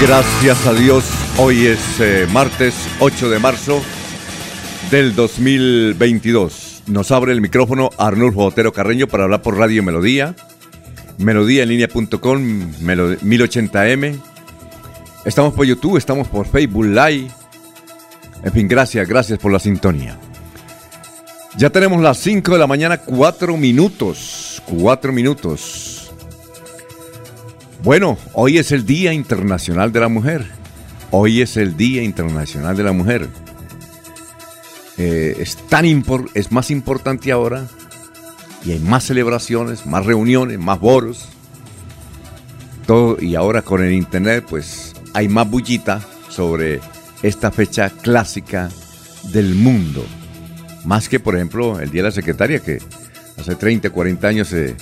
Gracias a Dios, hoy es eh, martes 8 de marzo del 2022. Nos abre el micrófono Arnulfo Otero Carreño para hablar por Radio Melodía, melodíaenlínea.com, 1080m. Estamos por YouTube, estamos por Facebook Live. En fin, gracias, gracias por la sintonía. Ya tenemos las 5 de la mañana, 4 minutos, 4 minutos. Bueno, hoy es el Día Internacional de la Mujer. Hoy es el Día Internacional de la Mujer. Eh, es, tan es más importante ahora y hay más celebraciones, más reuniones, más boros. Todo, y ahora con el Internet, pues hay más bullita sobre esta fecha clásica del mundo. Más que, por ejemplo, el Día de la Secretaria, que hace 30, 40 años se,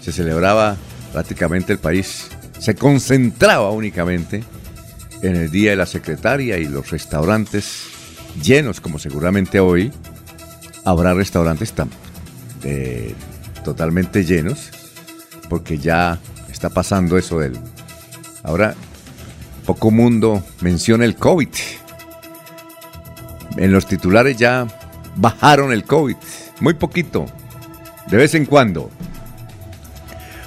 se celebraba prácticamente el país se concentraba únicamente en el Día de la Secretaria y los restaurantes llenos, como seguramente hoy habrá restaurantes totalmente llenos, porque ya está pasando eso del... Ahora, poco mundo menciona el COVID. En los titulares ya bajaron el COVID, muy poquito, de vez en cuando.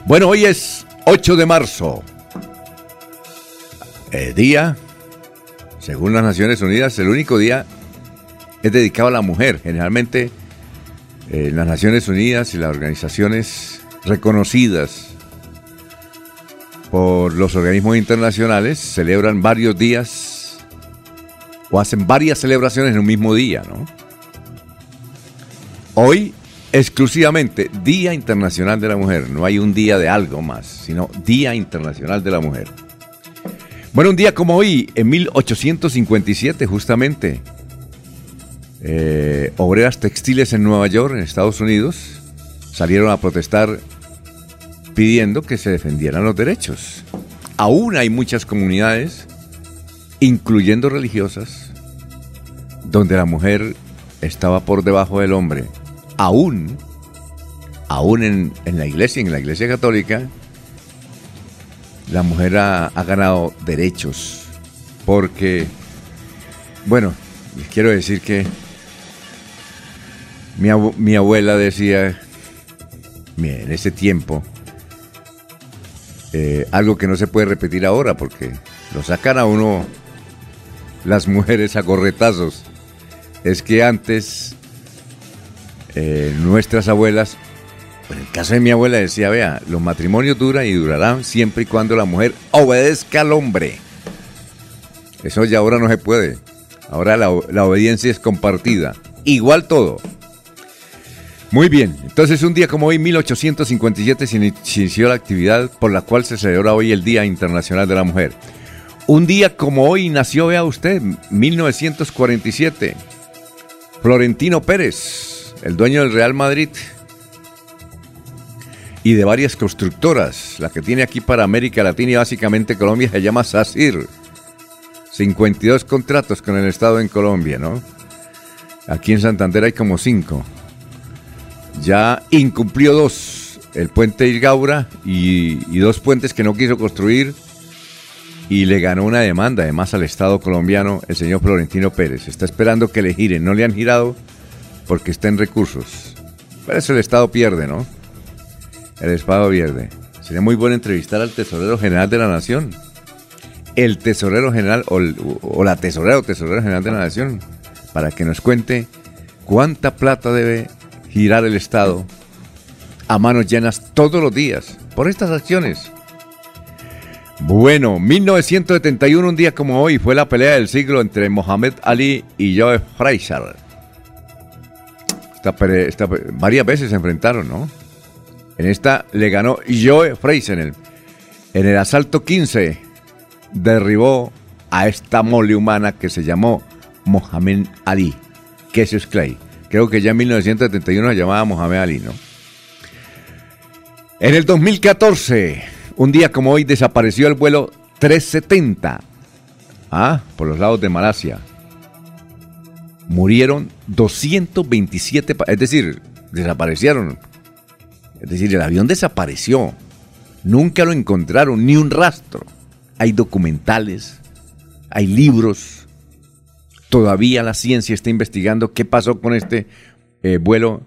Bueno, hoy es 8 de marzo. El día, según las Naciones Unidas, el único día es dedicado a la mujer. Generalmente en eh, las Naciones Unidas y las organizaciones reconocidas por los organismos internacionales celebran varios días o hacen varias celebraciones en un mismo día, ¿no? Hoy exclusivamente Día Internacional de la Mujer. No hay un día de algo más, sino Día Internacional de la Mujer. Bueno, un día como hoy, en 1857 justamente, eh, obreras textiles en Nueva York, en Estados Unidos, salieron a protestar pidiendo que se defendieran los derechos. Aún hay muchas comunidades, incluyendo religiosas, donde la mujer estaba por debajo del hombre aún, aún en, la iglesia, en la iglesia católica, la mujer ha, ganado derechos. Porque, bueno, les quiero decir que mi, abuela decía, en ese tiempo, eh, algo que no se puede repetir ahora porque lo sacan a uno las mujeres a corretazos. Es que antes eh, nuestras abuelas, en el caso de mi abuela decía, vea, los matrimonios duran y durarán siempre y cuando la mujer obedezca al hombre. Eso ya ahora no se puede. Ahora la, obediencia es compartida. Igual todo. Muy bien, entonces un día como hoy, 1857, se inició la actividad por la cual se celebra hoy el Día Internacional de la Mujer. Un día como hoy nació, vea usted, 1947, Florentino Pérez, el dueño del Real Madrid y de varias constructoras. La que tiene aquí para América Latina y básicamente Colombia se llama SACIR. 52 contratos con el Estado en Colombia, ¿no? Aquí en Santander hay como 5. Ya incumplió dos, el puente Irgaura y, y dos puentes que no quiso construir y le ganó una demanda además al Estado colombiano el señor Florentino Pérez. Está esperando que le giren, no le han girado porque está en recursos. Por eso el Estado pierde, ¿no? El Estado pierde. Sería muy bueno entrevistar al tesorero general de la Nación. El tesorero general o, la tesorera o tesorero general de la Nación para que nos cuente cuánta plata debe girar el Estado a manos llenas todos los días por estas acciones. Bueno, 1971, un día como hoy, fue la pelea del siglo entre Mohamed Ali y Joe Frazier. Varias veces se enfrentaron, ¿no? En esta le ganó Joe Frazier en el, asalto 15. Derribó a esta mole humana que se llamó Mohamed Ali, es Clay. Creo que ya en 1971 se llamaba Mohamed Ali, ¿no? En el 2014, un día como hoy, desapareció el vuelo 370. Ah, por los lados de Malasia. Murieron 227, es decir, desaparecieron. Es decir, el avión desapareció. Nunca lo encontraron, ni un rastro. Hay documentales, hay libros. Todavía la ciencia está investigando qué pasó con este eh, vuelo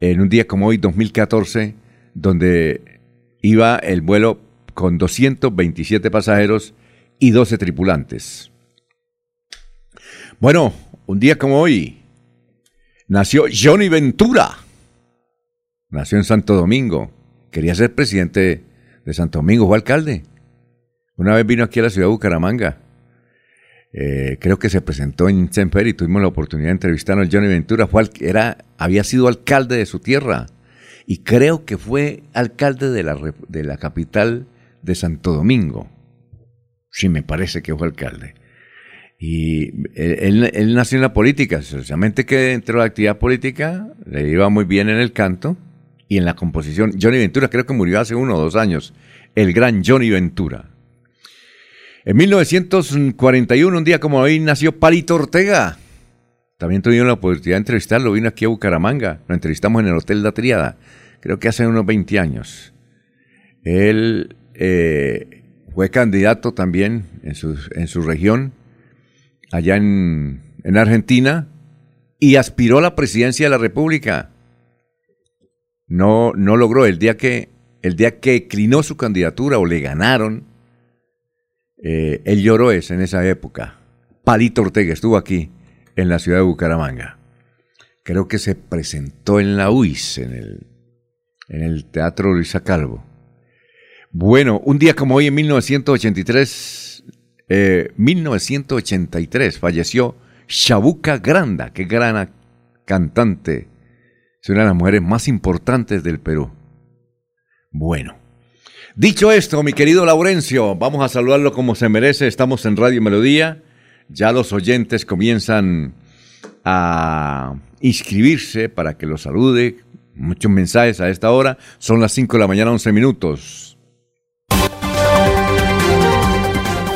en un día como hoy, 2014 donde iba el vuelo con 227 pasajeros y 12 tripulantes. Bueno, un día como hoy, nació Johnny Ventura. Nació en Santo Domingo. Quería ser presidente de Santo Domingo, o alcalde. Una vez vino aquí a la ciudad de Bucaramanga. Eh, creo que se presentó en Semper y tuvimos la oportunidad de entrevistar a Johnny Ventura. Fue era, había sido alcalde de su tierra y creo que fue alcalde de la, de la capital de Santo Domingo. Sí, me parece que fue alcalde. Y él, nació en la política, solamente que dentro de la actividad política le iba muy bien en el canto y en la composición. Johnny Ventura creo que murió hace uno o dos años, el gran Johnny Ventura. En 1941, un día como hoy, nació Palito Ortega. También tuvimos la oportunidad de entrevistarlo, vino aquí a Bucaramanga, lo entrevistamos en el Hotel La Triada, creo que hace unos 20 años. Él eh, fue candidato también en su, en su región, allá en, en Argentina, y aspiró a la presidencia de la República. No, no logró. El día que, el día que clinó su candidatura o le ganaron, eh, él lloró ese en esa época. Palito Ortega estuvo aquí en la ciudad de Bucaramanga. Creo que se presentó en la UIS, en el, en el Teatro Luisa Calvo. Bueno, un día como hoy en 1983, 1983 eh, falleció Shabuka Granda, que gran cantante. Es una de las mujeres más importantes del Perú. Bueno, dicho esto, mi querido Laurencio, vamos a saludarlo como se merece. Estamos en Radio Melodía ya los oyentes comienzan a inscribirse para que los salude. Muchos mensajes a esta hora. Son las 5 de la mañana, 11 minutos.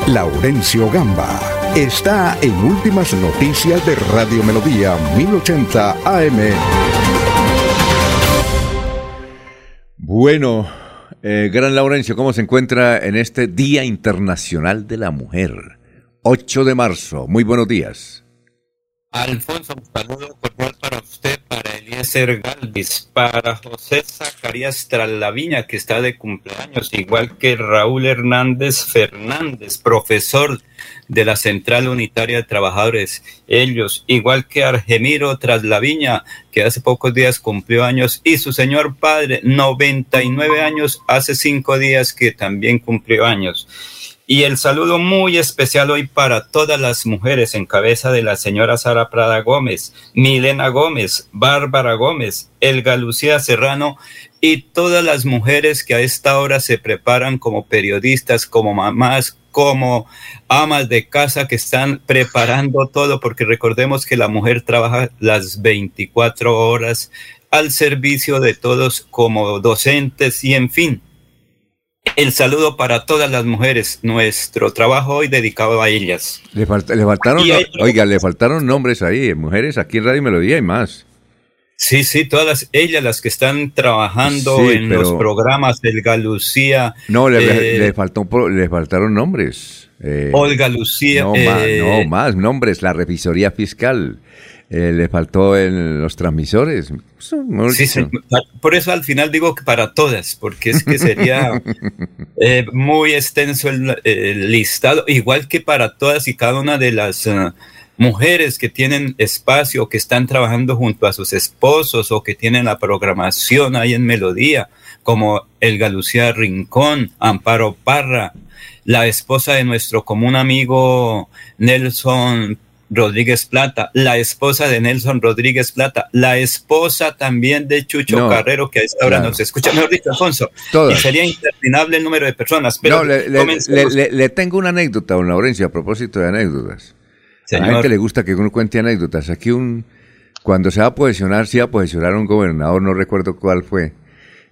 Laurencio Gamba está en Últimas Noticias de Radio Melodía 1080 AM. Bueno, eh, Gran Laurencio, ¿cómo se encuentra en este Día Internacional de la Mujer? 8 de marzo. Muy buenos días. Alfonso, un saludo cordial para usted, para Eliezer Galvis, para José Zacarías Tralaviña, que está de cumpleaños, igual que Raúl Hernández Fernández, profesor de la Central Unitaria de Trabajadores. Ellos, igual que Argemiro Traslaviña, que hace pocos días cumplió años, y su señor padre, 99 años, hace cinco días que también cumplió años. Y el saludo muy especial hoy para todas las mujeres en cabeza de la señora Sara Prada Gómez, Milena Gómez, Bárbara Gómez, Elga Lucía Serrano y todas las mujeres que a esta hora se preparan como periodistas, como mamás, como amas de casa que están preparando todo, porque recordemos que la mujer trabaja las 24 horas al servicio de todos como docentes y en fin el saludo para todas las mujeres, nuestro trabajo hoy dedicado a ellas. Le, faltaron, oiga, le faltaron nombres ahí, mujeres aquí en Radio Melodía y más. Sí, sí, todas ellas las que están trabajando en los programas, Olga Lucía. No, le, eh, faltó, le faltaron nombres. Eh, Olga Lucía. No, más, no, eh, más nombres, la revisoría fiscal. Eh, le faltó en los transmisores. por eso al final digo que para todas, porque es que sería eh, muy extenso el, listado, igual que para todas y cada una de las, eh, mujeres que tienen espacio, que están trabajando junto a sus esposos o que tienen la programación ahí en Melodía, como Elga Lucía Rincón, Amparo Parra, la esposa de nuestro común amigo Nelson Rodríguez Plata, la esposa de Nelson Rodríguez Plata, la esposa también de Chucho Carrero, que a esta hora nos escucha. Mejor dicho, Alfonso, y sería interminable el número de personas. Pero no, le, tengo una anécdota, don Laurencio, a propósito de anécdotas. A la gente le gusta que uno cuente anécdotas. Aquí un, cuando se va a posicionar, se va a posicionar un gobernador, no recuerdo cuál fue.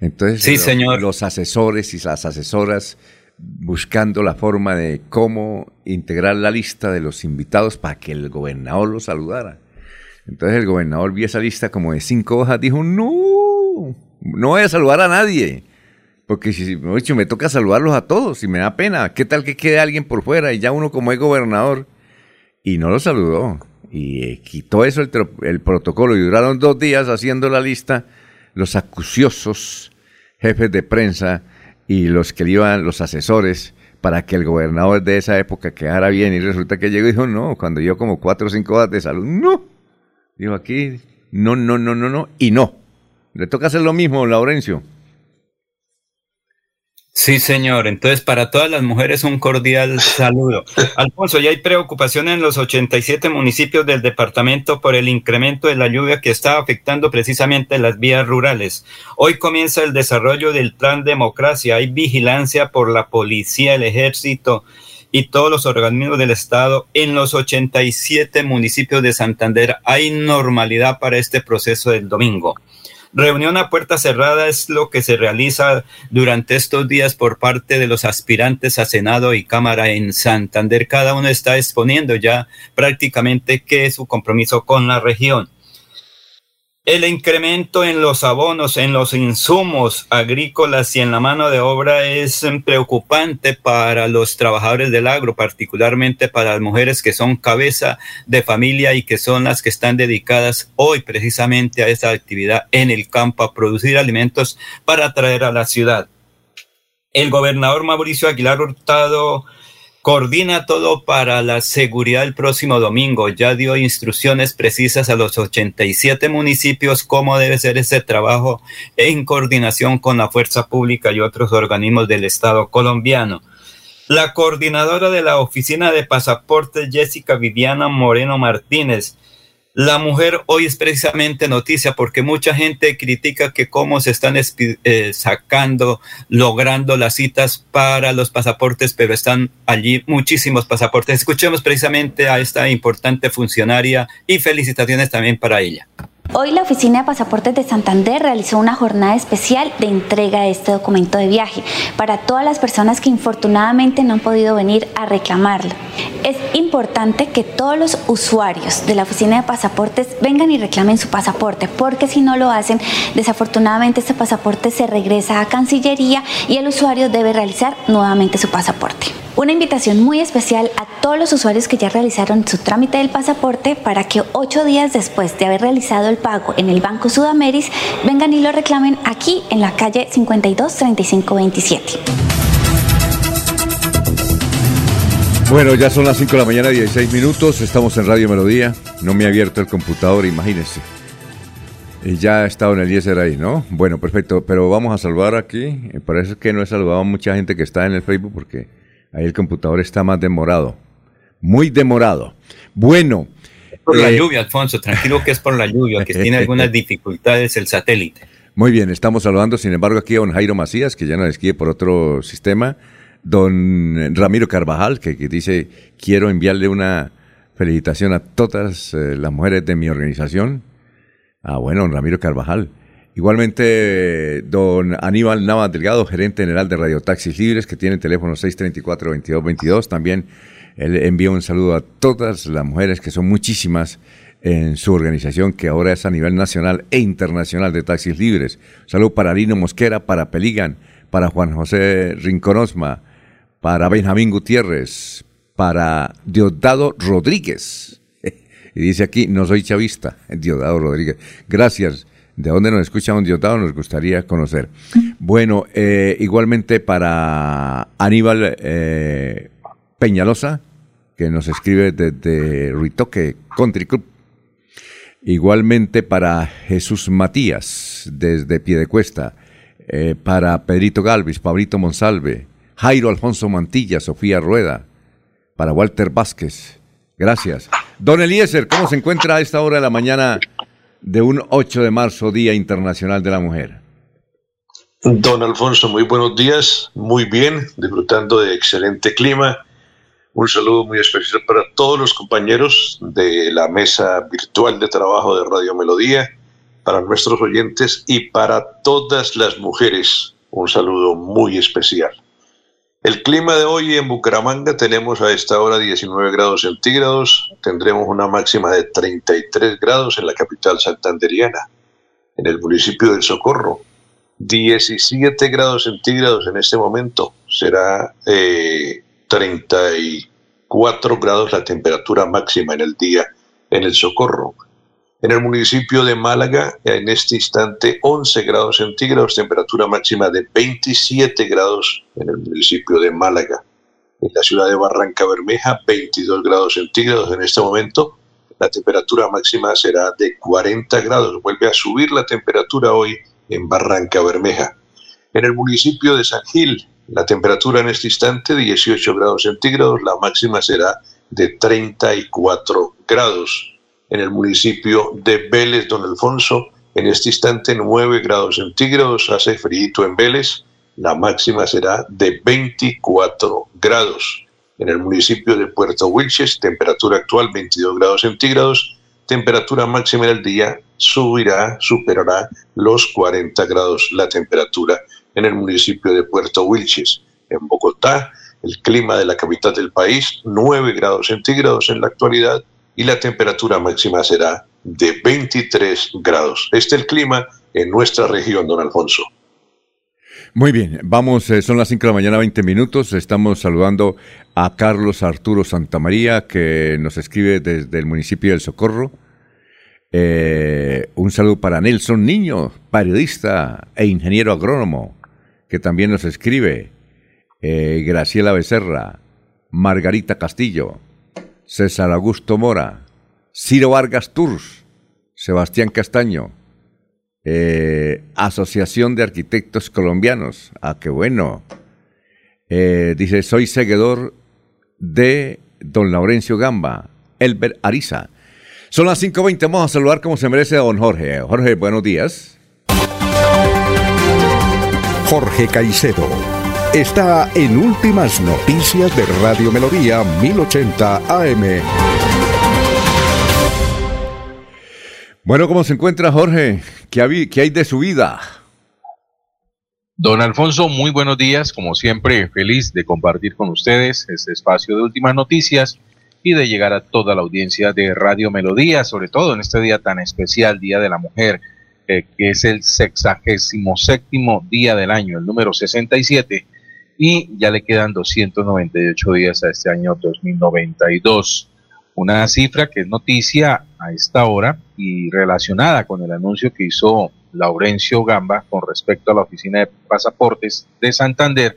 Entonces, sí, señor. los asesores y las asesoras buscando la forma de cómo integrar la lista de los invitados para que el gobernador los saludara. Entonces el gobernador vio esa lista como de cinco hojas, dijo, no, no voy a saludar a nadie, porque si me dicho, me toca saludarlos a todos y me da pena, ¿qué tal que quede alguien por fuera y ya uno como es gobernador? Y no lo saludó y eh, quitó eso el, el protocolo y duraron dos días haciendo la lista los acuciosos jefes de prensa y los que le iban, los asesores, para que el gobernador de esa época quedara bien. Y resulta que llegó y dijo, no, cuando yo como cuatro o cinco horas de salud, no. Dijo aquí, no, no, no, no, no, y no. Le toca hacer lo mismo, Laurencio. Sí, señor. Entonces, para todas las mujeres un cordial saludo. Alfonso, ya hay preocupación en los 87 municipios del departamento por el incremento de la lluvia que está afectando precisamente las vías rurales. Hoy comienza el desarrollo del plan democracia. Hay vigilancia por la policía, el ejército y todos los organismos del Estado en los 87 municipios de Santander. Hay normalidad para este proceso del domingo. Reunión a puerta cerrada es lo que se realiza durante estos días por parte de los aspirantes a Senado y Cámara en Santander. Cada uno está exponiendo ya prácticamente qué es su compromiso con la región. El incremento en los abonos, en los insumos agrícolas y en la mano de obra es preocupante para los trabajadores del agro, particularmente para las mujeres que son cabeza de familia y que son las que están dedicadas hoy precisamente a esa actividad en el campo, a producir alimentos para traer a la ciudad. El gobernador Mauricio Aguilar Hurtado coordina todo para la seguridad el próximo domingo. Ya dio instrucciones precisas a los 87 municipios cómo debe ser ese trabajo en coordinación con la fuerza pública y otros organismos del Estado colombiano. La coordinadora de la Oficina de Pasaportes, Jessica Viviana Moreno Martínez, la mujer hoy es precisamente noticia porque mucha gente critica que cómo se están eh, sacando, logrando las citas para los pasaportes, pero están allí muchísimos pasaportes. Escuchemos precisamente a esta importante funcionaria y felicitaciones también para ella. Hoy la Oficina de Pasaportes de Santander realizó una jornada especial de entrega de este documento de viaje para todas las personas que infortunadamente no han podido venir a reclamarlo. Es importante que todos los usuarios de la Oficina de Pasaportes vengan y reclamen su pasaporte, porque si no lo hacen, desafortunadamente este pasaporte se regresa a Cancillería y el usuario debe realizar nuevamente su pasaporte. Una invitación muy especial a todos los usuarios que ya realizaron su trámite del pasaporte para que ocho días después de haber realizado el pago en el Banco Sudameris vengan y lo reclamen aquí en la calle 52 35 27. Bueno, ya son las 5 de la mañana, 16 minutos. Estamos en Radio Melodía. No me ha abierto el computador, imagínense. Y ya ha estado en el Eliezer ahí, ¿no? Bueno, perfecto. Pero vamos a saludar aquí. Me parece que no he saludado a mucha gente que está en el Facebook porque Ahí el computador está más demorado. Muy demorado. Bueno. Por la eh, lluvia, Alfonso. Tranquilo que es por la lluvia, que tiene algunas dificultades el satélite. Muy bien, estamos saludando, sin embargo, aquí a don Jairo Macías, que ya nos escribe por otro sistema. Don Ramiro Carvajal, que, dice, quiero enviarle una felicitación a todas eh, las mujeres de mi organización. Ah, bueno, don Ramiro Carvajal. Igualmente, don Aníbal Nava Delgado, gerente general de Radio Taxis Libres, que tiene el teléfono 634-2222. También él envía un saludo a todas las mujeres, que son muchísimas en su organización, que ahora es a nivel nacional e internacional de Taxis Libres. Saludo para Lino Mosquera, para Peligan, para Juan José Rinconosma, para Benjamín Gutiérrez, para Diosdado Rodríguez. Y dice aquí, no soy chavista, Diosdado Rodríguez. Gracias de dónde nos escucha diotado nos gustaría conocer. Bueno, eh, igualmente para Aníbal eh, Peñalosa, que nos escribe desde Ritoque Country Club. Igualmente para Jesús Matías, desde Piedecuesta. Eh, para Pedrito Galvis, Pablito Monsalve, Jairo Alfonso Mantilla, Sofía Rueda. Para Walter Vázquez. Gracias. Don Eliezer, ¿cómo se encuentra a esta hora de la mañana de un 8 de marzo, Día Internacional de la Mujer? Don Alfonso, muy buenos días, muy bien, disfrutando de excelente clima. Un saludo muy especial para todos los compañeros de la mesa virtual de trabajo de Radio Melodía, para nuestros oyentes y para todas las mujeres. Un saludo muy especial. El clima de hoy en Bucaramanga tenemos a esta hora 19 grados centígrados, tendremos una máxima de 33 grados en la capital santanderiana. En el municipio del Socorro 17 grados centígrados en este momento. Será 34 eh, grados la temperatura máxima en el día en el Socorro. En el municipio de Málaga, en este instante, 11 grados centígrados, temperatura máxima de 27 grados en el municipio de Málaga. En la ciudad de Barranca Bermeja, 22 grados centígrados en este momento. La temperatura máxima será de 40 grados. Vuelve a subir la temperatura hoy en Barranca Bermeja. En el municipio de San Gil, la temperatura en este instante 18 grados centígrados, la máxima será de 34 grados. En el municipio de Vélez, don Alfonso, en este instante 9 grados centígrados, hace frío en Vélez, la máxima será de 24 grados. En el municipio de Puerto Wilches, temperatura actual 22 grados centígrados, temperatura máxima del día subirá, superará los 40 grados la temperatura en el municipio de Puerto Wilches. En Bogotá, el clima de la capital del país, 9 grados centígrados en la actualidad y la temperatura máxima será de 23 grados. Este es el clima en nuestra región, don Alfonso. Muy bien, vamos, eh, son las 5 de la mañana, 20 minutos. Estamos saludando a Carlos Arturo Santamaría, que nos escribe desde el municipio del Socorro. Eh, un saludo para Nelson Niño, periodista e ingeniero agrónomo, que también nos escribe. Eh, Graciela Becerra, Margarita Castillo, César Augusto Mora, Ciro Vargas Tours, Sebastián Castaño, eh, Asociación de Arquitectos Colombianos. Ah, qué bueno. dice, soy seguidor de don Laurencio Gamba, Elber Ariza. Son las 5.20, vamos a saludar como se merece a don Jorge. Jorge, buenos días. Jorge Caicedo está en Últimas Noticias de Radio Melodía 1080 AM. Bueno, ¿cómo se encuentra Jorge? ¿Qué hay, de su vida? Don Alfonso, muy buenos días. Como siempre, feliz de compartir con ustedes este espacio de Últimas Noticias y de llegar a toda la audiencia de Radio Melodía, sobre todo en este día tan especial, Día de la Mujer, eh, que es el sexagésimo séptimo día del año, el número 67, y ya le quedan 298 días a este año 2092. Una cifra que es noticia a esta hora y relacionada con el anuncio que hizo Laurencio Gamba con respecto a la Oficina de Pasaportes de Santander,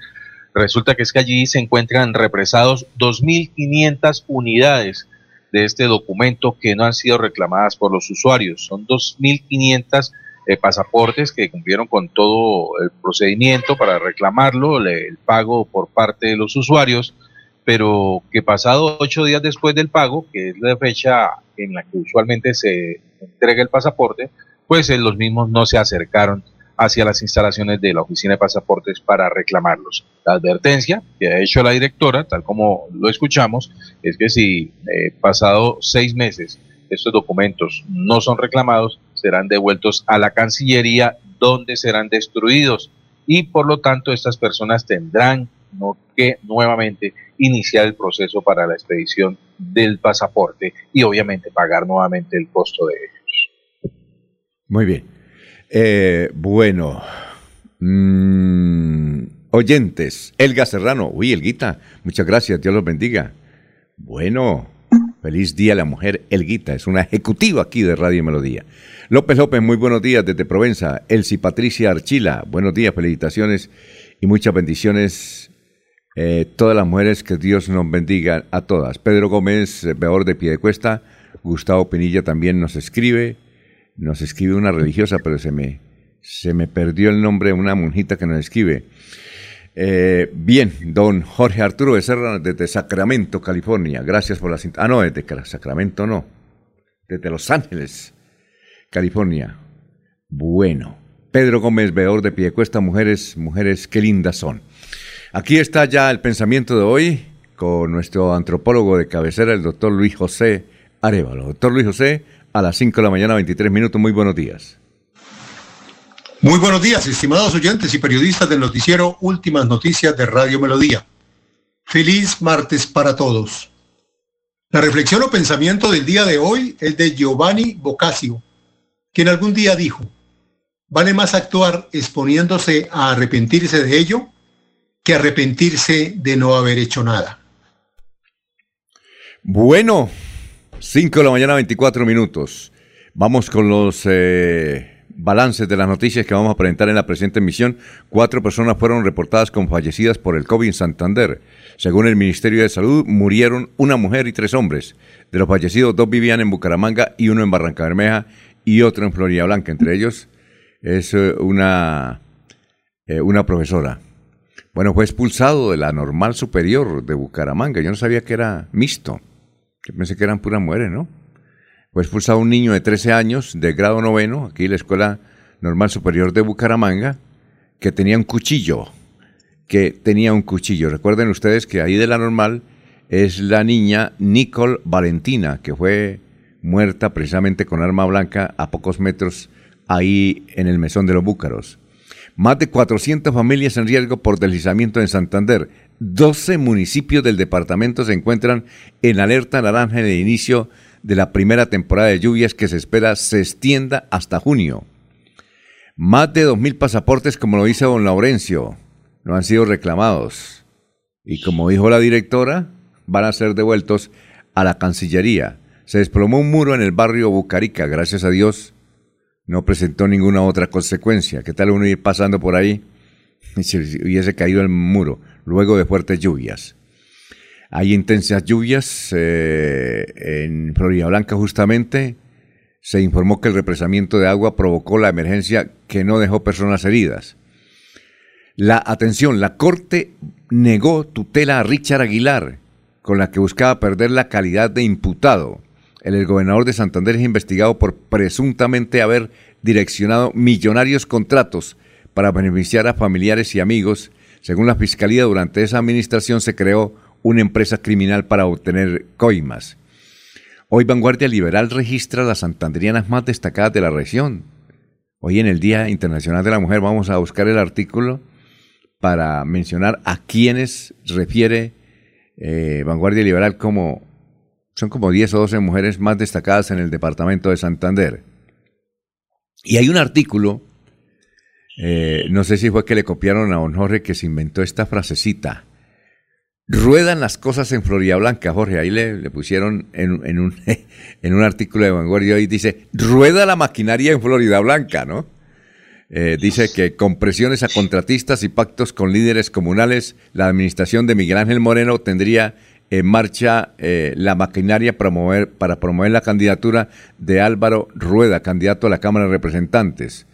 Resulta que es que allí se encuentran represados 2.500 unidades de este documento que no han sido reclamadas por los usuarios. Son 2.500 eh, pasaportes que cumplieron con todo el procedimiento para reclamarlo, el pago por parte de los usuarios, pero que pasado ocho días después del pago, que es la fecha en la que usualmente se entrega el pasaporte, pues eh, los mismos no se acercaron hacia las instalaciones de la Oficina de Pasaportes para reclamarlos. La advertencia que ha hecho la directora, tal como lo escuchamos, es que si eh, pasado seis meses estos documentos no son reclamados, serán devueltos a la Cancillería donde serán destruidos y por lo tanto estas personas tendrán que nuevamente iniciar el proceso para la expedición del pasaporte y obviamente pagar nuevamente el costo de ellos. Muy bien. Eh, bueno, mm, oyentes, Elga Serrano, uy, Elguita, muchas gracias, Dios los bendiga. Bueno, feliz día a la mujer, Elguita, es una ejecutiva aquí de Radio Melodía. López López, muy buenos días desde Provenza. Elsie Patricia Archila, buenos días, felicitaciones y muchas bendiciones Eh, todas las mujeres, que Dios nos bendiga a todas. Pedro Gómez, veador de Piedecuesta, Gustavo Pinilla también nos escribe, nos escribe una religiosa, pero se me, se me perdió el nombre de una monjita que nos escribe. Eh, bien, don Jorge Arturo Becerra desde Sacramento, California. Gracias por la cinta. Ah, no, desde Sacramento no. Desde Los Ángeles, California. Bueno. Pedro Gómez, veedor de Piedecuesta, mujeres, mujeres, qué lindas son. Aquí está ya el pensamiento de hoy con nuestro antropólogo de cabecera, el doctor Luis José Arevalo. Doctor Luis José, a las 5 de la mañana, 23 minutos. Muy buenos días. Muy buenos días, estimados oyentes y periodistas del noticiero Últimas Noticias de Radio Melodía. Feliz martes para todos. La reflexión o pensamiento del día de hoy es de Giovanni Boccaccio, quien algún día dijo, vale más actuar exponiéndose a arrepentirse de ello que arrepentirse de no haber hecho nada. Bueno, 5 de la mañana, 24 minutos. Vamos con los eh, balances de las noticias que vamos a presentar en la presente emisión. Cuatro personas fueron reportadas como fallecidas por el COVID en Santander. Según el Ministerio de Salud, murieron una mujer y tres hombres. De los fallecidos, dos vivían en Bucaramanga y uno en Barranca Bermeja y otro en Florida Blanca. Entre ellos, es eh, una, eh, una profesora. Bueno, fue expulsado de la normal superior de Bucaramanga. Yo no sabía que era mixto. Yo pensé que eran puras mujeres, ¿no? Fue expulsado un niño de 13 años de grado noveno, aquí en la Escuela Normal Superior de Bucaramanga, que tenía un cuchillo. Que tenía un cuchillo. Recuerden ustedes que ahí de la normal es la niña Nicole Valentina, que fue muerta precisamente con arma blanca a pocos metros ahí en el mesón de los Búcaros. Más de 400 familias en riesgo por deslizamiento en Santander. 12 municipios del departamento se encuentran en alerta naranja en el inicio de la primera temporada de lluvias que se espera se extienda hasta junio. Más de 2.000 pasaportes, como lo dice don Laurencio, no han sido reclamados. Y como dijo la directora, van a ser devueltos a la Cancillería. Se desplomó un muro en el barrio Bucarica, gracias a Dios no presentó ninguna otra consecuencia. ¿Qué tal uno ir pasando por ahí y se hubiese caído el muro luego de fuertes lluvias? Hay intensas lluvias eh, en Florida Blanca justamente. Se informó que el represamiento de agua provocó la emergencia que no dejó personas heridas. La atención, la Corte negó tutela a Richard Aguilar, con la que buscaba perder la calidad de imputado el gobernador de Santander es investigado por presuntamente haber direccionado millonarios contratos para beneficiar a familiares y amigos. Según la Fiscalía, durante esa administración se creó una empresa criminal para obtener coimas. Hoy Vanguardia Liberal registra las santanderianas más destacadas de la región. Hoy en el Día Internacional de la Mujer vamos a buscar el artículo para mencionar a quienes refiere eh, Vanguardia Liberal como son como 10 o 12 mujeres más destacadas en el departamento de Santander. Y hay un artículo, eh, no sé si fue que le copiaron a don Jorge que se inventó esta frasecita. Ruedan las cosas en Florida Blanca, Jorge. Ahí le, pusieron en, un, en un artículo de Vanguardia y dice, rueda la maquinaria en Florida Blanca, ¿no? Eh, dice que con presiones a contratistas y pactos con líderes comunales, la administración de Miguel Ángel Moreno tendría en marcha eh, la maquinaria promover, para promover la candidatura de Álvaro Rueda, candidato a la Cámara de Representantes.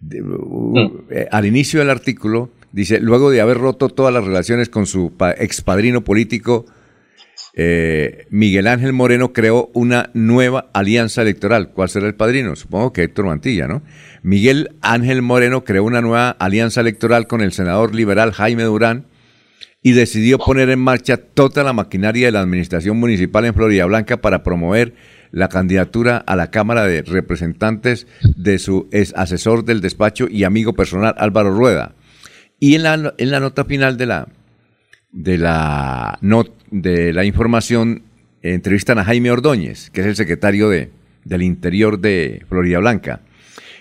Uh, mm. eh, al inicio del artículo dice, luego de haber roto todas las relaciones con su expadrino político, eh, Miguel Ángel Moreno creó una nueva alianza electoral. ¿Cuál será el padrino? Supongo que Héctor Mantilla, ¿no? Miguel Ángel Moreno creó una nueva alianza electoral con el senador liberal Jaime Durán, y decidió poner en marcha toda la maquinaria de la administración municipal en Florida Blanca para promover la candidatura a la Cámara de Representantes de su asesor del despacho y amigo personal Álvaro Rueda. Y en la, en la nota final de la, de la, de la información entrevistan a Jaime Ordóñez, que es el secretario de, del Interior de Florida Blanca.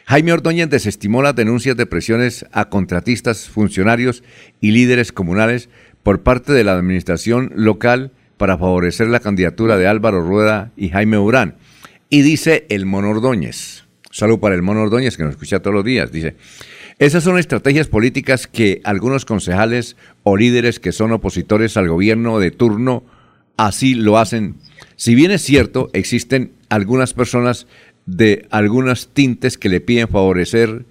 Jaime Ordóñez desestimó las denuncias de presiones a contratistas, funcionarios y líderes comunales por parte de la administración local para favorecer la candidatura de Álvaro Rueda y Jaime Urán. Y dice el Mono Ordóñez, salud para el Mono Ordóñez que nos escucha todos los días, dice, Esas son estrategias políticas que algunos concejales o líderes que son opositores al gobierno de turno así lo hacen. Si bien es cierto, existen algunas personas de algunas tintes que le piden favorecer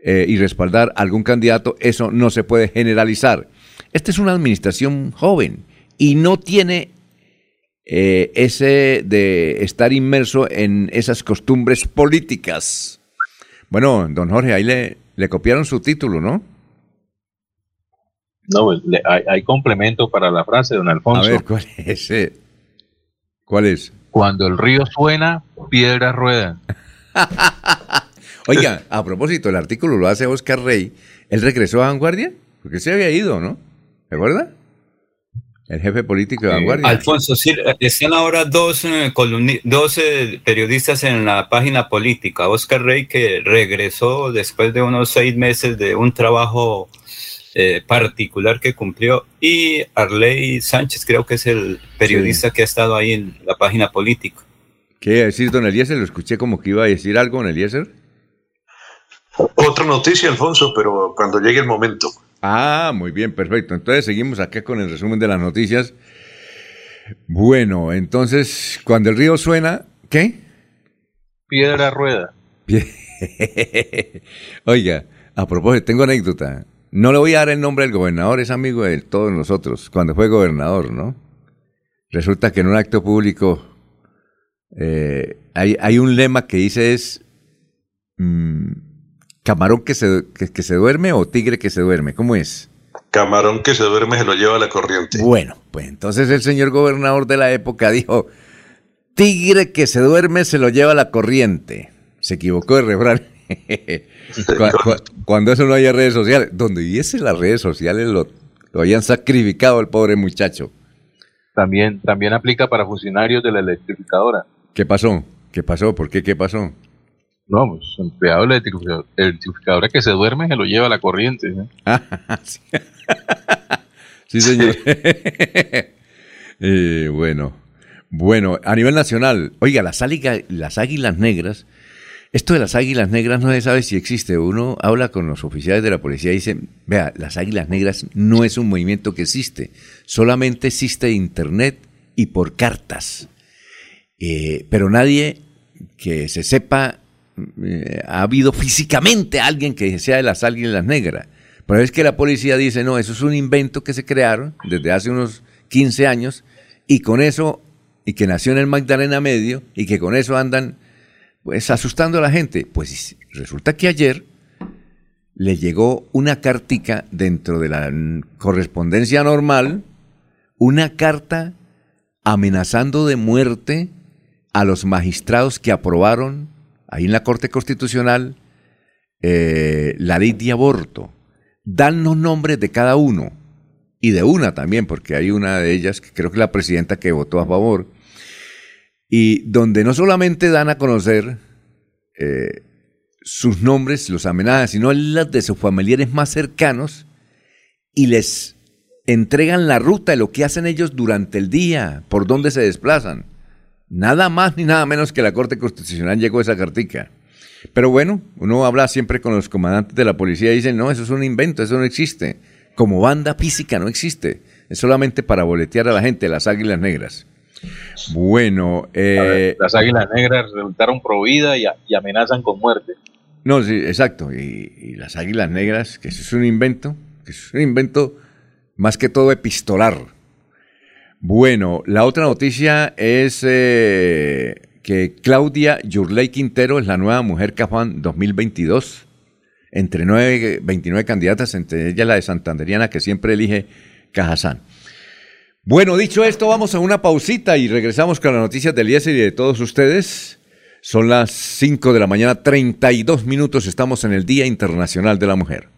eh, y respaldar a algún candidato, eso no se puede generalizar. Esta es una administración joven y no tiene eh, ese de estar inmerso en esas costumbres políticas. Bueno, don Jorge, ahí le, le copiaron su título, ¿no? No, pues, hay, complemento para la frase, don Alfonso. A ver, ¿cuál es ese? ¿Cuál es? Cuando el río suena, piedras ruedan. Oiga, a propósito, el artículo lo hace Oscar Rey. ¿Él regresó a Vanguardia? Porque se había ido, ¿no? ¿Se acuerda? El jefe político de Vanguardia. Alfonso, sí, están ahora dos, eh, dos eh, periodistas en la página política. Oscar Rey, que regresó después de unos seis meses de un trabajo eh, particular que cumplió, y Arley Sánchez, creo que es el periodista que ha estado ahí en la página política. ¿Qué iba a decir, don Eliezer? Lo escuché como que iba a decir algo, don Eliezer. Otra noticia, Alfonso, pero cuando llegue el momento. Ah, muy bien, perfecto. Entonces seguimos acá con el resumen de las noticias. Bueno, entonces, cuando el río suena, ¿qué? Piedra rueda. Oiga, a propósito, tengo anécdota. No le voy a dar el nombre del gobernador, es amigo de todos nosotros, cuando fue gobernador, ¿no? Resulta que en un acto público eh, hay, un lema que dice es... Mm, ¿Camarón que se, que, se duerme o tigre que se duerme? ¿Cómo es? Camarón que se duerme se lo lleva a la corriente. Bueno, pues entonces el señor gobernador de la época dijo, tigre que se duerme se lo lleva a la corriente. Se equivocó de refrán. cuando, eso no haya redes sociales, donde hubiese las redes sociales lo, lo habían sacrificado al pobre muchacho. También, también aplica para funcionarios de la electrificadora. ¿Qué pasó? ¿Qué pasó? ¿Por qué? ¿Qué pasó? No, pues empleado de la electrificadora que se duerme se lo lleva a la corriente. sí. señor. Eh, bueno, bueno, a nivel nacional, oiga, las, las águilas negras, esto de las águilas negras no se sabe si existe. Uno habla con los oficiales de la policía y dice, vea, las águilas negras no es un movimiento que existe, solamente existe internet y por cartas. Eh, pero nadie que se sepa eh, ha habido físicamente alguien que sea de las águilas negras. Pero es que la policía dice, no, eso es un invento que se crearon desde hace unos 15 años y con eso, y que nació en el Magdalena Medio y que con eso andan pues asustando a la gente. Pues resulta que ayer le llegó una cartica dentro de la correspondencia normal, una carta amenazando de muerte a los magistrados que aprobaron ahí en la Corte Constitucional eh, la ley de aborto. Dan los nombres de cada uno y de una también, porque hay una de ellas, que creo que la presidenta que votó a favor, y donde no solamente dan a conocer eh, sus nombres, los amenazas, sino las de sus familiares más cercanos y les entregan la ruta de lo que hacen ellos durante el día, por dónde se desplazan. Nada más ni nada menos que la Corte Constitucional llegó a esa cartica. Pero bueno, uno habla siempre con los comandantes de la policía y dicen, no, eso es un invento, eso no existe. Como banda física no existe. Es solamente para boletear a la gente, las águilas negras. Bueno, eh, las águilas negras resultaron prohibidas y, amenazan con muerte. No, sí, exacto. Y, y, las águilas negras, que eso es un invento, que es un invento más que todo epistolar. Bueno, la otra noticia es eh, que Claudia Yurley Quintero es la nueva mujer Cafán 2022. Entre 29 candidatas, entre ellas la de Santanderiana que siempre elige Cajazán. Bueno, dicho esto, vamos a una pausita y regresamos con las noticias del IES y de todos ustedes. Son las 5 de la mañana, 32 minutos, estamos en el Día Internacional de la Mujer.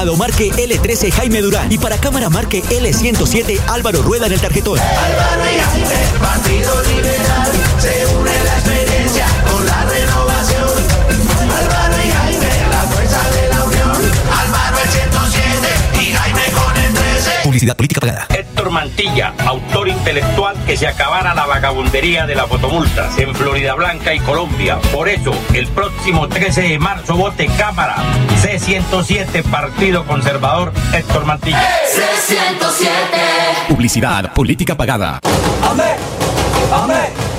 Senado marque L13 Jaime Durán y para Cámara marque L107 Álvaro Rueda en el tarjetón. Álvaro y Jaime, Partido Liberal, se une la experiencia con la renovación. Álvaro y Jaime, la fuerza de la unión. Álvaro el 107 y Jaime con el 13. Publicidad política pagada. Héctor Mantilla, autor intelectual que se acabara la vagabundería de las fotomultas en Florida Blanca y Colombia. Por eso, el próximo 13 de marzo vote Cámara C107 Partido Conservador Héctor Mantilla. C107. Publicidad política pagada. Amén. Amén.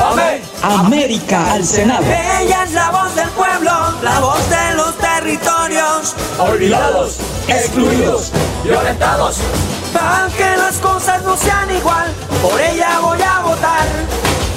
Amén. América al Senado. Ella es la voz del pueblo, la voz de los territorios. Olvidados, excluidos, violentados. Para que las cosas no sean igual, por ella voy a votar.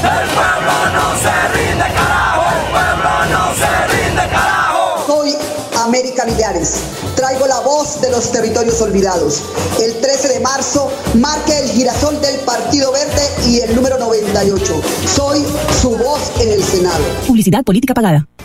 El pueblo no se rinde, carajo. El pueblo no se rinde, carajo. Soy América Millares. Traigo la voz de los territorios olvidados. El 13 de marzo marque el girasol del Partido Verde y el número 98. Soy su voz en el Senado. Publicidad política pagada.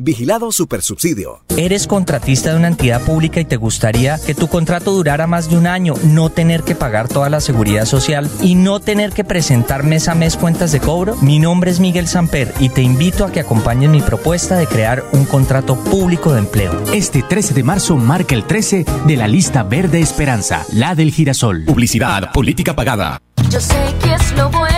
Vigilado Supersubsidio. ¿Eres contratista de una entidad pública y te gustaría que tu contrato durara más de un año, no tener que pagar toda la seguridad social y no tener que presentar mes a mes cuentas de cobro? Mi nombre es Miguel Samper y te invito a que acompañes mi propuesta de crear un contrato público de empleo. Este 13 de marzo marca el 13 de la lista Verde Esperanza, la del girasol. Publicidad política pagada. Yo sé que es lo bueno.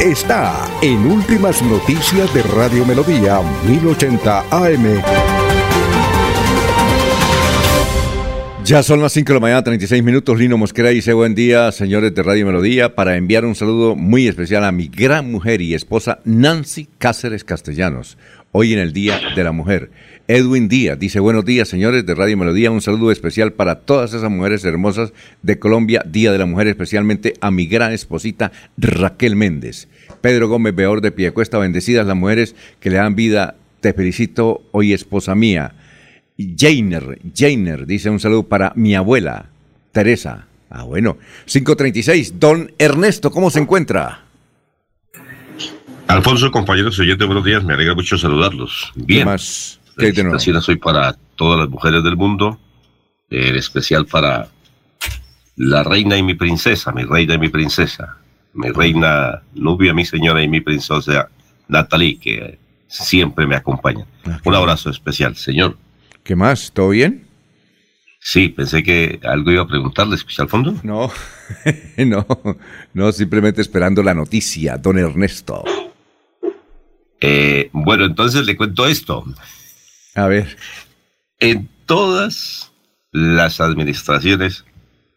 está en Últimas Noticias de Radio Melodía 1080 AM. Ya son las 5 de la mañana, 36 minutos. Lino Mosquera dice buen día, señores de Radio Melodía, para enviar un saludo muy especial a mi gran mujer y esposa Nancy Cáceres Castellanos, hoy en el Día de la Mujer. Edwin Díaz dice buenos días, señores de Radio Melodía, un saludo especial para todas esas mujeres hermosas de Colombia, Día de la Mujer, especialmente a mi gran esposita Raquel Méndez. Pedro Gómez Beor de Piecuesta, bendecidas las mujeres que le dan vida, te felicito hoy esposa mía. Jainer, Jainer, dice un saludo para mi abuela, Teresa. Ah, bueno. 536, don Ernesto, ¿cómo se encuentra? Alfonso, compañeros oyentes, buenos días. Me alegra mucho saludarlos. Bien. más? Felicitaciones hoy para todas las mujeres del mundo, en especial para la reina y mi princesa, mi reina y mi princesa, mi reina Nubia, mi señora y mi princesa Natalie, que siempre me acompaña. Un abrazo especial, señor. ¿Qué más? ¿Todo bien? Sí, pensé que algo iba a preguntarle, especial fondo. No, no, no, simplemente esperando la noticia, don Ernesto. Eh, bueno, entonces le cuento esto. A ver. En todas las administraciones,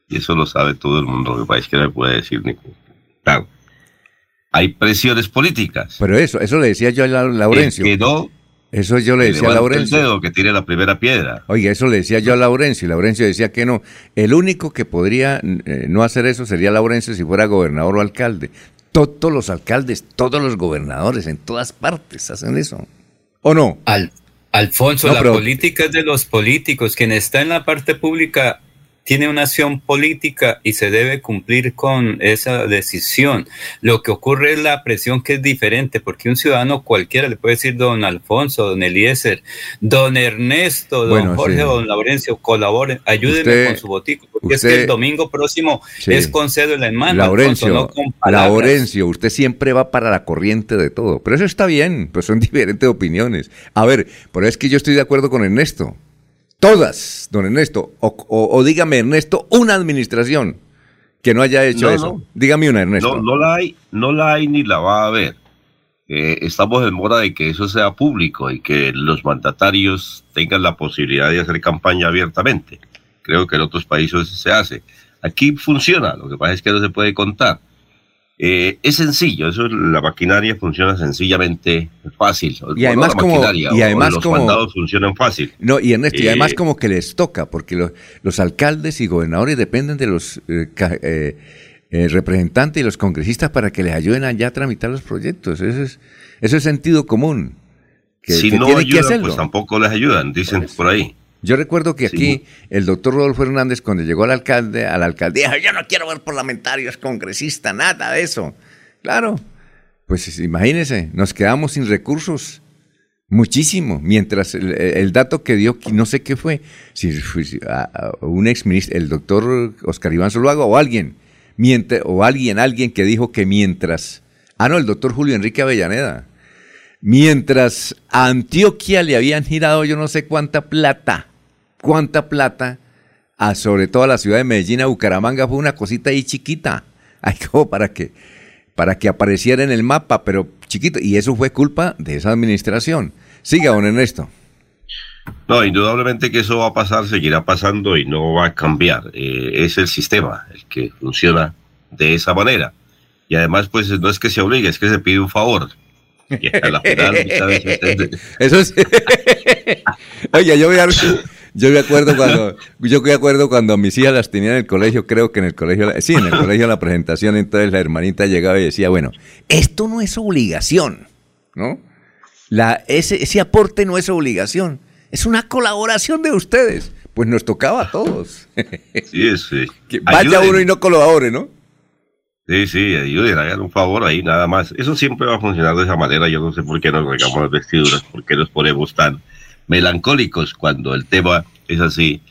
y eso lo sabe todo el mundo, me parece que me puede decir Nico. Claro, hay presiones políticas. Pero eso, eso le decía yo a Laurencio. El que no, eso yo le que decía a Laurencio. El dedo, que tire la primera piedra. Oiga, eso le decía yo a Laurencio y Laurencio decía que no. El único que podría eh, no hacer eso sería Laurencio si fuera gobernador o alcalde. Todos los alcaldes, todos los gobernadores, en todas partes hacen eso. ¿O no? Al, Alfonso, No, la pero- política es de los políticos. Quien está en la parte pública tiene una acción política y se debe cumplir con esa decisión. Lo que ocurre es la presión que es diferente, porque un ciudadano cualquiera le puede decir don Alfonso, don Eliezer, don Ernesto, don Bueno, Jorge, sí. don Laurencio, colaboren, ayúdenme Usted- con su botico, porque es que el domingo próximo Sí. es con cédula en mano. Laurencio, no con. Laurencio, usted siempre va para la corriente de todo, pero eso está bien, pues son diferentes opiniones. A ver, pero es que yo estoy de acuerdo con Ernesto. Todas, don Ernesto, o, o- o dígame Ernesto, una administración que no haya hecho No, eso. no. Dígame una, Ernesto. No, no la hay, no la hay ni la va a haber. Eh, estamos en mora de que eso sea público y que los mandatarios tengan la posibilidad de hacer campaña abiertamente. Creo que en otros países se hace. Aquí funciona, lo que pasa es que no se puede contar. Eh, es sencillo, eso la maquinaria funciona sencillamente fácil. Y además la como- y además los como- mandados funcionan fácil. No, y Ernesto, y Eh, además como que les toca, porque lo- los alcaldes y gobernadores dependen de los eh, eh, eh, representantes y los congresistas para que les ayuden allá a tramitar los proyectos. Eso es, eso es sentido común. Que, si que no que ayudan, pues tampoco les ayudan, dicen por ahí. Yo recuerdo que aquí el doctor Rodolfo Hernández, cuando llegó al alcalde, a la alcaldía, dijo, yo no quiero ver parlamentarios, congresistas, nada de eso. Claro, pues imagínense, nos quedamos sin recursos. Muchísimo, mientras el, el dato que dio, no sé qué fue, si fue un exministro, el doctor Oscar Iván Zuluaga o alguien, mientras, o alguien, alguien que dijo que mientras, ah no, el doctor Julio Enrique Avellaneda, mientras a Antioquia le habían girado yo no sé cuánta plata, cuánta plata, a sobre todo a la ciudad de Medellín, a Bucaramanga, fue una cosita ahí chiquita, ahí como para que, para que apareciera en el mapa, pero chiquito, y eso fue culpa de esa administración. Siga, don Ernesto. No, indudablemente que eso va a pasar, seguirá pasando y no va a cambiar. Eh, es el sistema el que funciona de esa manera. Y además, pues no es que se obligue, es que se pide un favor. Y a la final, Eso es. Oye, yo me, ar- yo me acuerdo cuando yo me acuerdo cuando a mis hijas las tenía en el colegio, creo que en el colegio, sí, en el colegio la presentación, entonces la hermanita llegaba y decía, bueno, esto no es obligación, ¿no? La, ese, ese aporte no es obligación, es una colaboración de ustedes. Pues nos tocaba a todos. Sí, sí. Que vaya Ayuden. uno y no colabore, ¿no? Sí, sí, ayuden, hagan un favor ahí, nada más. Eso siempre va a funcionar de esa manera. Yo no sé por qué nos regamos las vestiduras, por qué nos ponemos tan melancólicos cuando el tema es así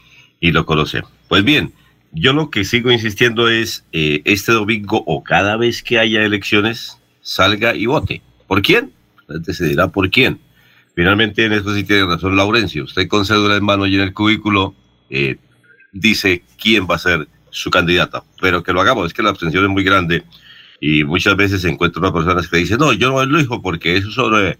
y lo conocemos. Pues bien, yo lo que sigo insistiendo es eh, este domingo o cada vez que haya elecciones, salga y vote. ¿Por quién? Antes por quién. Finalmente, en eso sí tiene razón Laurencio. Usted con cédula en mano y en el cubículo eh, dice quién va a ser su candidata. Pero que lo hagamos, es que la abstención es muy grande y muchas veces se encuentran unas personas que dicen, no, yo no lo elijo porque esos son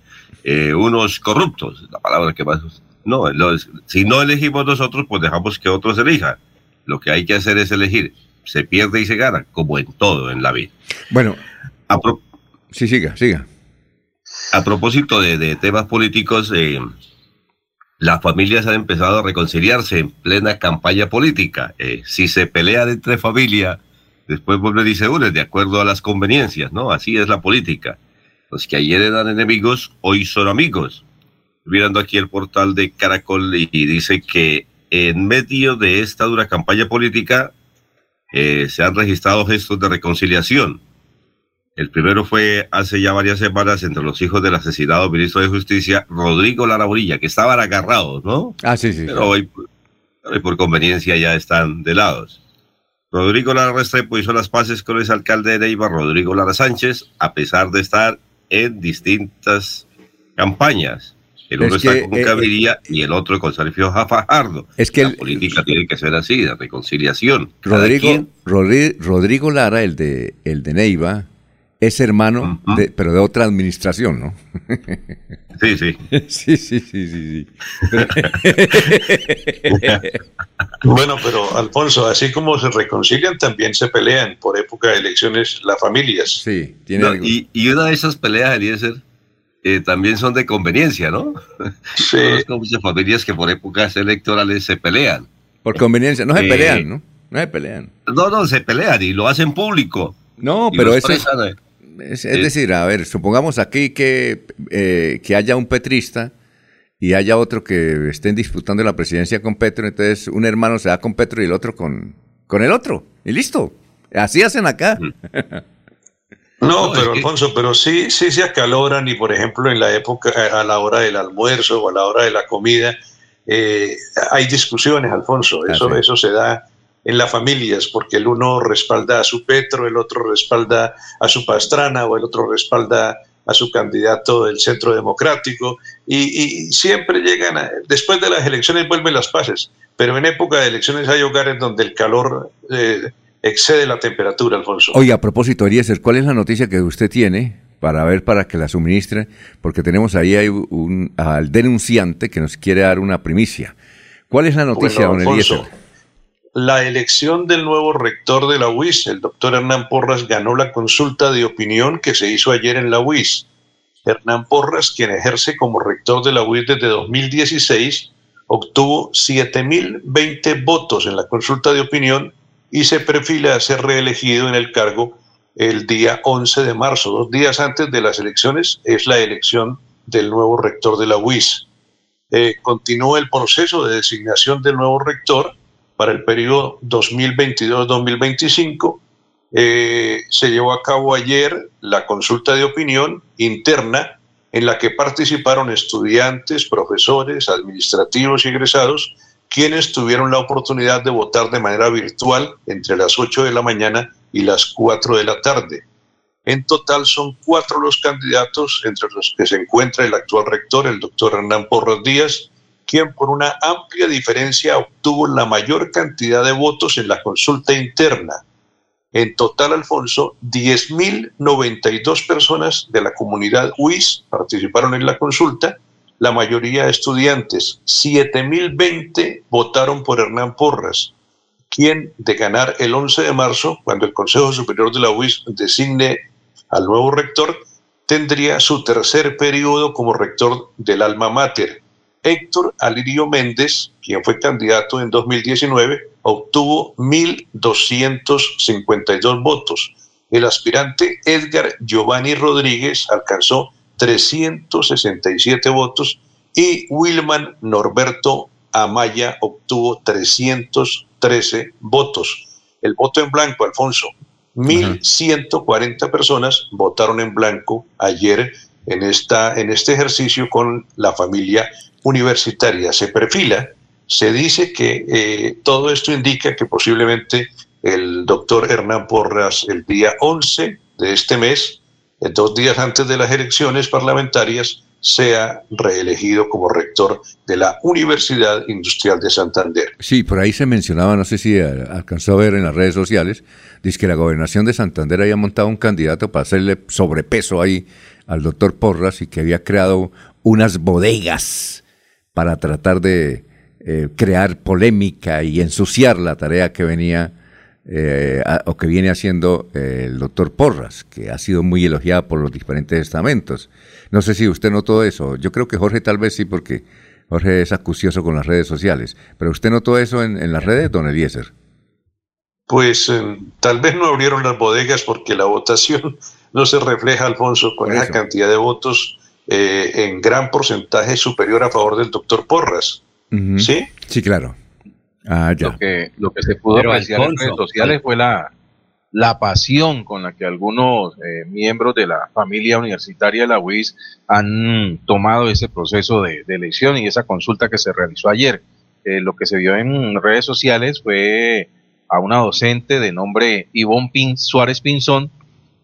eh, unos corruptos, la palabra que más... No, los- si no elegimos nosotros, pues dejamos que otros elijan. Lo que hay que hacer es elegir. Se pierde y se gana, como en todo en la vida. Bueno, pro- sí, siga, siga. a propósito de, de temas políticos, eh, las familias han empezado a reconciliarse en plena campaña política. Eh, si se pelean entre familia, después vuelven y se unen de acuerdo a las conveniencias, ¿no? Así es la política. Los que ayer eran enemigos, hoy son amigos. Mirando aquí el portal de Caracol y, dice que en medio de esta dura campaña política eh, se han registrado gestos de reconciliación. El primero fue hace ya varias semanas entre los hijos del asesinado ministro de Justicia, Rodrigo Lara Urilla, que estaban agarrados, ¿no? Ah, sí, sí. Pero hoy, hoy por conveniencia ya están de lados. Rodrigo Lara Restrepo hizo las paces con el alcalde de Neiva, Rodrigo Lara Sánchez, a pesar de estar en distintas campañas. El uno Es está que, con eh, Gaviria y el otro con Sergio Fajardo. Es que la el- política tiene que ser así, de reconciliación. Rodrigo, quien- Rodri- Rodrigo Lara, el de, el de Neiva, es hermano, de, pero de otra administración, ¿no? Sí, sí. sí, sí, sí, sí. sí. Bueno, pero Alfonso, así como se reconcilian, también se pelean por época de elecciones las familias. Sí, No, y, y una de esas peleas, Eliezer, eh, también son de conveniencia, ¿no? Sí. Conozco muchas familias que por épocas electorales se pelean. Por conveniencia, no se Eh, pelean, ¿no? No se pelean. No, no, se pelean y lo hacen público. No, pero eso. Es, es decir, a ver, supongamos aquí que, eh, que haya un petrista y haya otro que estén disputando la presidencia con Petro, entonces un hermano se da con Petro y el otro con, con el otro. Y listo. Así hacen acá. No, pero Alfonso, pero sí, sí se acaloran y por ejemplo en la época, a la hora del almuerzo o a la hora de la comida, eh, hay discusiones, Alfonso. Eso, eso se da en las familias, porque el uno respalda a su Petro, el otro respalda a su Pastrana o el otro respalda a su candidato del Centro Democrático y, y siempre llegan, a- después de las elecciones vuelven las paces, pero en época de elecciones hay hogares donde el calor eh, excede la temperatura, Alfonso. Oye, a propósito, Eliezer, ¿cuál es la noticia que usted tiene para ver, para que la suministre? Porque tenemos ahí hay un, al denunciante que nos quiere dar una primicia. ¿Cuál es la noticia, Bueno, don Alfonso, Eliezer? La elección del nuevo rector de la UIS, el doctor Hernán Porras, ganó la consulta de opinión que se hizo ayer en la UIS. Hernán Porras, quien ejerce como rector de la UIS desde 2016, obtuvo 7.020 votos en la consulta de opinión y se perfila a ser reelegido en el cargo el día 11 de marzo. Dos días antes de las elecciones es la elección del nuevo rector de la UIS. Eh, continúa el proceso de designación del nuevo rector para el periodo 2022-2025. Eh, se llevó a cabo ayer la consulta de opinión interna en la que participaron estudiantes, profesores, administrativos y egresados, quienes tuvieron la oportunidad de votar de manera virtual entre las 8 de la mañana y las 4 de la tarde. En total son cuatro los candidatos, entre los que se encuentra el actual rector, el doctor Hernán Porras Díaz, quien por una amplia diferencia obtuvo la mayor cantidad de votos en la consulta interna. En total, Alfonso, 10.092 personas de la comunidad UIS participaron en la consulta, la mayoría estudiantes. 7.020 votaron por Hernán Porras, quien de ganar el 11 de marzo, cuando el Consejo Superior de la UIS designe al nuevo rector, tendría su tercer periodo como rector del alma mater. Héctor Alirio Méndez, quien fue candidato en 2019, obtuvo 1.252 votos. El aspirante Edgar Giovanni Rodríguez alcanzó 367 votos y Wilman Norberto Amaya obtuvo 313 votos. El voto en blanco, Alfonso, 1.140 personas votaron en blanco ayer en, esta, en este ejercicio con la familia universitaria. Se perfila, se dice que eh, todo esto indica que posiblemente el doctor Hernán Porras el día 11 de este mes, eh, dos días antes de las elecciones parlamentarias, sea reelegido como rector de la Universidad Industrial de Santander. Sí, por ahí se mencionaba, no sé si alcanzó a ver en las redes sociales, dice que la gobernación de Santander había montado un candidato para hacerle sobrepeso ahí al doctor Porras y que había creado unas bodegas para tratar de eh, crear polémica y ensuciar la tarea que venía eh, o que viene haciendo eh, el doctor Porras, que ha sido muy elogiada por los diferentes estamentos. No sé si usted notó eso. Yo creo que Jorge tal vez sí, porque Jorge es acucioso con las redes sociales. Pero usted notó eso en, las redes, don Eliezer. Pues eh, tal vez no abrieron las bodegas porque la votación no se refleja, Alfonso, con esa cantidad de votos eh, en gran porcentaje superior a favor del doctor Porras. ¿Sí? Sí, claro. Ah, ya. Lo que, lo que se pudo Pero, apreciar en redes sociales fue la, la pasión con la que algunos eh, miembros de la familia universitaria de la UIS han tomado ese proceso de, de elección y esa consulta que se realizó ayer. Eh, lo que se vio en redes sociales fue a una docente de nombre Ivonne Pin, Suárez Pinzón,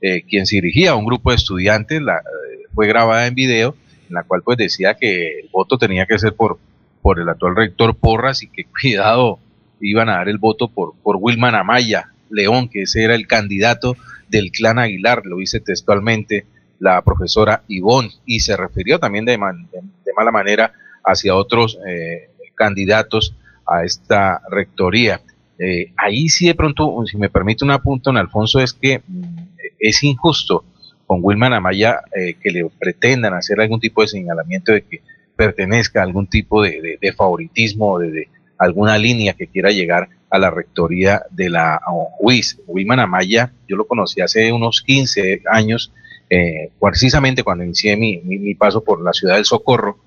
eh, quien se dirigía a un grupo de estudiantes, la, eh, fue grabada en video, en la cual pues decía que el voto tenía que ser por, por el actual rector Porras y que cuidado iban a dar el voto por, por Wilman Amaya León, que ese era el candidato del clan Aguilar, lo dice textualmente la profesora Ivonne, y se refirió también de, mala manera hacia otros eh, candidatos a esta rectoría. Eh, ahí sí de pronto, si me permite un apunto, en Alfonso, es que mm, es injusto con Wilman Amaya eh, que le pretendan hacer algún tipo de señalamiento de que pertenezca a algún tipo de, favoritismo o de, de alguna línea que quiera llegar a la rectoría de la UIS. Wilman Amaya, yo lo conocí hace unos 15 años eh, precisamente cuando inicié mi, mi, mi paso por la ciudad del Socorro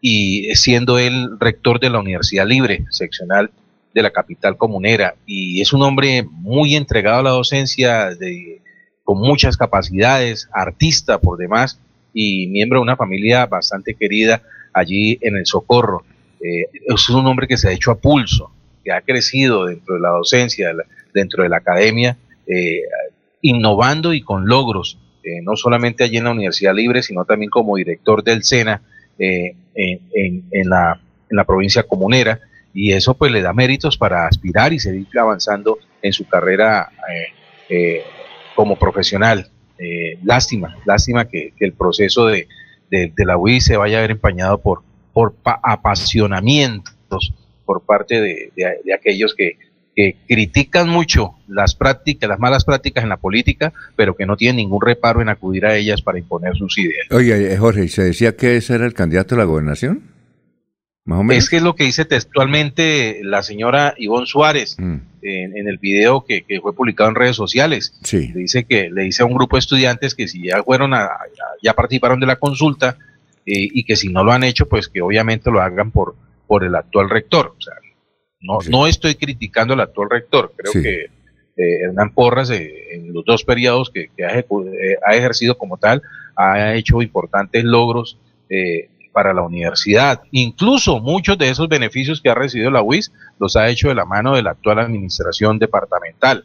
y siendo él rector de la Universidad Libre, seccional de la capital comunera, y es un hombre muy entregado a la docencia, de, con muchas capacidades, artista por demás, y miembro de una familia bastante querida allí en el Socorro. Eh, es un hombre que se ha hecho a pulso, que ha crecido dentro de la docencia, dentro de la academia, eh, innovando y con logros, eh, no solamente allí en la Universidad Libre, sino también como director del SENA en, en, en, la, en la provincia comunera, y eso pues le da méritos para aspirar y seguir avanzando en su carrera como profesional. lástima, lástima que, el proceso de, de, la UI se vaya a ver empañado por, por apasionamientos por parte de, de, de aquellos que, que, critican mucho las prácticas, las malas prácticas en la política, pero que no tienen ningún reparo en acudir a ellas para imponer sus ideas. Oye, Jorge, ¿se decía que ese era el candidato a la gobernación? Más o menos. Es que es lo que dice textualmente la señora Ivonne Suárez mm. en, en, el video que, que, fue publicado en redes sociales. Sí. Le dice que le dice a un grupo de estudiantes que si ya fueron a, ya participaron de la consulta eh, y que si no lo han hecho, pues que obviamente lo hagan por, por el actual rector. O sea, no, sí. no estoy criticando al actual rector, creo sí. que eh, Hernán Porras eh, en los dos periodos que, que ha, eh, ha, ejercido como tal ha hecho importantes logros eh, para la universidad. Incluso muchos de esos beneficios que ha recibido la UIS los ha hecho de la mano de la actual administración departamental.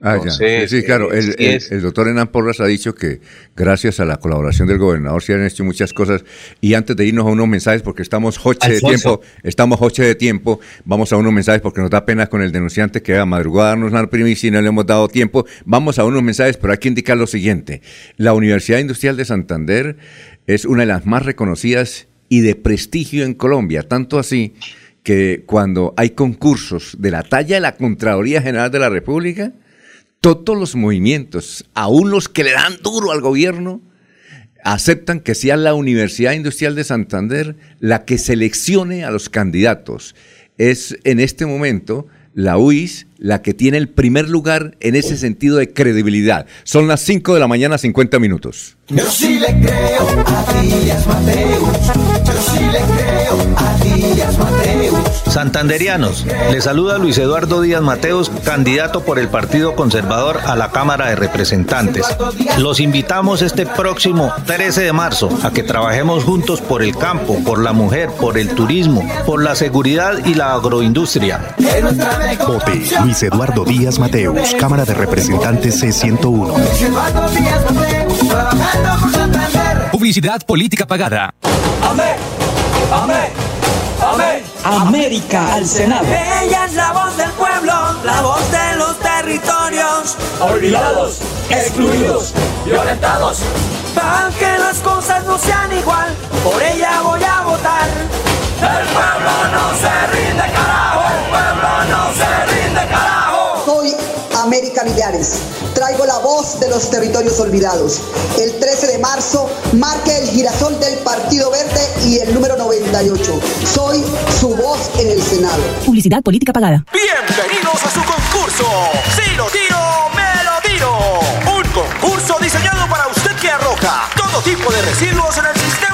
Ah, Entonces, sí, sí, claro. Eh, el, el, el, doctor Hernán Porras ha dicho que gracias a la colaboración del gobernador se han hecho muchas cosas. Y antes de irnos a unos mensajes, porque estamos hoche de tiempo, estamos hoche de tiempo, vamos a unos mensajes porque nos da pena con el denunciante que a madrugada darnos la primicia y no le hemos dado tiempo. Vamos a unos mensajes, pero hay que indicar lo siguiente. La Universidad Industrial de Santander es una de las más reconocidas y de prestigio en Colombia, tanto así que cuando hay concursos de la talla de la Contraloría General de la República, todos los movimientos, aún los que le dan duro al gobierno, aceptan que sea la Universidad Industrial de Santander la que seleccione a los candidatos. Es en este momento la UIS la que tiene el primer lugar en ese sentido de credibilidad. Son las 5 de la mañana, 50 minutos. Yo sí le creo a Díaz Mateus. Yo sí le creo a Díaz Mateus. Santanderianos, le saluda Luis Eduardo Díaz Mateos, candidato por el Partido Conservador a la Cámara de Representantes. Los invitamos este próximo 13 de marzo a que trabajemos juntos por el campo, por la mujer, por el turismo, por la seguridad y la agroindustria. Vote Luis Eduardo Díaz Mateus, Cámara de Representantes C101. Publicidad política pagada. Amén. Amén. Amén. América al Senado. Ella es la voz del pueblo, la voz de los territorios. Olvidados, excluidos, violentados. Para que las cosas no sean igual, por ella voy a votar. El pueblo no se rinde, carajo. América Millares. Traigo la voz de los territorios olvidados. El 13 de marzo marque el girasol del Partido Verde y el número 98. Soy su voz en el Senado. Publicidad política pagada. Bienvenidos a su concurso. Si lo tiro, me lo tiro. Un concurso diseñado para usted que arroja todo tipo de residuos en el sistema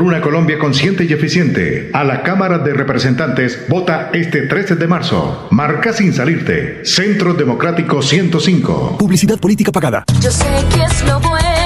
Por una Colombia consciente y eficiente. A la Cámara de Representantes vota este 13 de marzo. Marca sin salirte. Centro Democrático 105. Publicidad política pagada. Yo sé que es lo bueno.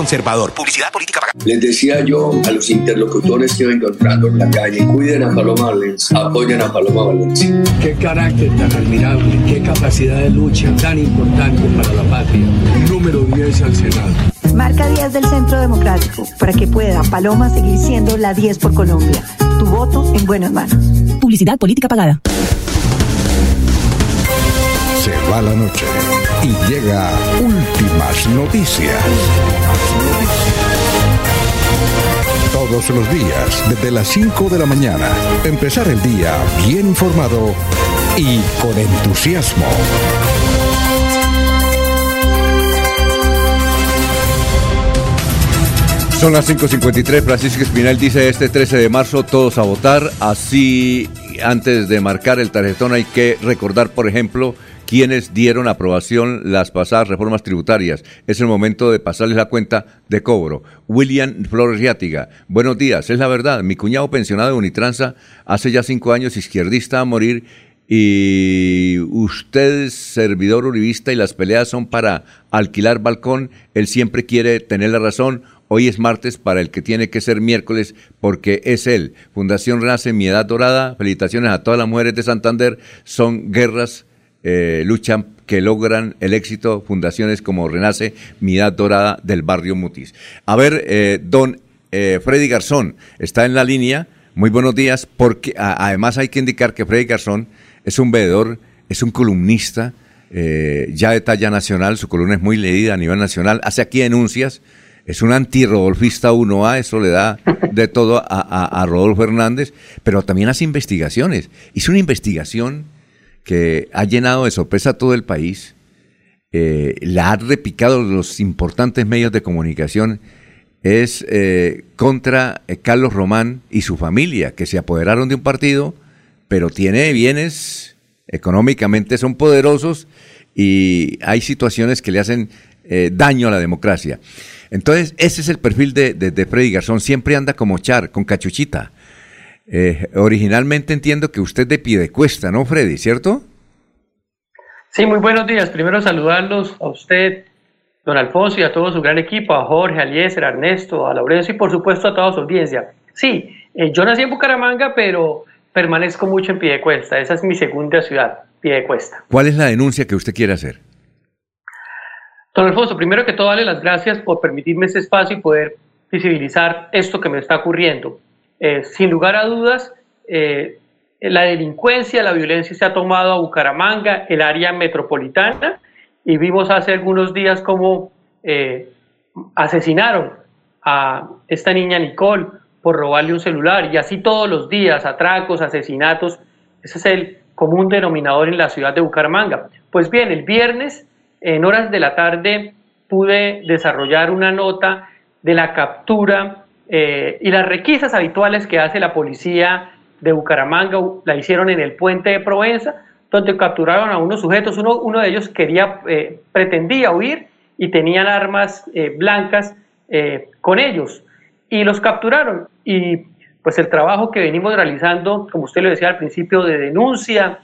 Conservador. Publicidad política pagada. Les decía yo a los interlocutores que iba encontrando en la calle, cuiden a Paloma Valencia, apoyen a Paloma Valencia. Qué carácter tan admirable, qué capacidad de lucha tan importante para la patria. Número 10 al Senado. Marca 10 del Centro Democrático para que pueda Paloma seguir siendo la 10 por Colombia. Tu voto en buenas manos. Publicidad política pagada. Se va la noche y llega últimas noticias. Todos los días, desde las 5 de la mañana, empezar el día bien informado y con entusiasmo. Son las 5.53, Francisco Espinal dice este 13 de marzo todos a votar, así antes de marcar el tarjetón hay que recordar, por ejemplo, quienes dieron aprobación las pasadas reformas tributarias. Es el momento de pasarles la cuenta de cobro. William Flores Riátiga, buenos días, es la verdad, mi cuñado pensionado de Unitransa hace ya cinco años izquierdista a morir y usted servidor uribista y las peleas son para alquilar balcón, él siempre quiere tener la razón Hoy es martes para el que tiene que ser miércoles porque es él. Fundación Renace, Mi Edad Dorada. Felicitaciones a todas las mujeres de Santander. Son guerras, eh, luchan que logran el éxito. Fundaciones como Renace, Mi Edad Dorada del barrio Mutis. A ver, eh, don eh, Freddy Garzón está en la línea. Muy buenos días, porque a, además hay que indicar que Freddy Garzón es un veedor, es un columnista, ya de talla nacional, su columna es muy leída a nivel nacional, hace aquí denuncias es un antirrodolfista 1A, eso le da de todo a, Rodolfo Hernández, pero también hace investigaciones. Hizo una investigación que ha llenado de sorpresa a todo el país, eh, la ha repicado los importantes medios de comunicación, es eh, contra eh, Carlos Román y su familia, que se apoderaron de un partido, pero tiene bienes, económicamente son poderosos y hay situaciones que le hacen daño a la democracia. Entonces, ese es el perfil de, de, Freddy Garzón. Siempre anda como char, con cachuchita. Eh, originalmente entiendo que usted de cuesta, ¿no, Freddy? ¿Cierto? Sí, muy buenos días. Primero saludarlos a usted, don Alfonso, y a todo su gran equipo, a Jorge, a Eliezer, a Ernesto, a Laurencio y por supuesto a toda su audiencia. Sí, eh, yo nací en Bucaramanga, pero permanezco mucho en cuesta. Esa es mi segunda ciudad, cuesta. ¿Cuál es la denuncia que usted quiere hacer? Don Alfonso, primero que todo, darle las gracias por permitirme este espacio y poder visibilizar esto que me está ocurriendo. Eh, sin lugar a dudas, eh, la delincuencia, la violencia se ha tomado a Bucaramanga, el área metropolitana, y vimos hace algunos días cómo eh, asesinaron a esta niña Nicole por robarle un celular, y así todos los días, atracos, asesinatos, ese es el común denominador en la ciudad de Bucaramanga. Pues bien, el viernes en horas de la tarde pude desarrollar una nota de la captura eh, y las requisas habituales que hace la policía de Bucaramanga, la hicieron en el puente de Provenza, donde capturaron a unos sujetos, uno, uno de ellos quería, eh, pretendía huir y tenían armas eh, blancas con ellos y los capturaron. Y pues el trabajo que venimos realizando, como usted lo decía al principio, de denuncia,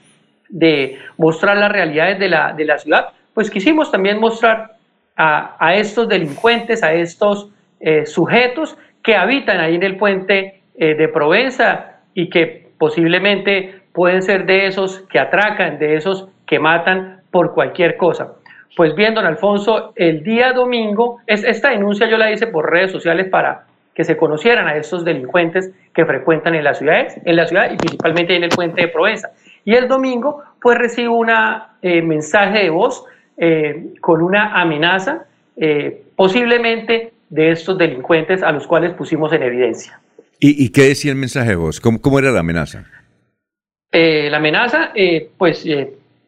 de mostrar las realidades de la, de la ciudad, pues quisimos también mostrar a, estos delincuentes, a estos eh, sujetos que habitan ahí en el puente eh, de Provenza y que posiblemente pueden ser de esos que atracan, de esos que matan por cualquier cosa. Pues bien, don Alfonso, el día domingo, es, esta denuncia yo la hice por redes sociales para que se conocieran a estos delincuentes que frecuentan en la ciudad, en la ciudad y principalmente en el puente de Provenza. Y el domingo, pues recibo un eh, mensaje de voz eh, con una amenaza posiblemente de estos delincuentes a los cuales pusimos en evidencia. ¿Y, qué decía el mensaje de vos? ¿Cómo, era la amenaza? Eh, la amenaza, pues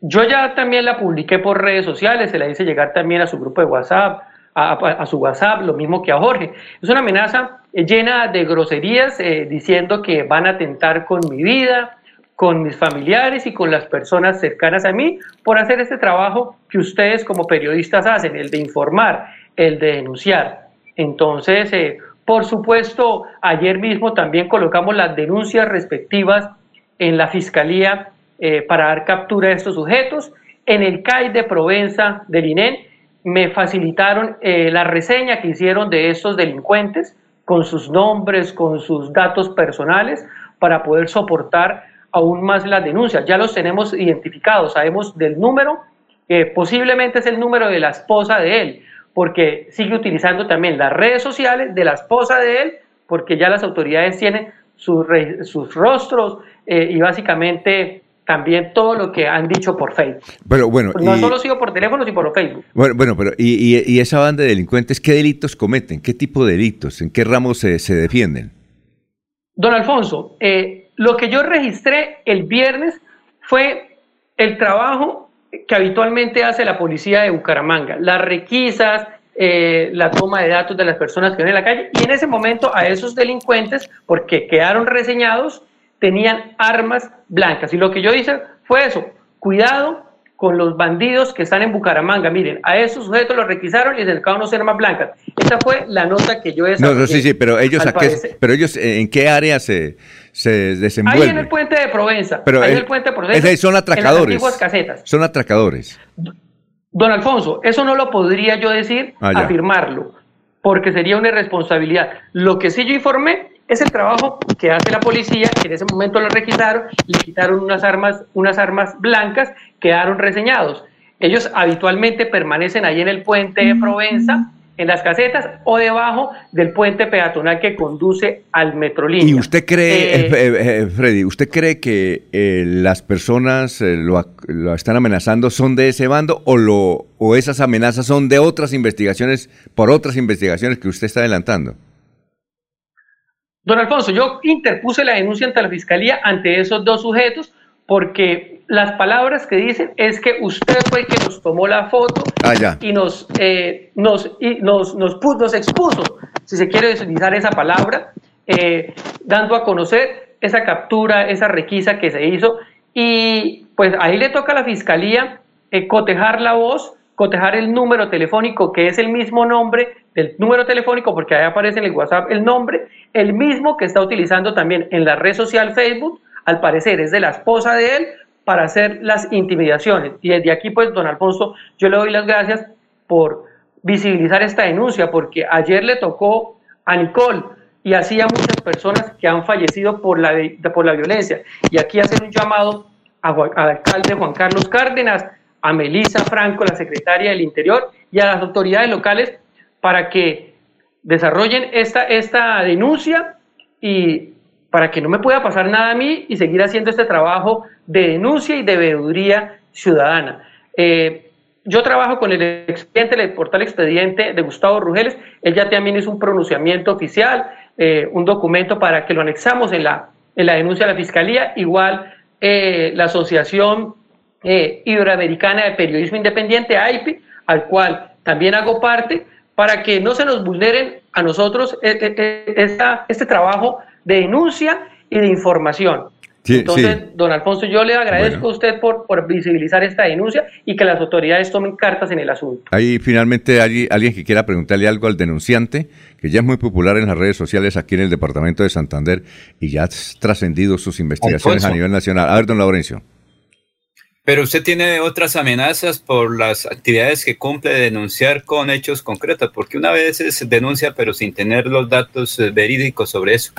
yo ya también la publiqué por redes sociales, se la hice llegar también a su grupo de WhatsApp, a, su WhatsApp, lo mismo que a Jorge. Es una amenaza llena de groserías, diciendo que van a atentar con mi vida, con mis familiares y con las personas cercanas a mí por hacer este trabajo que ustedes como periodistas hacen, el de informar, el de denunciar. Entonces, eh, por supuesto, ayer mismo también colocamos las denuncias respectivas en la Fiscalía eh, para dar captura de estos sujetos. En el CAI de Provenza del INEN me facilitaron eh, la reseña que hicieron de estos delincuentes con sus nombres, con sus datos personales, para poder soportar aún más las denuncias. Ya los tenemos identificados, sabemos del número, que posiblemente es el número de la esposa de él, porque sigue utilizando también las redes sociales de la esposa de él, porque ya las autoridades tienen sus, re- sus rostros eh, y básicamente también todo lo que han dicho por Facebook. Pero bueno, No y- solo ha sido por teléfono, sino por Facebook. bueno, bueno, pero y, y- y esa banda de delincuentes qué delitos cometen? ¿Qué tipo de delitos? ¿En qué ramos se, se defienden? Don Alfonso, eh, lo que yo registré el viernes fue el trabajo que habitualmente hace la policía de Bucaramanga, las requisas, eh, la toma de datos de las personas que en la calle, y en ese momento a esos delincuentes, porque quedaron reseñados, tenían armas blancas. Y lo que yo hice fue eso, cuidado con los bandidos que están en Bucaramanga. Miren, a esos sujetos los requisaron y les dedicaron unas armas blancas. Esa fue la nota que yo No, desarrollé. no, sí, sí, pero ellos, a qué- pero ellos eh, en qué área se, se Ahí desenvuelven? en el puente de Provenza. Pero ahí en el- puente de es Provenza. son En las atracadores. casetas. Son atracadores. Don Alfonso, eso no lo podría yo decir, Ah, afirmarlo, porque sería una irresponsabilidad. Lo que sí yo informé es el trabajo que hace la policía, que en ese momento lo requisaron, le quitaron unas armas, unas armas blancas, quedaron reseñados. Ellos habitualmente permanecen ahí en el puente de Provenza, en las casetas o debajo del puente peatonal que conduce al Metrolínea. ¿Y usted cree, Eh, eh, eh, eh, Freddy, usted cree que eh, las personas lo, lo están amenazando son de ese bando o, lo, o esas amenazas son de otras investigaciones, por otras investigaciones que usted está adelantando? Don Alfonso, yo interpuse la denuncia ante la fiscalía ante esos dos sujetos porque las palabras que dicen es que usted fue el que nos tomó la foto Ah, y nos, eh, nos, y nos, nos expuso, si se quiere utilizar esa palabra, eh, dando a conocer esa captura, esa requisa que se hizo. Y pues ahí le toca a la fiscalía eh, cotejar la voz, cotejar el número telefónico, que es el mismo nombre del número telefónico, porque ahí aparece en el WhatsApp el nombre, el mismo que está utilizando también en la red social Facebook, al parecer es de la esposa de él, para hacer las intimidaciones. Y desde aquí, pues, don Alfonso, yo le doy las gracias por visibilizar esta denuncia, porque ayer le tocó a Nicole y así a muchas personas que han fallecido por la, por la violencia. Y aquí hacer un llamado a al alcalde Juan Carlos Cárdenas, a Melisa Franco, la secretaria del Interior, y a las autoridades locales para que desarrollen esta, esta denuncia y para que no me pueda pasar nada a mí y seguir haciendo este trabajo de denuncia y de veeduría ciudadana. Eh, yo trabajo con el expediente del portal expediente de Gustavo Rugeles. Él ya también hizo un pronunciamiento oficial, eh, un documento para que lo anexamos en la, en la denuncia a la fiscalía. Igual eh, la Asociación eh, Iberoamericana de Periodismo Independiente, AIPI, al cual también hago parte, para que no se nos vulneren a nosotros eh, eh, esta- este trabajo de denuncia y de información. Sí, Entonces, sí. don Alfonso, yo le agradezco a usted por, por visibilizar esta denuncia y que las autoridades tomen cartas en el asunto. Hay finalmente alguien, alguien que quiera preguntarle algo al denunciante, que ya es muy popular en las redes sociales aquí en el departamento de Santander y ya ha trascendido sus investigaciones Alfonso. a nivel nacional. A ver, don Laurencio. Pero usted tiene otras amenazas por las actividades que cumple de denunciar con hechos concretos, porque una vez es denuncia pero sin tener los datos eh, verídicos sobre eso.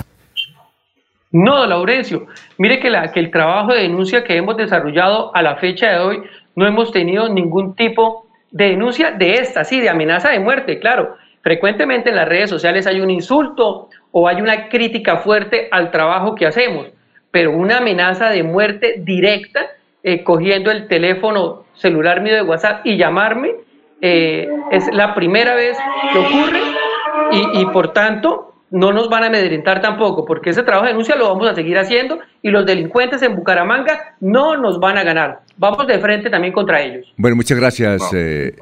No, Laurencio, mire que, la, que el trabajo de denuncia que hemos desarrollado a la fecha de hoy no hemos tenido ningún tipo de denuncia de esta, sí, de amenaza de muerte, claro. Frecuentemente en las redes sociales hay un insulto o hay una crítica fuerte al trabajo que hacemos, pero una amenaza de muerte directa, eh, cogiendo el teléfono celular mío de WhatsApp y llamarme, eh, es la primera vez que ocurre y, y por tanto no nos van a amedrentar tampoco, porque ese trabajo de denuncia lo vamos a seguir haciendo y los delincuentes en Bucaramanga no nos van a ganar. Vamos de frente también contra ellos. Bueno, muchas gracias. eh,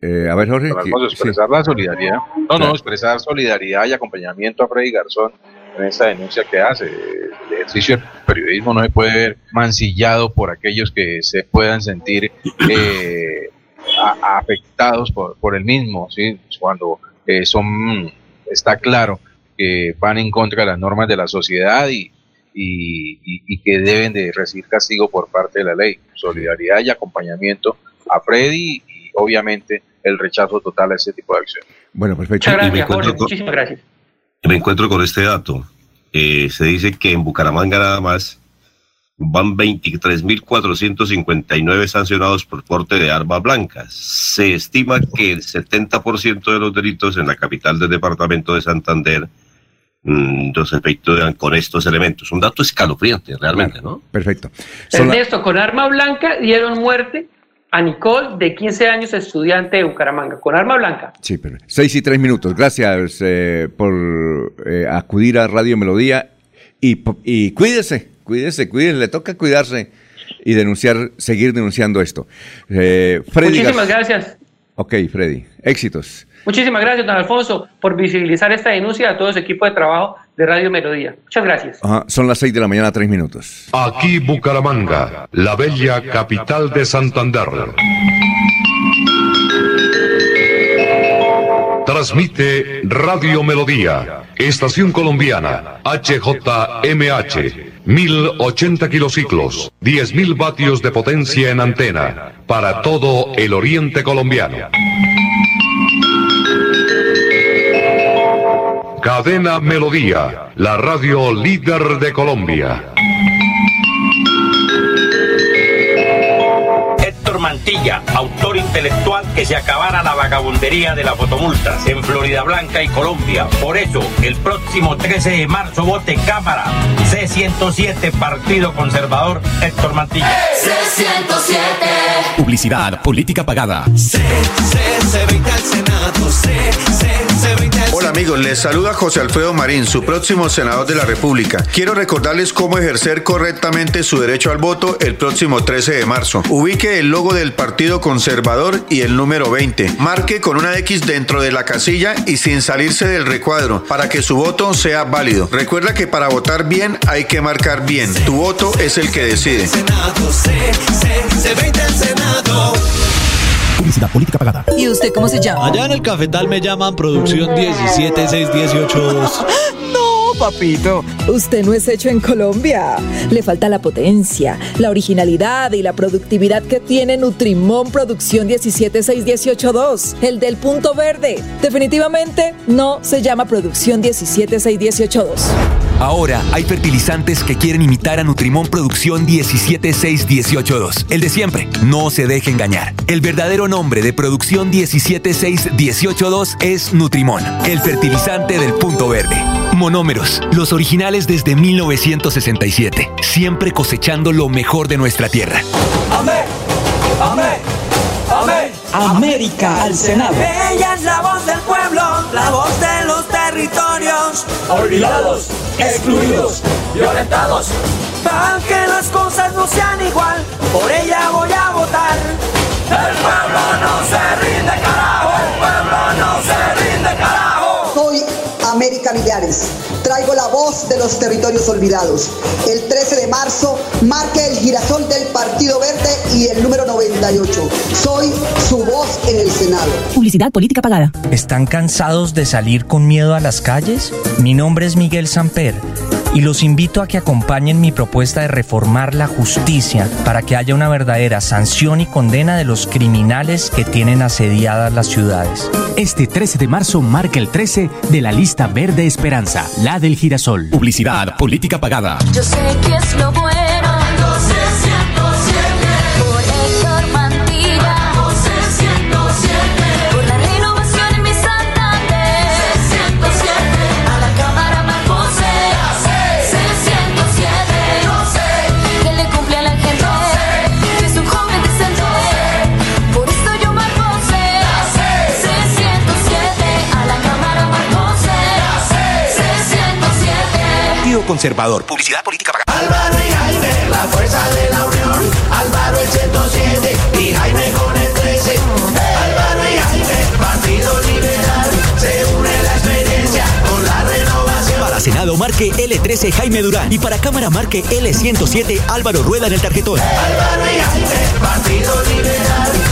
eh, a ver, Jorge. Alfonso, sí. expresar la solidaridad. No, Claro. no, expresar solidaridad y acompañamiento a Freddy Garzón en esta denuncia que hace. El ejercicio del periodismo no se puede ver mancillado por aquellos que se puedan sentir eh, a- afectados por, por el mismo, ¿sí? Cuando eh, son, está claro que van en contra de las normas de la sociedad y, y, y- y que deben de recibir castigo por parte de la ley. Solidaridad y acompañamiento a Freddy y, obviamente el rechazo total a ese tipo de acciones. Bueno, perfecto. Muchas Y me gracias, Jorge. con- Muchísimas gracias. Me encuentro con este dato. Eh, se dice que en Bucaramanga nada más van 23.459 sancionados por porte de armas blancas. Se estima que el 70% de los delitos en la capital del departamento de Santander mm, los efectúan con estos elementos. Un dato escalofriante, realmente, ¿no? Perfecto. Son la- Ernesto, con arma blanca dieron muerte a Nicole, de 15 años, estudiante de Bucaramanga. Con arma blanca. Sí, pero seis y tres minutos. Gracias eh, por eh, acudir a Radio Melodía y, y cuídese, cuídese, cuídese. Le toca cuidarse y denunciar, seguir denunciando esto. Eh, Freddy Muchísimas Gar- gracias. Ok, Freddy. Éxitos. Muchísimas gracias, don Alfonso, por visibilizar esta denuncia a todo ese equipo de trabajo de Radio Melodía. Muchas gracias. Ajá, son las seis de la mañana, tres minutos. Aquí Bucaramanga, la bella capital de Santander. Transmite Radio Melodía, Estación Colombiana, HJMH, 1080 kilociclos, 10.000 vatios de potencia en antena, para todo el oriente colombiano. Cadena Melodía, la radio líder de Colombia. Héctor Mantilla, autor intelectual que se acabara la vagabundería de las fotomultas en Florida Blanca y Colombia. Por eso, el próximo 13 de marzo vote Cámara C107 Partido Conservador Héctor Mantilla. C107. Publicidad, política pagada. Hola amigos, les saluda José Alfredo Marín, su próximo senador de la República. Quiero recordarles cómo ejercer correctamente su derecho al voto el próximo 13 de marzo. Ubique el logo del Partido Conservador y el número 20. Marque con una X dentro de la casilla y sin salirse del recuadro para que su voto sea válido. Recuerda que para votar bien hay que marcar bien. Tu voto es el que decide. Publicidad, política pagada. ¿Y usted cómo se llama? Allá en el cafetal me llaman producción 17618. No, papito. Usted no es hecho en Colombia. Le falta la potencia, la originalidad y la productividad que tiene Nutrimón Producción 17618.2, el del punto verde. Definitivamente no se llama Producción 17618.2. Ahora hay fertilizantes que quieren imitar a Nutrimón Producción 17618.2. El de siempre. No se deje engañar. El verdadero nombre de Producción 17618.2 es Nutrimón, el fertilizante del punto verde. Monómeros, los originales desde 1967, siempre cosechando lo mejor de nuestra tierra. Amén, amén, amén. América al Senado. Ella es la voz del pueblo, la voz de los territorios. Olvidados, excluidos, violentados. Para que las cosas no sean igual, por ella voy a votar. El pueblo no se rinde, carajo. América Millares. Traigo la voz de los territorios olvidados. El 13 de marzo marque el girasol del Partido Verde y el número 98. Soy su voz en el Senado. Publicidad, política pagada. ¿Están cansados de salir con miedo a las calles? Mi nombre es Miguel Samper y los invito a que acompañen mi propuesta de reformar la justicia para que haya una verdadera sanción y condena de los criminales que tienen asediadas las ciudades. Este 13 de marzo marca el 13 de la lista verde Esperanza, la del girasol. Publicidad, política pagada. Yo sé que es lo bueno. Partido Conservador. Publicidad, política pagada. Álvaro y Jaime, la fuerza de la unión. Álvaro el 107 y Jaime con el 13. Álvaro y Jaime, Partido Liberal. Se une la experiencia con la renovación. Para Senado marque L13 Jaime Durán y para Cámara marque L107 Álvaro Rueda en el tarjetón. Álvaro y Jaime, Partido Liberal.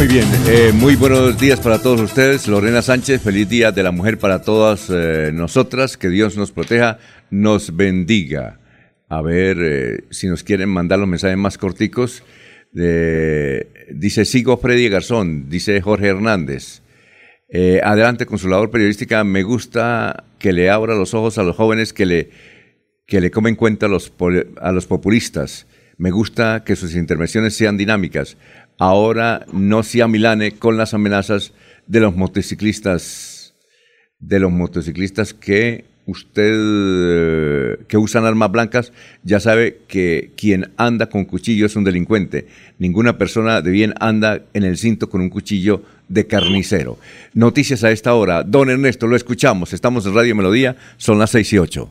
Muy bien, eh, muy buenos días para todos ustedes. Lorena Sánchez, feliz día de la mujer para todas eh, nosotras. Que Dios nos proteja, nos bendiga. A ver eh, si nos quieren mandar los mensajes más corticos. dice Sigo Freddy Garzón, dice Jorge Hernández. adelante, consulador periodística. Me gusta que le abra los ojos a los jóvenes que le, que le comen cuenta a los, a los populistas. Me gusta que sus intervenciones sean dinámicas ahora no sea Milane con las amenazas de los motociclistas, de los motociclistas que usted, eh, que usan armas blancas, ya sabe que quien anda con cuchillo es un delincuente. Ninguna persona de bien anda en el cinto con un cuchillo de carnicero. Noticias a esta hora. Don Ernesto, lo escuchamos. Estamos en Radio Melodía, son las seis y ocho.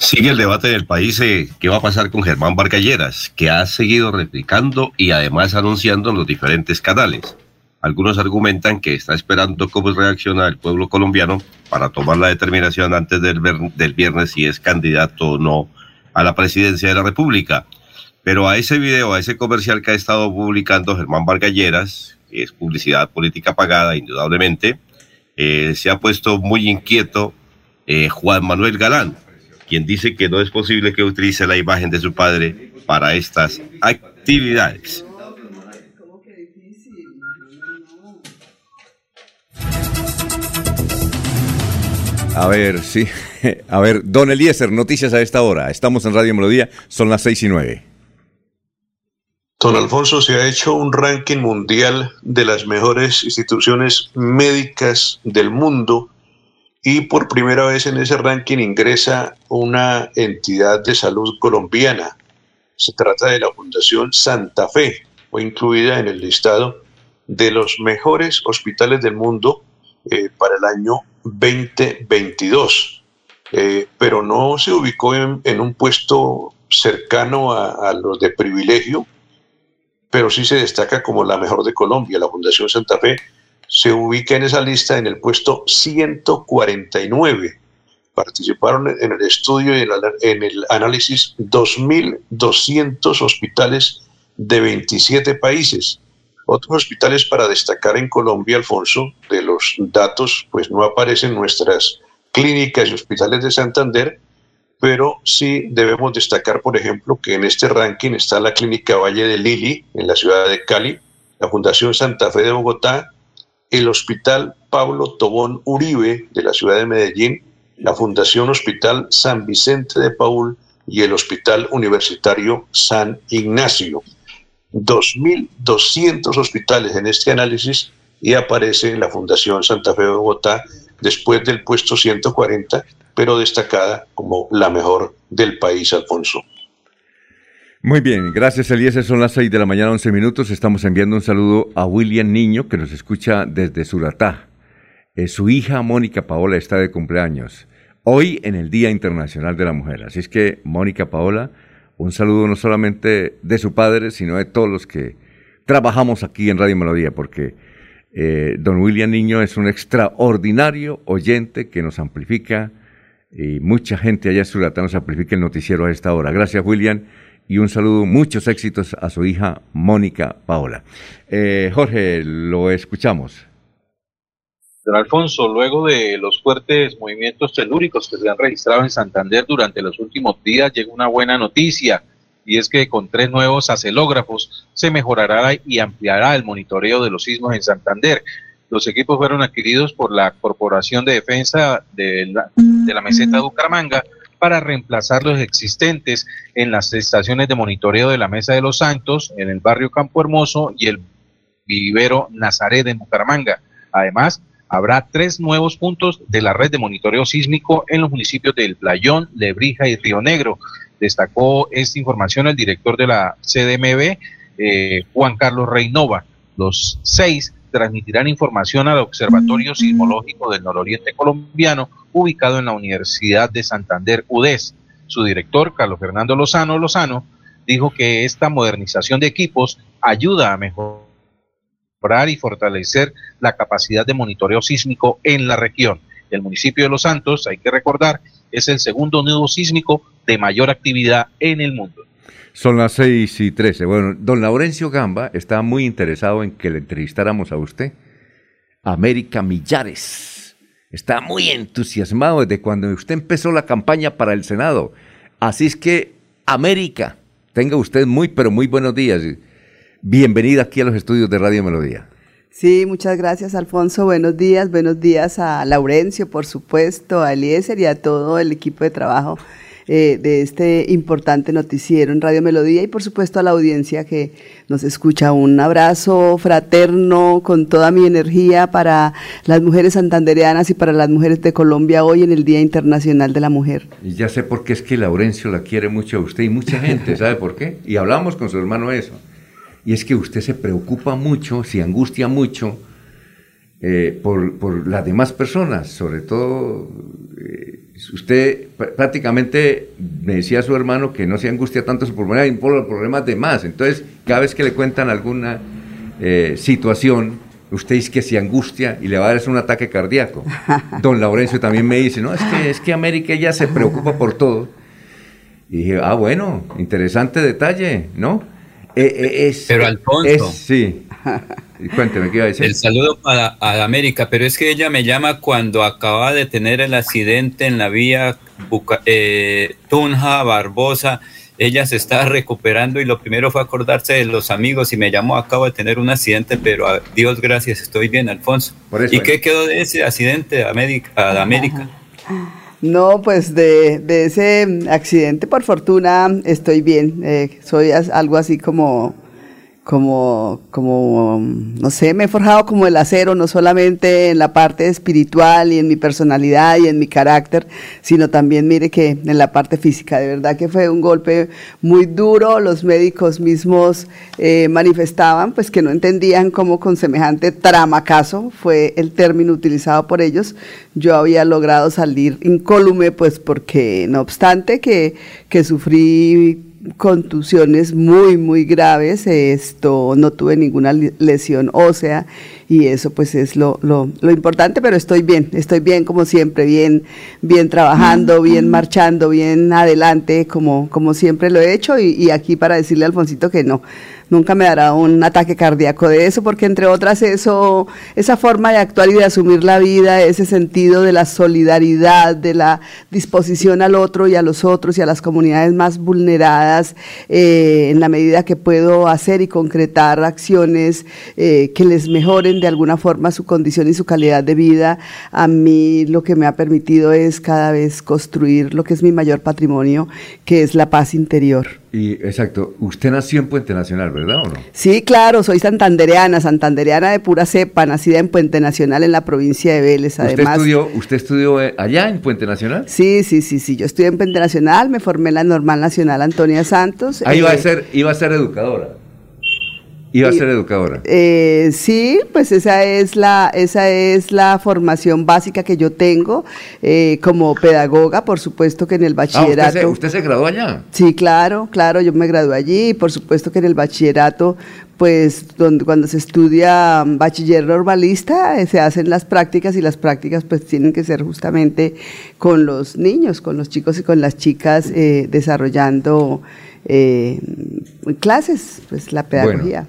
Sigue el debate del país eh, qué va a pasar con Germán Vargalleras, que ha seguido replicando y además anunciando en los diferentes canales. Algunos argumentan que está esperando cómo reacciona el pueblo colombiano para tomar la determinación antes del, del viernes si es candidato o no a la presidencia de la República. Pero a ese video, a ese comercial que ha estado publicando Germán Vargalleras, que es publicidad política pagada, indudablemente, eh, se ha puesto muy inquieto eh, Juan Manuel Galán, quien dice que no es posible que utilice la imagen de su padre para estas actividades. A ver, sí. A ver, don Eliezer, noticias a esta hora. Estamos en Radio Melodía, son las seis y nueve. Don Alfonso, se ha hecho un ranking mundial de las mejores instituciones médicas del mundo y por primera vez en ese ranking ingresa una entidad de salud colombiana. Se trata de la Fundación Santa Fe, fue incluida en el listado de los mejores hospitales del mundo eh, para el año 2022, eh, pero no se ubicó en, un puesto cercano a, a los de privilegio, pero sí se destaca como la mejor de Colombia. La Fundación Santa Fe se ubica en esa lista en el puesto 149. Participaron en el estudio y en el análisis 2.200 hospitales de 27 países. Otros hospitales para destacar en Colombia, Alfonso, de los datos, pues no aparecen nuestras clínicas y hospitales de Santander, pero sí debemos destacar, por ejemplo, que en este ranking está la Clínica Valle de Lili, en la ciudad de Cali, la Fundación Santa Fe de Bogotá, el Hospital Pablo Tobón Uribe de la ciudad de Medellín, la Fundación Hospital San Vicente de Paul y el Hospital Universitario San Ignacio. 2.200 hospitales en este análisis y aparece la Fundación Santa Fe de Bogotá después del puesto 140, pero destacada como la mejor del país, Alfonso. Muy bien, gracias Eliezer. Son las 6 de la mañana, 11 minutos. Estamos enviando un saludo a William Niño, que nos escucha desde Suratá. Eh, su hija Mónica Paola está de cumpleaños, hoy en el Día Internacional de la Mujer. Así es que, Mónica Paola, un saludo no solamente de su padre, sino de todos los que trabajamos aquí en Radio Melodía, porque eh, don William Niño es un extraordinario oyente que nos amplifica y mucha gente allá en Suratá nos amplifica el noticiero a esta hora. Gracias, William y un saludo, muchos éxitos a su hija Mónica Paola. Eh, Jorge, lo escuchamos. Don Alfonso, luego de los fuertes movimientos telúricos que se han registrado en Santander durante los últimos días, llega una buena noticia y es que con tres nuevos acelógrafos se mejorará y ampliará el monitoreo de los sismos en Santander. Los equipos fueron adquiridos por la Corporación de Defensa de la, de la Meseta de Bucaramanga para reemplazar los existentes en las estaciones de monitoreo de la Mesa de los Santos, en el barrio Campo Hermoso y el vivero Nazaret de Bucaramanga. Además, habrá tres nuevos puntos de la red de monitoreo sísmico en los municipios del Playón, Lebrija y Río Negro. Destacó esta información el director de la CDMB, eh, Juan Carlos Reynova. Los seis transmitirán información al Observatorio Sismológico del Nororiente Colombiano, ubicado en la Universidad de Santander, UDES. Su director, Carlos Fernando Lozano Lozano, dijo que esta modernización de equipos ayuda a mejorar y fortalecer la capacidad de monitoreo sísmico en la región. El municipio de Los Santos, hay que recordar, es el segundo nudo sísmico de mayor actividad en el mundo. Son las 6 y 13. Bueno, don Laurencio Gamba está muy interesado en que le entrevistáramos a usted. América Millares. Está muy entusiasmado desde cuando usted empezó la campaña para el Senado. Así es que, América, tenga usted muy, pero muy buenos días. Bienvenida aquí a los estudios de Radio Melodía. Sí, muchas gracias, Alfonso. Buenos días, buenos días a Laurencio, por supuesto, a Eliezer y a todo el equipo de trabajo eh, de este importante noticiero en Radio Melodía y por supuesto a la audiencia que nos escucha. Un abrazo fraterno con toda mi energía para las mujeres santandereanas y para las mujeres de Colombia hoy en el Día Internacional de la Mujer. Y ya sé por qué es que Laurencio la quiere mucho a usted y mucha gente, ¿sabe por qué? Y hablamos con su hermano eso. Y es que usted se preocupa mucho, se angustia mucho eh, por, por, las demás personas, sobre todo eh, usted prácticamente me decía a su hermano que no se angustia tanto su problema por los problemas de más. Entonces, cada vez que le cuentan alguna eh, situación, usted dice que se angustia y le va a dar un ataque cardíaco. Don Laurencio también me dice, no, es que, es que América ya se preocupa por todo. Y dije, ah, bueno, interesante detalle, ¿no? Eh, eh, es, Pero Alfonso. sí. Cuénteme, ¿qué iba a decir? El saludo para a América, pero es que ella me llama cuando acaba de tener el accidente en la vía eh, Tunja, Barbosa. Ella se está recuperando y lo primero fue acordarse de los amigos y me llamó, acabo de tener un accidente, pero a Dios gracias, estoy bien, Alfonso. ¿Y qué quedó de ese accidente de América? América? No, pues de, de, ese accidente, por fortuna, estoy bien. Eh, soy algo así como como, como, no sé, me he forjado como el acero, no solamente en la parte espiritual y en mi personalidad y en mi carácter, sino también, mire que en la parte física. De verdad que fue un golpe muy duro. Los médicos mismos eh, manifestaban pues que no entendían cómo con semejante tramacazo, fue el término utilizado por ellos, yo había logrado salir incólume, pues porque no obstante que, que sufrí contusiones muy, muy graves. Esto no tuve ninguna lesión ósea y eso pues es lo, lo, lo, importante, pero estoy bien, estoy bien como siempre, bien, bien trabajando, bien marchando, bien adelante, como, como siempre lo he hecho y, y aquí para decirle a Alfonsito que no, nunca me dará un ataque cardíaco de eso, porque entre otras eso, esa forma de actuar y de asumir la vida, ese sentido de la solidaridad, de la disposición al otro y a los otros y a las comunidades más vulneradas, eh, en la medida que puedo hacer y concretar acciones eh, que les mejoren de alguna forma su condición y su calidad de vida, a mí lo que me ha permitido es cada vez construir lo que es mi mayor patrimonio, que es la paz interior. Y exacto, usted nació en Puente Nacional, ¿verdad o no? Sí, claro, soy santandereana, santandereana de pura cepa, nacida en Puente Nacional en la provincia de Vélez, además. ¿Usted estudió, usted estudió eh, allá en Puente Nacional? Sí, sí, sí, sí, yo estudié en Puente Nacional, me formé en la Normal Nacional Antonia Santos. Ahí iba a ser, iba a ser educadora. Iba a ser educadora. Eh, sí, pues esa es la, esa es la formación básica que yo tengo eh, como pedagoga, por supuesto que en el bachillerato. Ah, usted, se, graduó allá? Sí, claro, claro, yo me gradué allí, y por supuesto que en el bachillerato, pues donde, cuando se estudia bachiller normalista, eh, se hacen las prácticas y las prácticas pues tienen que ser justamente con los niños, con los chicos y con las chicas desarrollando clases, pues la pedagogía.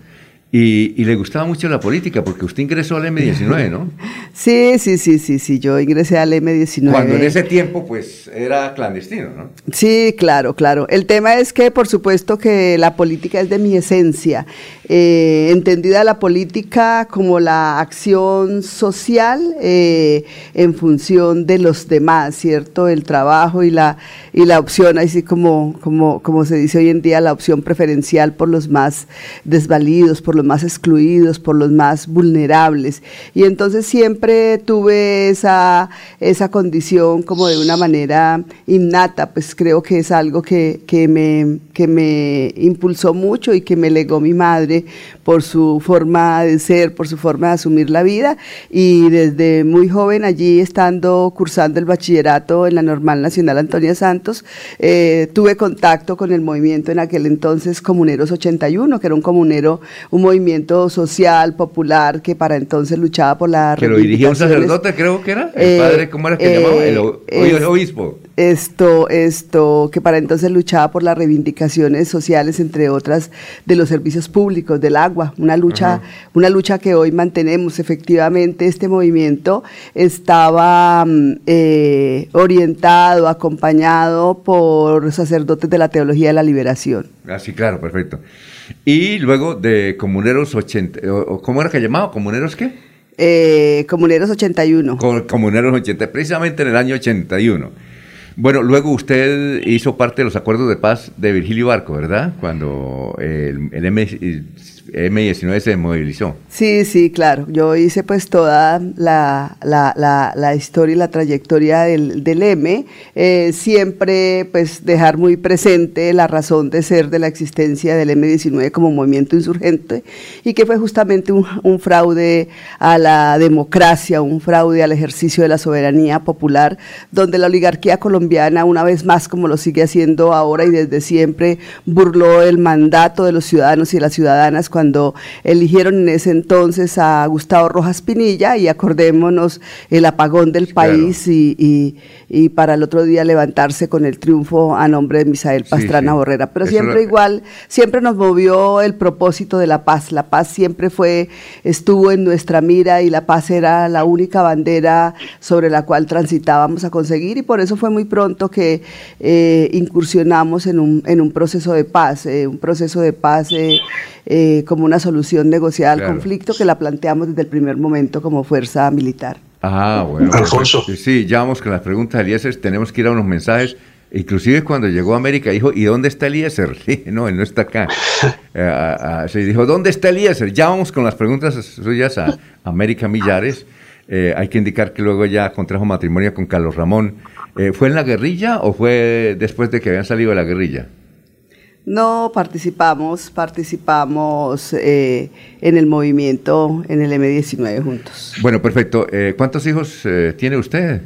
Y, le gustaba mucho la política, porque usted ingresó al M19, ¿no? Sí, sí, sí, sí, sí, yo ingresé al M19. Cuando en ese tiempo, pues, era clandestino, ¿no? Sí, claro, claro. El tema es que, por supuesto, que la política es de mi esencia. Eh, entendida la política como la acción social eh, en función de los demás, ¿cierto? El trabajo y la, y la opción, así como, como, como se dice hoy en día, la opción preferencial por los más desvalidos, por los más excluidos, por los más vulnerables. Y entonces siempre tuve esa, esa condición como de una manera innata, pues creo que es algo que, que, me, que me impulsó mucho y que me legó mi madre por su forma de ser, por su forma de asumir la vida y desde muy joven allí estando cursando el bachillerato en la Normal Nacional Antonia Santos, eh, tuve contacto con el movimiento en aquel entonces Comuneros 81, que era un comunero, un movimiento social, popular, que para entonces luchaba por la Que lo dirigía un sacerdote, creo que era. El Eh, padre, ¿cómo era que eh, llamaba? El o- es- obispo. Esto, esto, que para entonces luchaba por las reivindicaciones sociales, entre otras, de los servicios públicos, del agua, una lucha, Ajá. una lucha que hoy mantenemos. Efectivamente, este movimiento estaba mm, eh, orientado, acompañado por sacerdotes de la teología de la liberación. Ah, sí, claro, perfecto. Y luego de Comuneros 80, o- o ¿cómo era que llamaba? ¿Comuneros qué? Eh, Comuneros 81. Con Comuneros 80, precisamente en el año 81. Bueno, luego usted hizo parte de los acuerdos de paz de Virgilio Barco, ¿verdad? Cuando el, el M, M19 se movilizó. Sí, sí, claro. Yo hice pues toda la, la, historia y la trayectoria del, del M. Eh, siempre pues dejar muy presente la razón de ser de la existencia del M19 como movimiento insurgente y que fue justamente un, un fraude a la democracia, un fraude al ejercicio de la soberanía popular, donde la oligarquía colombiana, una vez más como lo sigue haciendo ahora y desde siempre, burló el mandato de los ciudadanos y de las ciudadanas cuando eligieron en ese entonces a Gustavo Rojas Pinilla y acordémonos el apagón del país y, y- y para el otro día levantarse con el triunfo a nombre de Misael Pastrana sí. Borrera. Pero Eso siempre lo- igual, siempre nos movió el propósito de la paz. La paz siempre fue, estuvo en nuestra mira y la paz era la única bandera sobre la cual transitábamos a conseguir y por eso fue muy pronto que eh, incursionamos en un, en un proceso de paz, eh, un proceso de paz eh, eh, como una solución negociada al Claro. conflicto que la planteamos desde el primer momento como fuerza militar. Ah, bueno. Alfonso. perfecto. Sí, ya vamos con las preguntas de Eliezer. Tenemos que ir a unos mensajes. Inclusive cuando llegó a América dijo, ¿y dónde está Eliezer? No, él no está acá. Eh, ah, ah, se dijo, ¿dónde está Eliezer? Ya vamos con las preguntas suyas a América Millares. Eh, hay que indicar que luego ya contrajo matrimonio con Carlos Ramón. Eh, ¿Fue en la guerrilla o fue después de que habían salido de la guerrilla? No participamos, participamos eh, en el movimiento en el M19 juntos. Bueno, perfecto. Eh, ¿Cuántos hijos eh, tiene usted?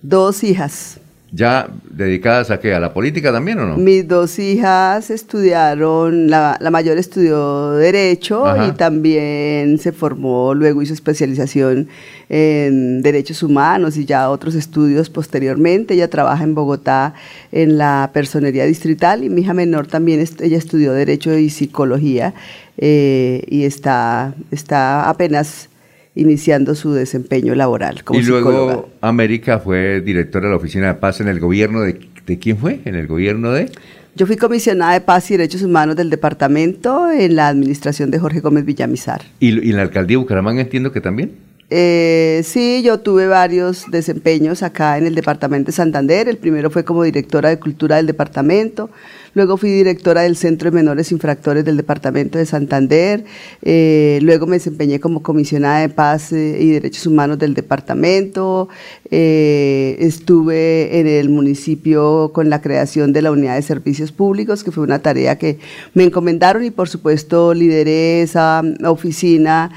Dos hijas. ¿Ya dedicadas a qué? ¿A la política también o no? Mis dos hijas estudiaron, la, la mayor estudió Derecho Ajá. y también se formó, luego hizo especialización en Derechos Humanos y ya otros estudios posteriormente. Ella trabaja en Bogotá en la Personería Distrital y mi hija menor también, est- ella estudió Derecho y Psicología eh, y está, está apenas iniciando su desempeño laboral como y luego psicóloga. América fue directora de la Oficina de Paz en el gobierno de... ¿De quién fue? ¿En el gobierno de...? Yo fui comisionada de Paz y Derechos Humanos del departamento en la administración de Jorge Gómez Villamizar. Y, y en la alcaldía de Bucaramanga entiendo que también. Eh, sí, yo tuve varios desempeños acá en el departamento de Santander. El primero fue como directora de cultura del departamento. Luego fui directora del Centro de Menores Infractores del departamento de Santander. Eh, luego me desempeñé como comisionada de paz eh, y derechos humanos del departamento. Eh, estuve en el municipio con la creación de la unidad de servicios públicos, que fue una tarea que me encomendaron y por supuesto lideré esa oficina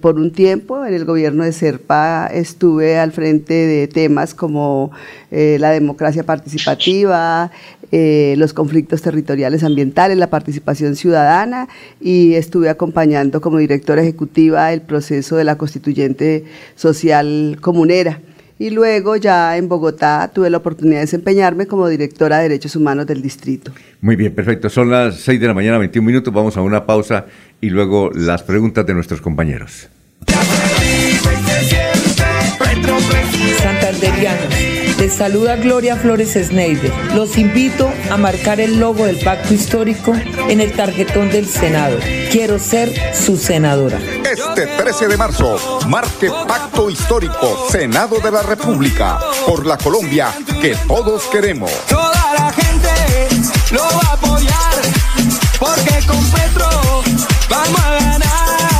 por un tiempo. En el gobierno de Serpa estuve al frente de temas como la democracia participativa, eh, los conflictos territoriales ambientales, la participación ciudadana y estuve acompañando como directora ejecutiva el proceso de la constituyente social comunera. Y luego ya en Bogotá tuve la oportunidad de desempeñarme como directora de Derechos Humanos del distrito. Muy bien, perfecto. Son las 6 de la mañana, 21 minutos. Vamos a una pausa y luego las preguntas de nuestros compañeros. Santanderianos, les saluda Gloria Flores Sneider. Los invito a marcar el logo del pacto histórico en el tarjetón del Senado. Quiero ser su senadora. Este 13 de marzo, marque Pacto Histórico, Senado de la República, por la Colombia que todos queremos. Toda la gente lo va a apoyar porque con Petro.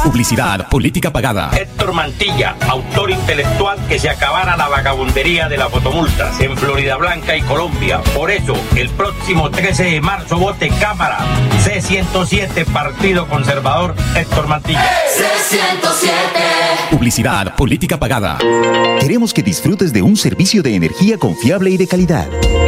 Publicidad, política pagada. Héctor Mantilla, autor intelectual que se acabara la vagabundería de las fotomultas en Florida Blanca y Colombia. Por eso, el próximo 13 de marzo vote Cámara C107 Partido Conservador Héctor Mantilla. C107. Publicidad, política pagada. Queremos que disfrutes de un servicio de energía confiable y de calidad.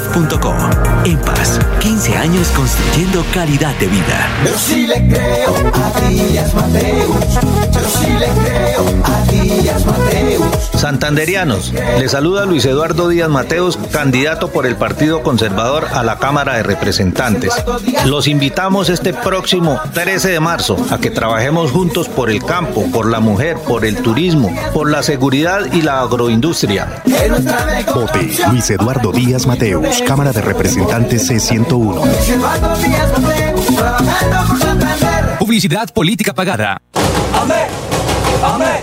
www.empas.gov.co. EMPAS, 15 años construyendo calidad de vida. Pero si le creo a Díaz Mateus, pero si le creo a Díaz Mateus. Santanderianos, le saluda Luis Eduardo Díaz Mateos, candidato por el Partido Conservador a la Cámara de Representantes. Los invitamos este próximo 13 de marzo a que trabajemos juntos por el campo, por la mujer, por el turismo, por la seguridad y la agroindustria. Vote Luis Eduardo Díaz Mateus, Cámara de Representantes C101. Eduardo Díaz Mateus, trabajando por Santander. Publicidad política pagada. Amén, amén,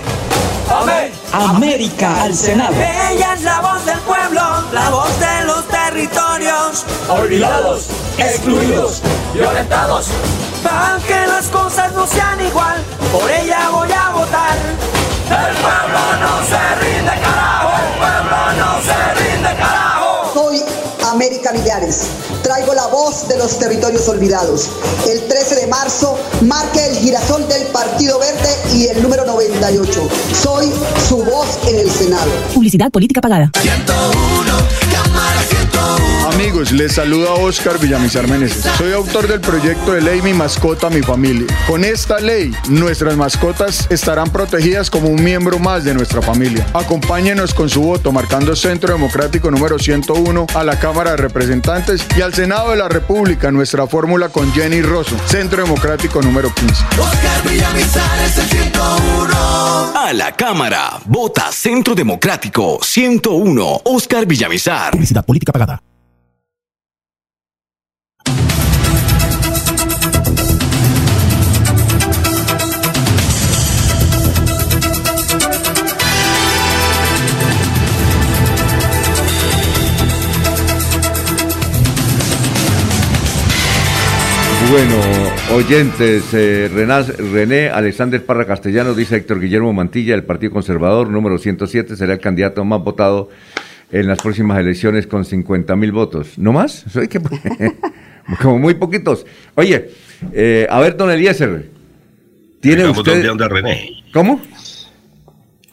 amén. América al Senado. Ella es la voz del pueblo, la voz de los territorios. Olvidados, excluidos, violentados. Para que las cosas no sean igual, por ella voy a votar. El pueblo no se rinde, carajo. El pueblo no se rinde, América Millares. Traigo la voz de los territorios olvidados. El 13 de marzo marque el girasol del Partido Verde y el número 98. Soy su voz en el Senado. Publicidad política pagada. Amigos, les saluda Oscar Villamizar Meneses. Soy autor del proyecto de ley Mi Mascota, Mi Familia. Con esta ley, nuestras mascotas estarán protegidas como un miembro más de nuestra familia. Acompáñenos con su voto marcando Centro Democrático número 101 a la Cámara de Representantes y al Senado de la República, nuestra fórmula con Jenny Rosso, Centro Democrático número 15. Oscar Villamizar es el 101. A la Cámara. Vota Centro Democrático 101. Oscar Villamizar. Publicidad política pagada. Oyentes, eh, René Alexander Parra Castellano, dice Héctor Guillermo Mantilla, el Partido Conservador, número 107, será el candidato más votado en las próximas elecciones con 50 mil votos. ¿No más? Soy que como muy poquitos. Oye, eh, a ver, don Eliezer, ¿tiene Digamos usted... dónde anda René. ¿Cómo?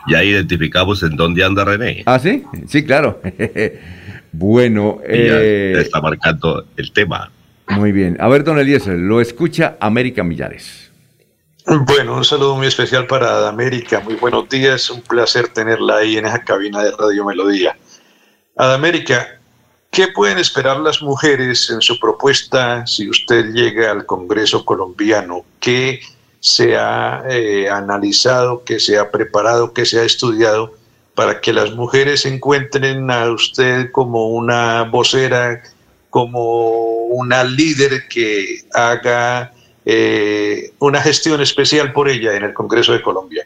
Ya identificamos en dónde anda René. Ah, sí, sí, claro. bueno, Y ya eh, está marcando el tema. Muy bien. A ver, don Eliezer, lo escucha América Millares. Bueno, un saludo muy especial para Adamérica. Muy buenos días. Un placer tenerla ahí en esa cabina de Radio Melodía. Adamérica, ¿qué pueden esperar las mujeres en su propuesta si usted llega al Congreso colombiano? ¿Qué se ha eh, analizado, qué se ha preparado, qué se ha estudiado para que las mujeres encuentren a usted como una vocera, como una líder que haga eh, una gestión especial por ella en el Congreso de Colombia.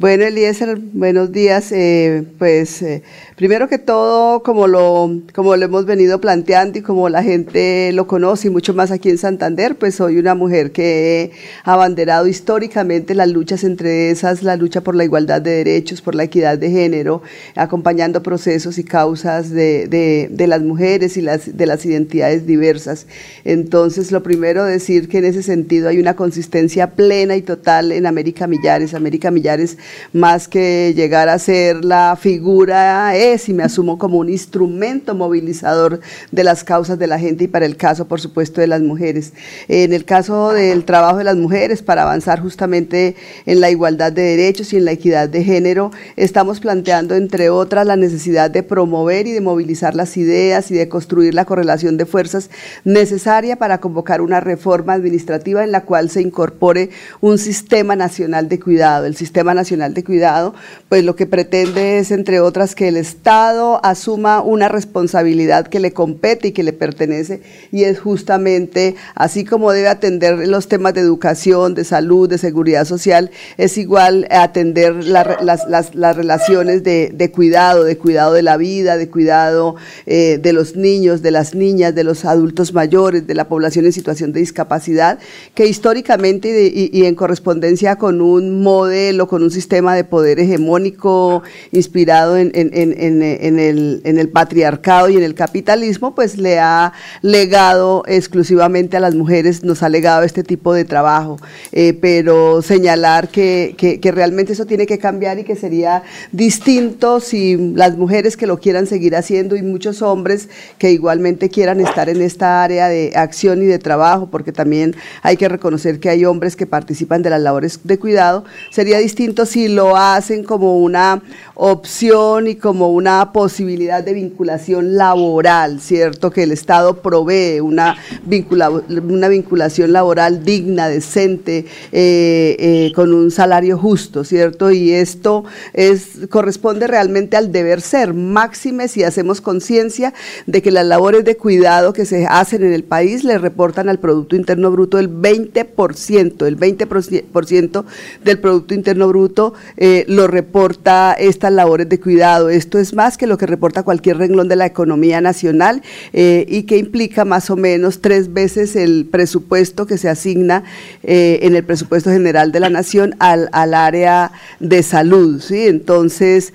Bueno, Eliezer, buenos días. Eh, pues eh, primero que todo, como lo, como lo hemos venido planteando y como la gente lo conoce y mucho más aquí en Santander, pues soy una mujer que he abanderado históricamente las luchas entre esas, la lucha por la igualdad de derechos, por la equidad de género, acompañando procesos y causas de, de, de las mujeres y las, de las identidades diversas. Entonces, lo primero decir que en ese sentido hay una consistencia plena y total en América Millares. América Millares más que llegar a ser la figura es y me asumo como un instrumento movilizador de las causas de la gente y para el caso, por supuesto, de las mujeres. En el caso del trabajo de las mujeres para avanzar justamente en la igualdad de derechos y en la equidad de género, estamos planteando, entre otras, la necesidad de promover y de movilizar las ideas y de construir la correlación de fuerzas necesaria para convocar una reforma administrativa en la cual se incorpore un sistema nacional de cuidado. El sistema nacional de cuidado, pues lo que pretende es, entre otras, que el Estado asuma una responsabilidad que le compete y que le pertenece, y es justamente, así como debe atender los temas de educación, de salud, de seguridad social, es igual atender la- las, las- las relaciones de, de cuidado, de cuidado de la vida, de cuidado eh, de los niños, de las niñas, de los adultos mayores, de la población en situación de discapacidad, que históricamente y, de- y- y en correspondencia con un modelo, con un sistema de poder hegemónico inspirado en, el, patriarcado y en el capitalismo, pues le ha legado exclusivamente a las mujeres, nos ha legado este tipo de trabajo. Eh, pero señalar que- que realmente eso tiene que cambiar y que sería distinto si las mujeres que lo quieran seguir haciendo y muchos hombres que igualmente quieran estar en esta área de acción y de trabajo, porque también hay que reconocer que hay hombres que participan de las labores de cuidado, sería distinto si lo hacen como una opción y como una posibilidad de vinculación laboral, ¿cierto? Que el Estado provee una, vincula- una vinculación laboral digna, decente, eh, eh, con un salario justo, ¿cierto? Y esto es, corresponde realmente al deber ser, máxime si hacemos conciencia de que las labores de cuidado que se hacen en el país le reportan al Producto Interno Bruto el 20%, el 20% del Producto Interno Bruto eh, lo reporta estas labores de cuidado. Esto es más que lo que reporta cualquier renglón de la economía nacional eh, y que implica más o menos tres veces el presupuesto que se asigna eh, en el presupuesto general de la nación al, al área de salud. ¿sí? Entonces,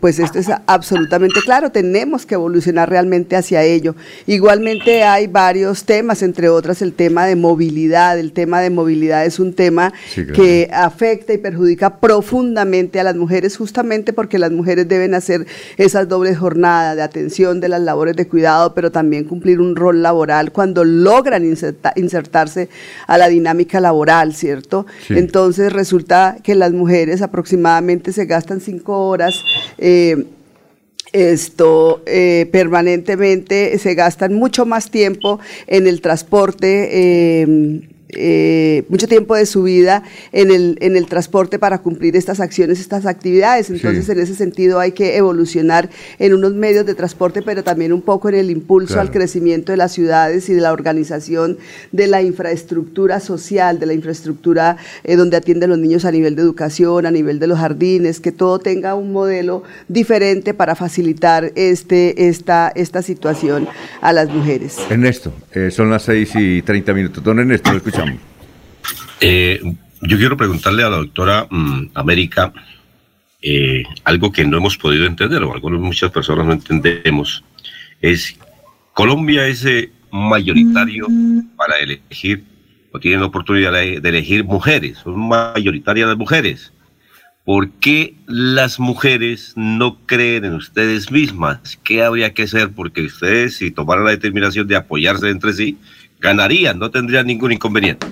pues esto es absolutamente claro, tenemos que evolucionar realmente hacia ello. Igualmente hay varios temas, entre otras el tema de movilidad. El tema de movilidad es un tema Sí, claro. que afecta y perjudica profundamente a las mujeres, justamente porque las mujeres deben hacer esas dobles jornadas de atención de las labores de cuidado, pero también cumplir un rol laboral cuando logran inserta- insertarse a la dinámica laboral, ¿cierto? Sí. Entonces resulta que las mujeres aproximadamente se gastan cinco horas. eh, esto eh, permanentemente se gastan mucho más tiempo en el transporte eh, eh, mucho tiempo de su vida en el, en el transporte para cumplir estas acciones, estas actividades. Entonces, Sí. en ese sentido hay que evolucionar en unos medios de transporte, pero también un poco en el impulso Claro. al crecimiento de las ciudades y de la organización de la infraestructura social, de la infraestructura eh, donde atienden los niños a nivel de educación, a nivel de los jardines, que todo tenga un modelo diferente para facilitar este, esta, esta situación a las mujeres. Ernesto, eh, son las 6 y 30 minutos. Don Ernesto, lo escuchamos. Eh, yo quiero preguntarle a la doctora mm, América eh, algo que no hemos podido entender, o algunas muchas personas no entendemos, es Colombia es eh, mayoritario para elegir, o tienen la oportunidad de, de elegir mujeres, son mayoritarias las mujeres. ¿Por qué las mujeres no creen en ustedes mismas? ¿Qué habría que hacer? Porque ustedes, si tomaran la determinación de apoyarse entre sí, ganarían, no tendrían ningún inconveniente.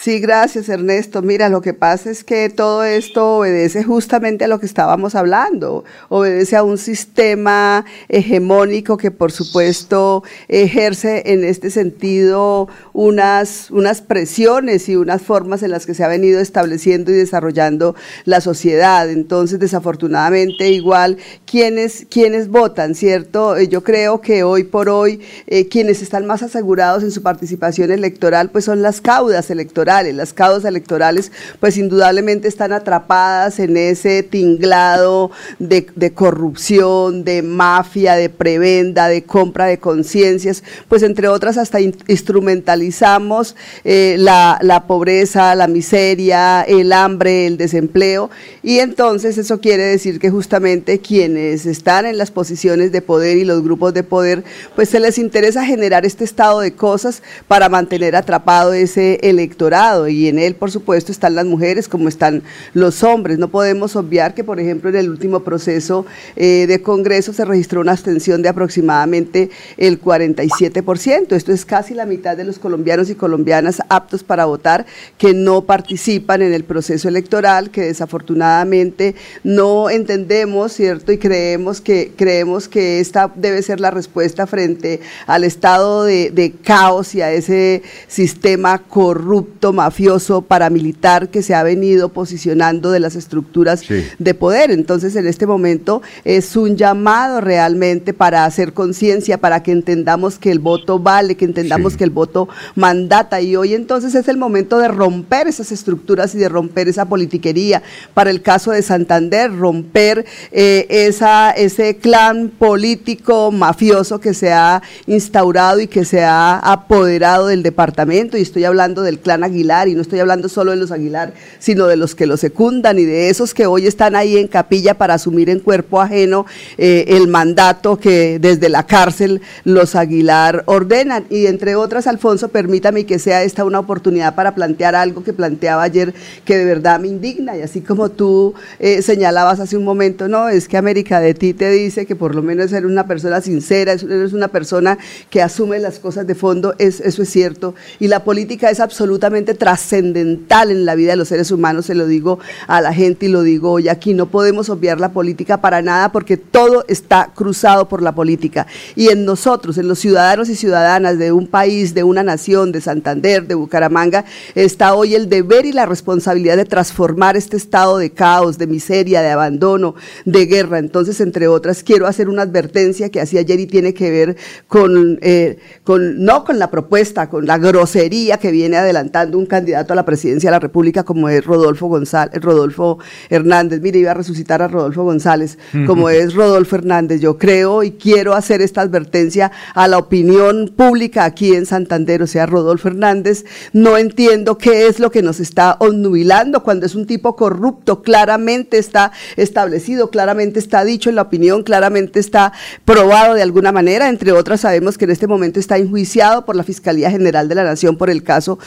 Sí, gracias Ernesto. Mira, lo que pasa es que todo esto obedece justamente a lo que estábamos hablando, obedece a un sistema hegemónico que por supuesto ejerce en este sentido unas, unas presiones y unas formas en las que se ha venido estableciendo y desarrollando la sociedad. Entonces, desafortunadamente, igual, quienes, votan, ¿cierto? Eh, Yo creo que hoy por hoy eh, quienes están más asegurados en su participación electoral, pues son las caudas electorales Las causas electorales, pues indudablemente están atrapadas en ese tinglado de, corrupción, de mafia, de prebenda, de compra de conciencias, pues entre otras hasta in- instrumentalizamos eh, la, la pobreza, la miseria, el hambre, el desempleo, y entonces eso quiere decir que justamente quienes están en las posiciones de poder y los grupos de poder, pues se les interesa generar este estado de cosas para mantener atrapado ese electorado, y en él, por supuesto, están las mujeres como están los hombres. No podemos obviar que, por ejemplo, en el último proceso eh, de Congreso se registró una abstención de aproximadamente el 47%. Esto es casi la mitad de los colombianos y colombianas aptos para votar que no participan en el proceso electoral, que desafortunadamente no entendemos, ¿cierto? Y creemos que, creemos que esta debe ser la respuesta frente al estado de, de caos y a ese sistema corrupto, mafioso, paramilitar que se ha venido posicionando de las estructuras de poder. Entonces, en este momento es un llamado realmente para hacer conciencia, para que entendamos que el voto vale, que entendamos que el voto mandata. Y hoy entonces es el momento de romper esas estructuras y de romper esa politiquería. Para el caso de Santander, romper eh, esa, ese clan político mafioso que se ha instaurado y que se ha apoderado del departamento. Y estoy hablando del clan Y no estoy hablando solo de los Aguilar, sino de los que lo secundan y de esos que hoy están ahí en capilla para asumir en cuerpo ajeno eh, el mandato que desde la cárcel los Aguilar ordenan. Y entre otras, Alfonso, permítame que sea esta una oportunidad para plantear algo que planteaba ayer que de verdad me indigna. Y así como tú eh, señalabas hace un momento, no, es que América de ti te dice que por lo menos eres una persona sincera, es- eres una persona que asume las cosas de fondo, es, eso es cierto. Y la política es absolutamente trascendental en la vida de los seres humanos, se lo digo a la gente y lo digo hoy aquí. No podemos obviar la política para nada porque todo está cruzado por la política. Y en nosotros, en los ciudadanos y ciudadanas de un país, de una nación, de Santander, de Bucaramanga, está hoy el deber y la responsabilidad de transformar este estado de caos, de miseria, de abandono, de guerra. Entonces, entre otras, quiero hacer una advertencia que hacía ayer y tiene que ver con, eh, con, no con la propuesta, con la grosería que viene adelantando un candidato a la presidencia de la República como es Rodolfo González, Rodolfo Hernández. Mire, iba a resucitar a Rodolfo González, como es Rodolfo Hernández. Yo creo y quiero hacer esta advertencia a la opinión pública aquí en Santander, o sea, Rodolfo Hernández, no entiendo qué es lo que nos está onnubilando cuando es un tipo corrupto, claramente está establecido, claramente está dicho en la opinión, claramente está probado de alguna manera, entre otras sabemos que en este momento está enjuiciado por la Fiscalía General de la Nación por el caso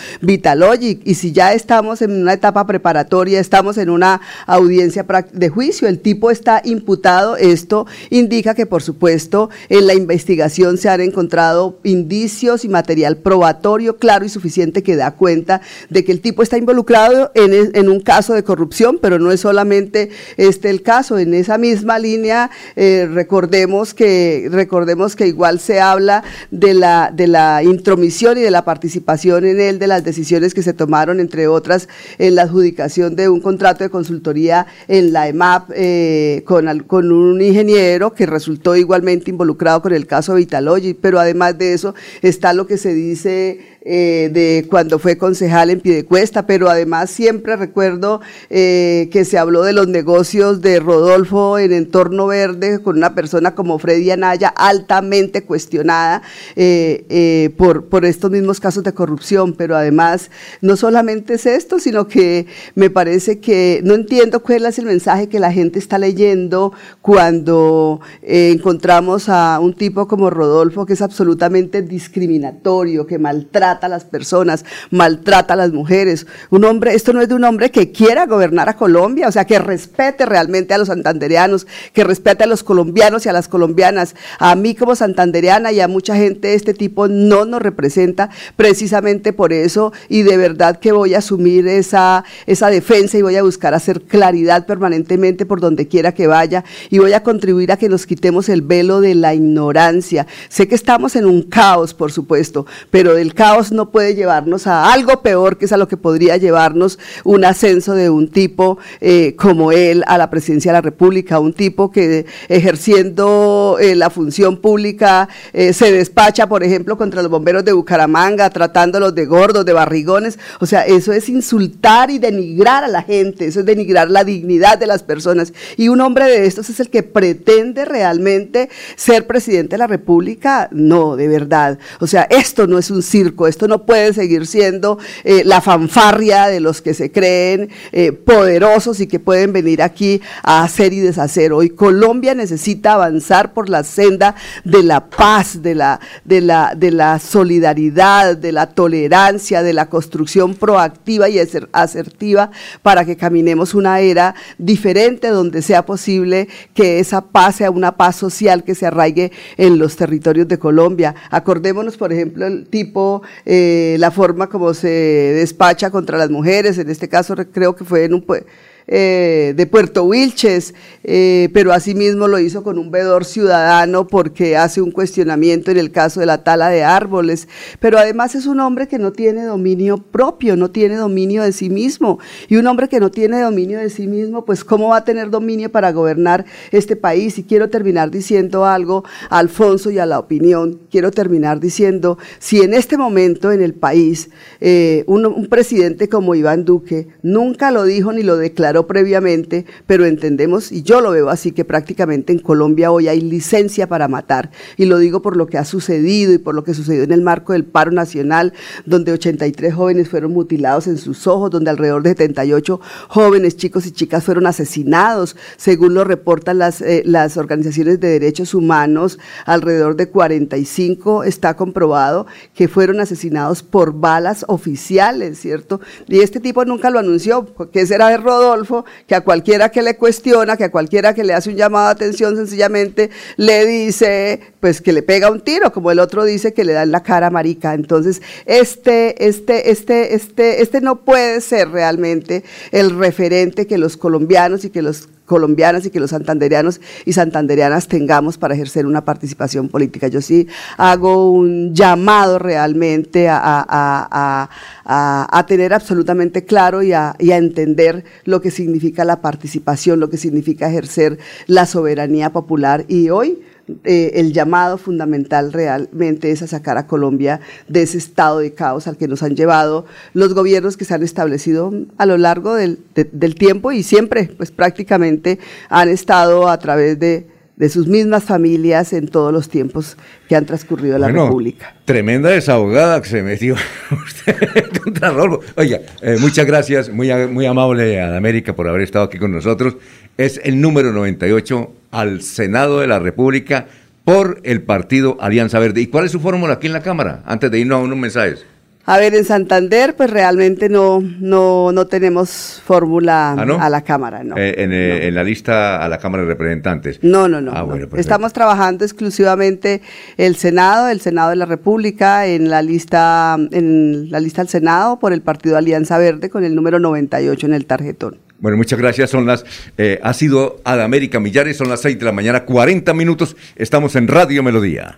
Vitalogic y si ya estamos en una etapa preparatoria, estamos en una audiencia de juicio, el tipo está imputado, esto indica que por supuesto en la investigación se han encontrado indicios y material probatorio claro y suficiente que da cuenta de que el tipo está involucrado en, es- en un caso de corrupción, pero no es solamente este el caso, en esa misma línea eh, recordemos que recordemos que igual se habla de la de la intromisión y de la participación en él de las decisiones que se tomaron entre otras en la adjudicación de un contrato de consultoría en la EMAP eh, con, con un ingeniero que resultó igualmente involucrado con el caso Vitalogy, pero además de eso está lo que se dice eh, de cuando fue concejal en Piedecuesta, pero además siempre recuerdo eh, que se habló de los negocios de Rodolfo en entorno verde con una persona como Freddy Anaya altamente cuestionada eh, por, por estos mismos casos de corrupción, pero además no solamente es esto, sino que me parece que no entiendo cuál es el mensaje que la gente está leyendo cuando encontramos a un tipo como Rodolfo que es absolutamente discriminatorio, que maltrata a las personas, maltrata a las mujeres. Un hombre, esto no es de un hombre que quiera gobernar a Colombia, o sea, que respete realmente a los santandereanos, que respete a los colombianos y a las colombianas. A mí como santandereana y a mucha gente de este tipo no nos representa precisamente por eso y de verdad que voy a asumir esa, esa defensa y voy a buscar hacer claridad permanentemente por donde quiera que vaya y voy a contribuir a que nos quitemos el velo de la ignorancia. Sé que estamos en un caos, por supuesto, pero del caos no puede llevarnos a algo peor, que es a lo que podría llevarnos un ascenso de un tipo eh, como él a la presidencia de la República, un tipo que ejerciendo eh, la función pública eh, se despacha, por ejemplo, contra los bomberos de Bucaramanga, tratándolos de gordos, de barrigones. O sea, eso es insultar y denigrar a la gente, eso es denigrar la dignidad de las personas. Y un hombre de estos es el que pretende realmente ser presidente de la República. No, de verdad. O sea, esto no es un circo, esto no puede seguir siendo la fanfarria de los que se creen poderosos y que pueden venir aquí a hacer y deshacer. Hoy Colombia necesita avanzar por la senda de la paz, de la, de la, de la solidaridad, de la tolerancia, de la construcción proactiva y asertiva para que caminemos una era diferente donde sea posible que esa paz sea una paz social que se arraigue en los territorios de Colombia. Acordémonos, por ejemplo, el tipo, eh, la forma como se despacha contra las mujeres, en este caso creo que fue en un eh, de Puerto Wilches, eh, pero asimismo lo hizo con un vedor ciudadano porque hace un cuestionamiento en el caso de la tala de árboles, pero además es un hombre que no tiene dominio propio, no tiene dominio de sí mismo, y un hombre que no tiene dominio de sí mismo, pues cómo va a tener dominio para gobernar este país. Y quiero terminar diciendo algo a Alfonso y a la opinión, quiero terminar diciendo, si en este momento en el país eh, un, un presidente como Iván Duque nunca lo dijo ni lo declaró, previamente, pero entendemos, y yo lo veo así, que prácticamente en Colombia hoy hay licencia para matar. Y lo digo por lo que ha sucedido y por lo que sucedió en el marco del paro nacional, donde 83 jóvenes fueron mutilados en sus ojos, donde alrededor de 78 jóvenes, chicos y chicas fueron asesinados, según lo reportan las, eh, las organizaciones de derechos humanos, alrededor de 45 está comprobado que fueron asesinados por balas oficiales, ¿cierto? Y este tipo nunca lo anunció, que ese era de Rodolfo, que a cualquiera que le cuestiona, que a cualquiera que le hace un llamado de atención, sencillamente le dice, pues que le pega un tiro, como el otro dice que le da en la cara marica. Entonces, este, este, este, este, este no puede ser realmente el referente que los colombianos y que los colombianas y que los santanderianos y santanderianas tengamos para ejercer una participación política. Yo sí hago un llamado realmente a, tener absolutamente claro y, a, entender lo que significa la participación, lo que significa ejercer la soberanía popular y hoy eh, el llamado fundamental realmente es a sacar a Colombia de ese estado de caos al que nos han llevado los gobiernos que se han establecido a lo largo del, tiempo y siempre, pues prácticamente han estado a través de, sus mismas familias en todos los tiempos que han transcurrido la República. Tremenda desahogada que se metió usted contra Rolfo. Oiga, eh, muchas gracias, muy, muy amable a América por haber estado aquí con nosotros. Es el número 98 al Senado de la República por el partido Alianza Verde. ¿Y cuál es su fórmula aquí en la Cámara? Antes de irnos a unos mensajes. A ver, en Santander, pues realmente no, no, no tenemos fórmula ¿Ah, a la Cámara, no, eh, eh, en, la lista a la Cámara de Representantes. No, no, no. Ah, bueno, Estamos trabajando exclusivamente el Senado, el Senado de la República, en la lista, en la lista al Senado por el partido Alianza Verde con el número 98 en el tarjetón. Bueno, muchas gracias. Son las, eh, ha sido Adamérica Millares, son las 6 de la mañana, 40 minutos. Estamos en Radio Melodía.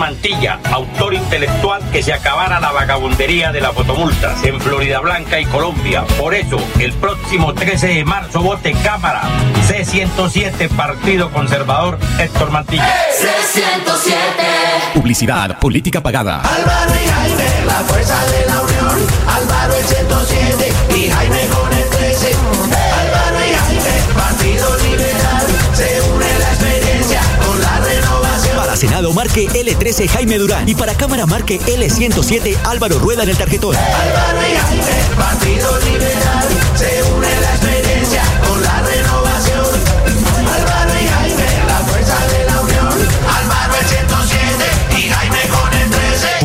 Mantilla, autor intelectual que se acabara la vagabundería de las fotomultas en Florida Blanca y Colombia. Por eso, el próximo 13 de marzo vote Cámara C107 Partido Conservador Héctor Mantilla. C107 Publicidad, política pagada. Álvaro y Jaime, la fuerza de la unión. Álvaro el 107 y Jaime Senado marque L13 Jaime Durán y para Cámara marque L107 Álvaro Rueda en el tarjetón. Álvaro y Jaime, Partido Liberal, se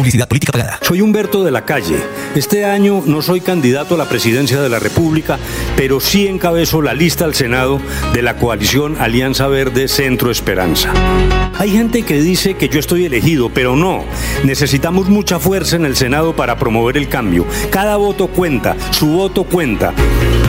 Publicidad política pagada. Soy Humberto de la Calle. Este año no soy candidato a la presidencia de la República, pero sí encabezo la lista al Senado de la coalición Alianza Verde Centro Esperanza. Hay gente que dice que yo estoy elegido, pero no. Necesitamos mucha fuerza en el Senado para promover el cambio. Cada voto cuenta, su voto cuenta.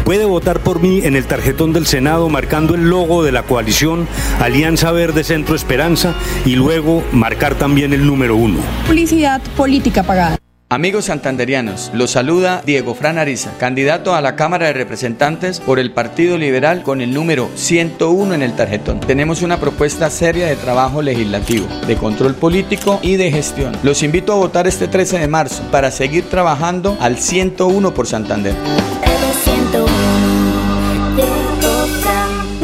Puede votar por mí en el tarjetón del Senado marcando el logo de la coalición Alianza Verde Centro Esperanza y luego marcar también el número uno. Publicidad política pagada. Amigos santanderianos, los saluda Diego Fran Ariza, candidato a la Cámara de Representantes por el Partido Liberal con el número 101 en el tarjetón. Tenemos una propuesta seria de trabajo legislativo, de control político y de gestión. Los invito a votar este 13 de marzo para seguir trabajando al 101 por Santander.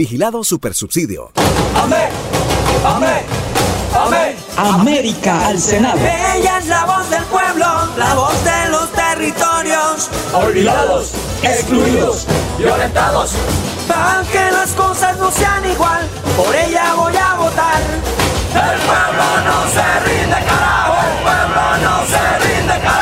Vigilado Supersubsidio. Amén, amén, amén. América al Senado. Ella es la voz del pueblo, la voz de los territorios. Olvidados, excluidos, violentados. Para que las cosas no sean igual, por ella voy a votar. El pueblo no se rinde, carajo. El pueblo no se rinde, carajo.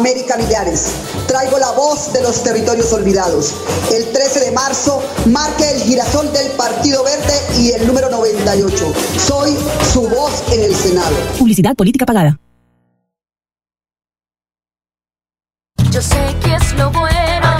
América Millares. Traigo la voz de los territorios olvidados. El 13 de marzo marque el girasol del Partido Verde y el número 98. Soy su voz en el Senado. Publicidad política pagada. Yo sé que es lo bueno.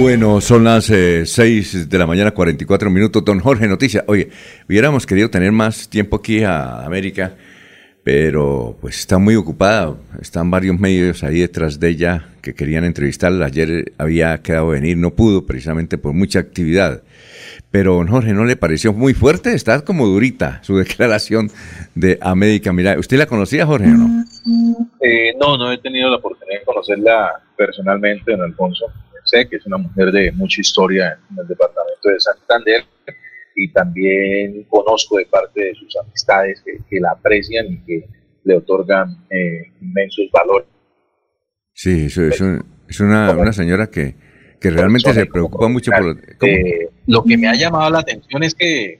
Bueno, son las 6 de la mañana, 44 minutos. Don Jorge, noticia. Oye, hubiéramos querido tener más tiempo aquí a América, pero pues está muy ocupada. Están varios medios ahí detrás de ella que querían entrevistarla. Ayer había quedado venir, no pudo precisamente por mucha actividad. Pero, don Jorge, ¿no le pareció muy fuerte? Está como durita su declaración de América. Mira, ¿usted la conocía, Jorge, o no? Eh, no, no he tenido la oportunidad de conocerla personalmente, don Alfonso. Sé que es una mujer de mucha historia en el departamento de Santander y también conozco de parte de sus amistades que, que la aprecian y que le otorgan eh, inmensos valores. Sí, eso, eso- es una, una señora que, que realmente se preocupa mucho por... ¿cómo? Eh, lo que me ha llamado la atención es que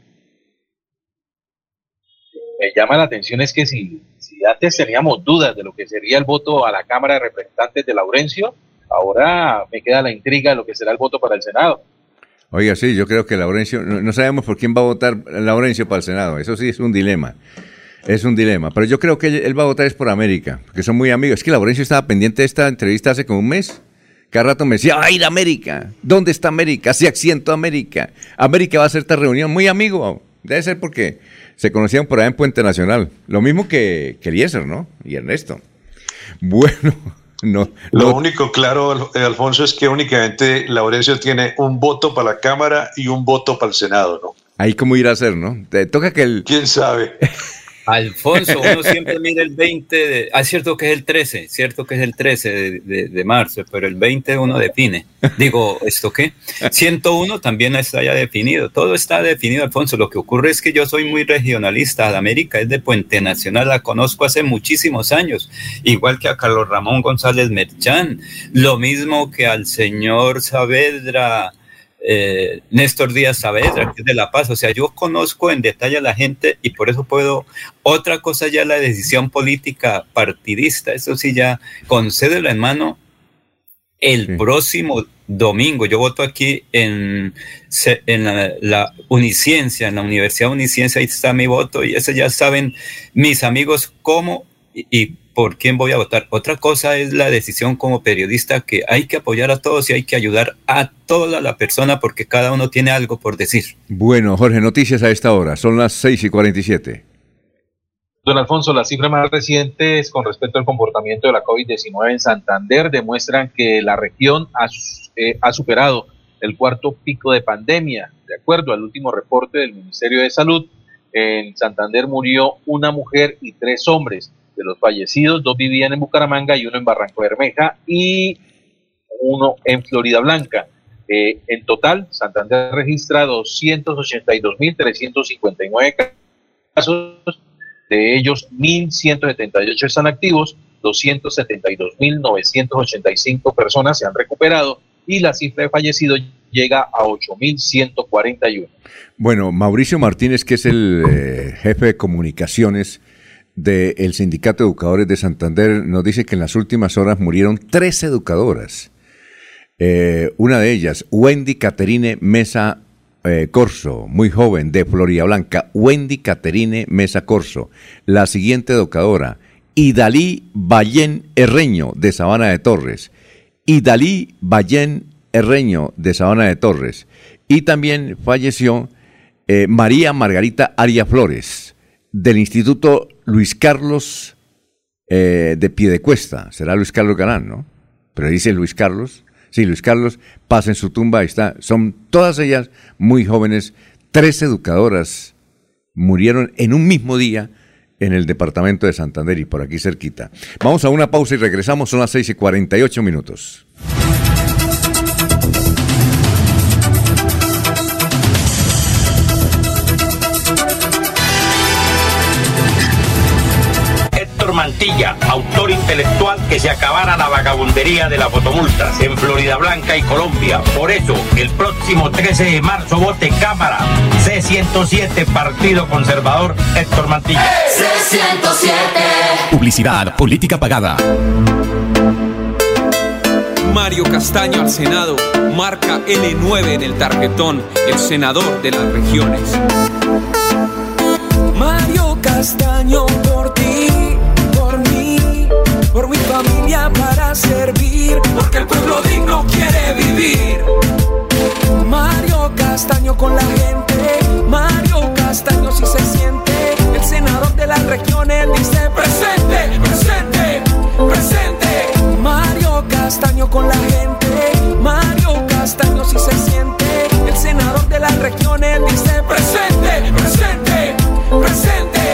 me llama la atención es que si, si antes teníamos dudas de lo que sería el voto a la Cámara de Representantes de Laurencio, ahora me queda la intriga de lo que será el voto para el Senado. Oiga, sí, yo creo que Laurencio, no, sabemos por quién va a votar Laurencio para el Senado, eso sí es un dilema, es un dilema, pero yo creo que él, va a votar es por América, porque son muy amigos. Es que Laurencio estaba pendiente de esta entrevista hace como un mes, cada rato me decía, ¡ay, América! ¿Dónde está América? Se acciento América. América va a hacer esta reunión, muy amigo, debe ser porque se conocían por allá en Puente Nacional, lo mismo que, que Eliezer, ¿no? Y Ernesto. Bueno, no. Lo único claro, eh, Alfonso, es que únicamente Laurencio tiene un voto para la Cámara y un voto para el Senado, ¿no? Ahí cómo ir a hacer, ¿no? Te toca que el... ¿Quién sabe? Alfonso, uno siempre mira el 20 de... Ah, cierto que es el 13, cierto que es el 13 de, de- de marzo, pero el 20 uno define. Digo, ¿esto qué? 101 también está ya definido, todo está definido, Alfonso. Lo que ocurre es que yo soy muy regionalista, la América es de Puente Nacional, la conozco hace muchísimos años, igual que a Carlos Ramón González Merchán, lo mismo que al señor Saavedra, eh, Néstor Díaz Saavedra, que es de La Paz. O sea, yo conozco en detalle a la gente y por eso puedo. Otra cosa ya la decisión política partidista, eso sí ya concédelo en mano el próximo domingo. Yo voto aquí en, en la, la, Uniciencia, en la Universidad Uniciencia, ahí está mi voto y eso ya saben mis amigos cómo y, y por quién voy a votar. Otra cosa es la decisión como periodista que hay que apoyar a todos y hay que ayudar a toda la persona porque cada uno tiene algo por decir. Bueno, Jorge, noticias a esta hora. Son las 6 y 47. Don Alfonso, las cifras más recientes con respecto al comportamiento de la COVID-19 en Santander demuestran que la región ha, eh, ha, superado el cuarto pico de pandemia. De acuerdo al último reporte del Ministerio de Salud, en Santander murió una mujer y tres hombres. De los fallecidos, dos vivían en Bucaramanga y uno en Barranco Bermeja y uno en Florida Blanca. Eh, en total, Santander registra 282.359 casos de ellos, 1.178 están activos, 272.985 personas se han recuperado y la cifra de fallecidos llega a 8.141. Bueno, Mauricio Martínez, que es el eh, jefe de comunicaciones del Sindicato de Educadores de Santander, nos dice que en las últimas horas murieron tres educadoras. Eh, una de ellas, Wendy Caterine Mesa eh, Corso, muy joven, de Florida Blanca, Wendy Caterine Mesa Corso. La siguiente educadora, Idalí Ballén Herreño, de Sabana de Torres. Idalí Ballén Herreño, de Sabana de Torres. Y también falleció eh, María Margarita Aria Flores, del Instituto Luis Carlos eh, de Piedecuesta. Será Luis Carlos Galán, ¿no? Pero dice Luis Carlos. Sí, Luis Carlos pasa en su tumba, ahí está. Son todas ellas muy jóvenes. Tres educadoras murieron en un mismo día en el departamento de Santander y por aquí cerquita. Vamos a una pausa y regresamos, son las 6 y 48 minutos. Mantilla, autor intelectual que se acabara la vagabundería de las fotomultas en Florida Blanca y Colombia. Por eso, el próximo 13 de marzo vote Cámara C107 Partido Conservador Héctor Mantilla. C107 Publicidad, política pagada. Mario Castaño al Senado, marca L9 en el tarjetón, el senador de las regiones. Mario Castaño por ti por mi familia para servir, porque el pueblo digno quiere vivir. Mario Castaño con la gente, Mario Castaño si se siente, el senador de las regiones dice presente, presente, presente. Mario Castaño con la gente, Mario Castaño si se siente, el senador de las regiones dice presente, presente, presente.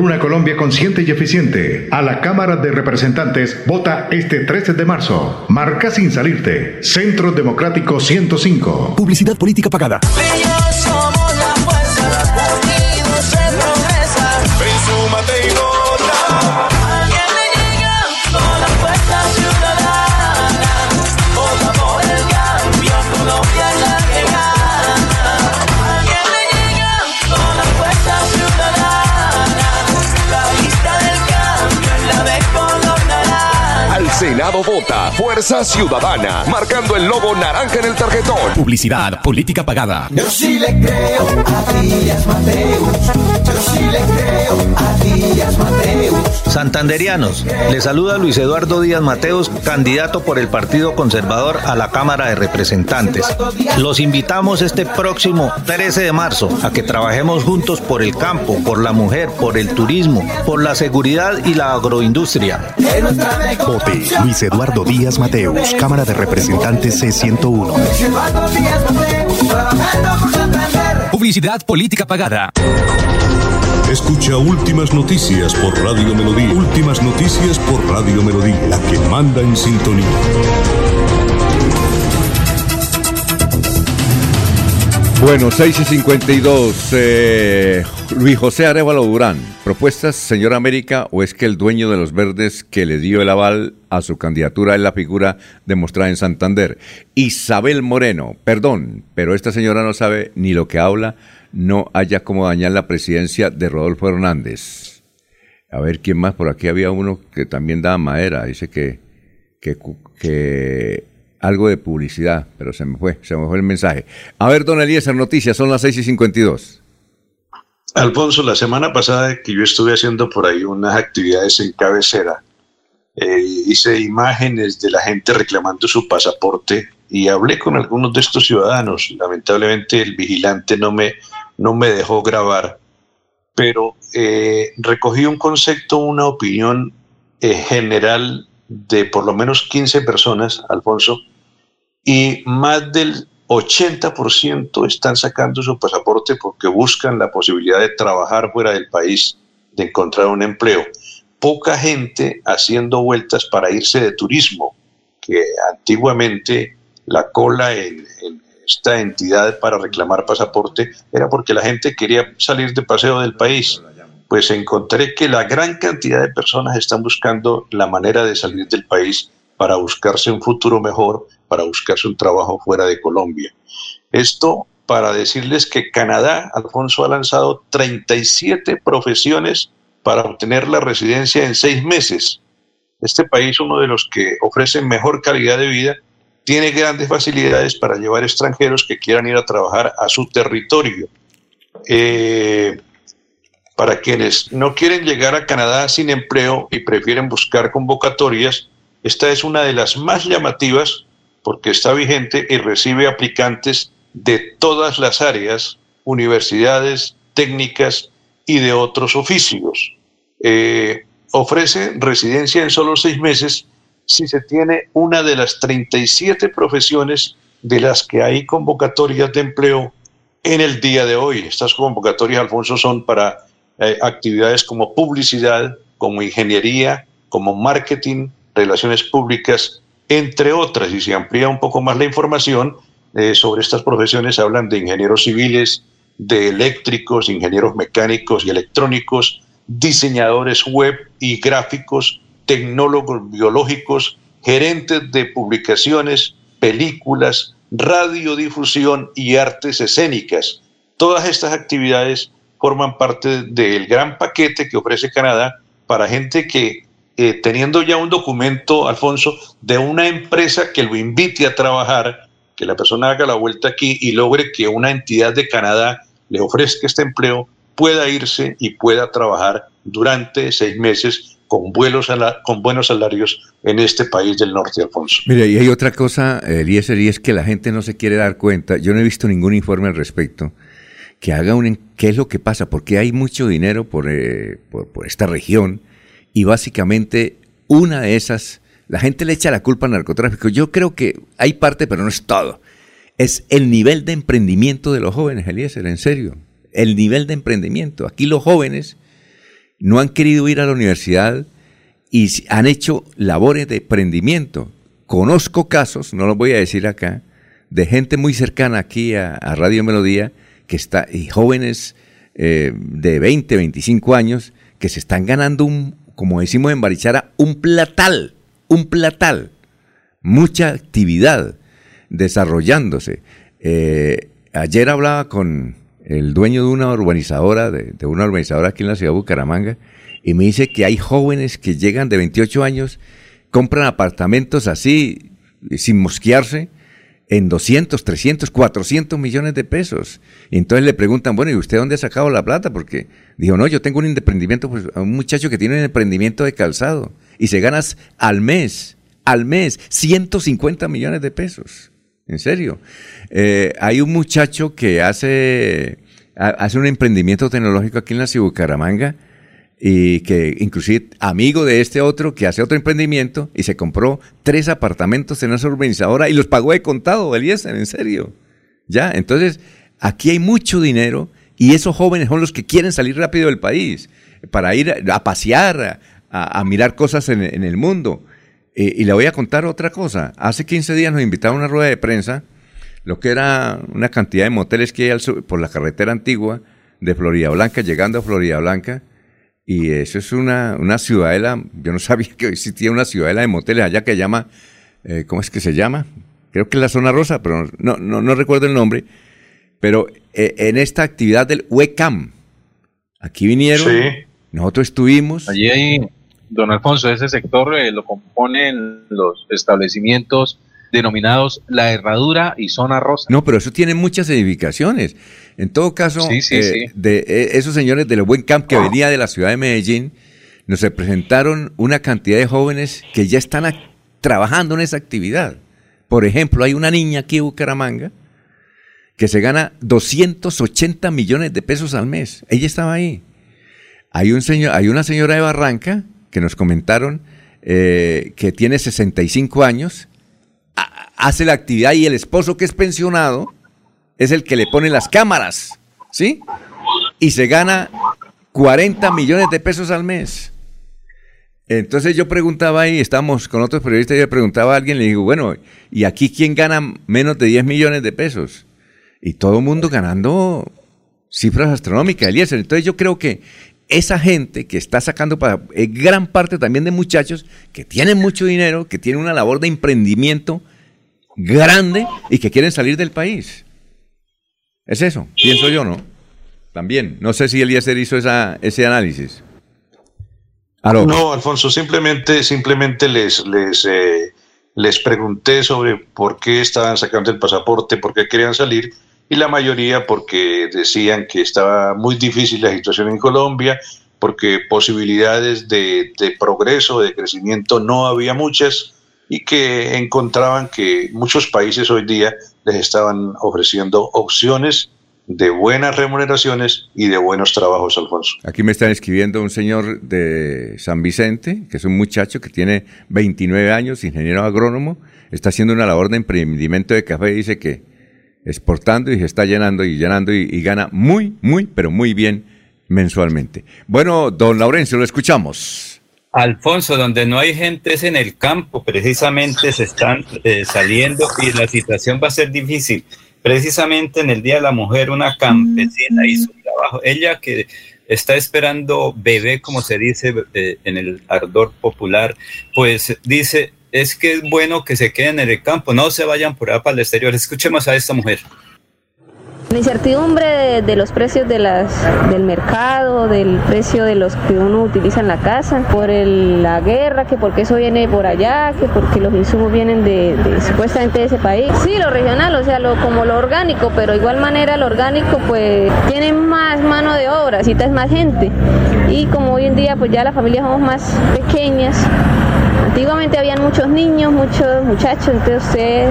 Por una Colombia consciente y eficiente, a la Cámara de Representantes vota este 13 de marzo. Marca sin salirte. Centro Democrático 105. Publicidad política pagada. Senado vota Fuerza Ciudadana, marcando el logo naranja en el tarjetón. Publicidad política pagada. Yo sí le creo a Díaz Mateus. Yo sí le creo a Díaz Mateus. Santanderianos, les saluda Luis Eduardo Díaz Mateos, candidato por el Partido Conservador a la Cámara de Representantes. Los invitamos este próximo 13 de marzo a que trabajemos juntos por el campo, por la mujer, por el turismo, por la seguridad y la agroindustria. Vote Luis Eduardo Díaz Mateos, Cámara de Representantes C101. Publicidad política pagada. Escucha Últimas Noticias por Radio Melodía. Últimas Noticias por Radio Melodía, la que manda en sintonía. Bueno, 6 y 52. Eh, Luis José Arevalo Durán. ¿Propuestas, señor América, o es que el dueño de los verdes que le dio el aval a su candidatura es la figura demostrada en Santander? Isabel Moreno. Perdón, pero esta señora no sabe ni lo que habla, no haya como dañar la presidencia de Rodolfo Hernández. A ver quién más. Por aquí había uno que también daba madera. Dice que, que, que algo de publicidad, pero se me fue, se me fue el mensaje. A ver, don Eliezer, noticias, son las 6 y 52. Alfonso, la semana pasada que yo estuve haciendo por ahí unas actividades en cabecera, eh, hice imágenes de la gente reclamando su pasaporte y hablé con algunos de estos ciudadanos. Lamentablemente el vigilante no me, no me dejó grabar, pero eh, recogí un concepto, una opinión eh, general de por lo menos 15 personas, Alfonso, y más del 80% están sacando su pasaporte porque buscan la posibilidad de trabajar fuera del país, de encontrar un empleo. Poca gente haciendo vueltas para irse de turismo, que antiguamente la cola en, en esta entidad para reclamar pasaporte era porque la gente quería salir de paseo del país. Pues encontré que la gran cantidad de personas están buscando la manera de salir del país para buscarse un futuro mejor, para buscarse un trabajo fuera de Colombia. Esto para decirles que Canadá, Alfonso, ha lanzado 37 profesiones para obtener la residencia en seis meses. Este país, uno de los que ofrece mejor calidad de vida, tiene grandes facilidades para llevar extranjeros que quieran ir a trabajar a su territorio. Eh, para quienes no quieren llegar a Canadá sin empleo y prefieren buscar convocatorias, esta es una de las más llamativas porque está vigente y recibe aplicantes de todas las áreas, universidades, técnicas y de otros oficios. Eh, ofrece residencia en solo seis meses si se tiene una de las 37 profesiones de las que hay convocatorias de empleo en el día de hoy. Estas convocatorias, Alfonso, son para eh, actividades como publicidad, como ingeniería, como marketing, relaciones públicas, entre otras, y se amplía un poco más la información eh, sobre estas profesiones, hablan de ingenieros civiles, de eléctricos, ingenieros mecánicos y electrónicos, diseñadores web y gráficos, tecnólogos biológicos, gerentes de publicaciones, películas, radiodifusión y artes escénicas. Todas estas actividades forman parte del gran paquete que ofrece Canadá para gente que eh, teniendo ya un documento, Alfonso, de una empresa que lo invite a trabajar, que la persona haga la vuelta aquí y logre que una entidad de Canadá le ofrezca este empleo, pueda irse y pueda trabajar durante seis meses con, vuelos con buenos salarios en este país del norte, Alfonso. Mira, y hay otra cosa, Eliezer, y es que la gente no se quiere dar cuenta. Yo no he visto ningún informe al respecto que haga un... ¿Qué es lo que pasa? Porque hay mucho dinero por, eh, por, por esta región y básicamente una de esas, la gente le echa la culpa al narcotráfico. Yo creo que hay parte, pero no es todo. Es el nivel de emprendimiento de los jóvenes, Eliezer, en serio. El nivel de emprendimiento. Aquí los jóvenes no han querido ir a la universidad y han hecho labores de emprendimiento. Conozco casos, no los voy a decir acá, de gente muy cercana aquí a, Radio Melodía, que está, y jóvenes eh, de 20, 25 años, que se están ganando un, como decimos en Barichara, un platal, un platal. Mucha actividad desarrollándose. Eh, ayer hablaba con el dueño de una urbanizadora, de, una urbanizadora aquí en la ciudad de Bucaramanga, y me dice que hay jóvenes que llegan de 28 años, compran apartamentos así, sin mosquearse, en 200, 300, 400 millones de pesos. Y entonces le preguntan, bueno, ¿y usted dónde ha sacado la plata? Porque dijo, no, yo tengo un emprendimiento, pues, un muchacho que tiene un emprendimiento de calzado y se ganas al mes, al mes, 150 millones de pesos. En serio. Eh, hay un muchacho que hace, hace un emprendimiento tecnológico aquí en la ciudad de Bucaramanga y que inclusive amigo de este otro que hace otro emprendimiento y se compró tres apartamentos en esa urbanizadora y los pagó de contado, Eliezer, en serio. Ya, entonces aquí hay mucho dinero y esos jóvenes son los que quieren salir rápido del país para ir a pasear, a, mirar cosas en, el mundo. Eh, y le voy a contar otra cosa. Hace 15 días nos invitaron a una rueda de prensa, lo que era una cantidad de moteles que hay por la carretera antigua de Florida Blanca, llegando a Florida Blanca y eso es una, una ciudadela, yo no sabía que existía una ciudadela de moteles allá que llama, eh, ¿cómo es que se llama? Creo que es la zona rosa, pero no, no, no recuerdo el nombre. Pero eh, en esta actividad del WECAM, aquí vinieron, nosotros estuvimos. Allí hay, don Alfonso, ese sector eh, lo componen los establecimientos denominados La Herradura y Zona Rosa. No, pero eso tiene muchas edificaciones. En todo caso, eh, de eh, esos señores del Buen Camp que venía de la ciudad de Medellín, nos representaron una cantidad de jóvenes que ya están trabajando en esa actividad. Por ejemplo, hay una niña aquí en Bucaramanga que se gana 280 millones de pesos al mes. Ella estaba ahí. Hay, un señor, hay una señora de Barranca que nos comentaron eh, que tiene 65 años hace la actividad y el esposo que es pensionado es el que le pone las cámaras, ¿sí? Y se gana 40 millones de pesos al mes. Entonces yo preguntaba ahí, estamos con otros periodistas, yo preguntaba a alguien, le digo, bueno, ¿y aquí quién gana menos de 10 millones de pesos? Y todo el mundo ganando cifras astronómicas, Eliezer. Entonces yo creo que esa gente que está sacando para gran parte también de muchachos que tienen mucho dinero, que tienen una labor de emprendimiento grande y que quieren salir del país. Es eso, pienso yo, ¿no? También. No sé si Eliezer hizo esa, ese análisis. No, Alfonso, simplemente, simplemente les, les, eh, les pregunté sobre por qué estaban sacando el pasaporte, por qué querían salir, y la mayoría porque decían que estaba muy difícil la situación en Colombia, porque posibilidades de, de progreso, de crecimiento no había muchas, y que encontraban que muchos países hoy día les estaban ofreciendo opciones de buenas remuneraciones y de buenos trabajos, Alfonso. Aquí me están escribiendo un señor de San Vicente, que es un muchacho que tiene 29 años, ingeniero agrónomo, está haciendo una labor de emprendimiento de café dice que exportando y se está llenando y llenando y, gana muy, muy, pero muy bien mensualmente. Bueno, don Laurencio, lo escuchamos. Alfonso, donde no hay gente es en el campo, precisamente se están eh, saliendo y la situación va a ser difícil. Precisamente en el Día de la Mujer, una campesina hizo un trabajo, ella que está esperando bebé, como se dice eh, en el ardor popular, pues dice, es que es bueno que se queden en el campo, no se vayan por allá para el exterior. Escuchemos a esta mujer. La incertidumbre de, los precios de las, del mercado, del precio de los que uno utiliza en la casa, por la guerra, que porque eso viene por allá, que porque los insumos vienen de, supuestamente de ese país. Sí, lo regional, o sea, lo, como lo orgánico, pero igual manera lo orgánico pues tiene más mano de obra, necesitas más gente. Y como hoy en día pues ya las familias somos más pequeñas, Antiguamente habían muchos niños, muchos muchachos, entonces usted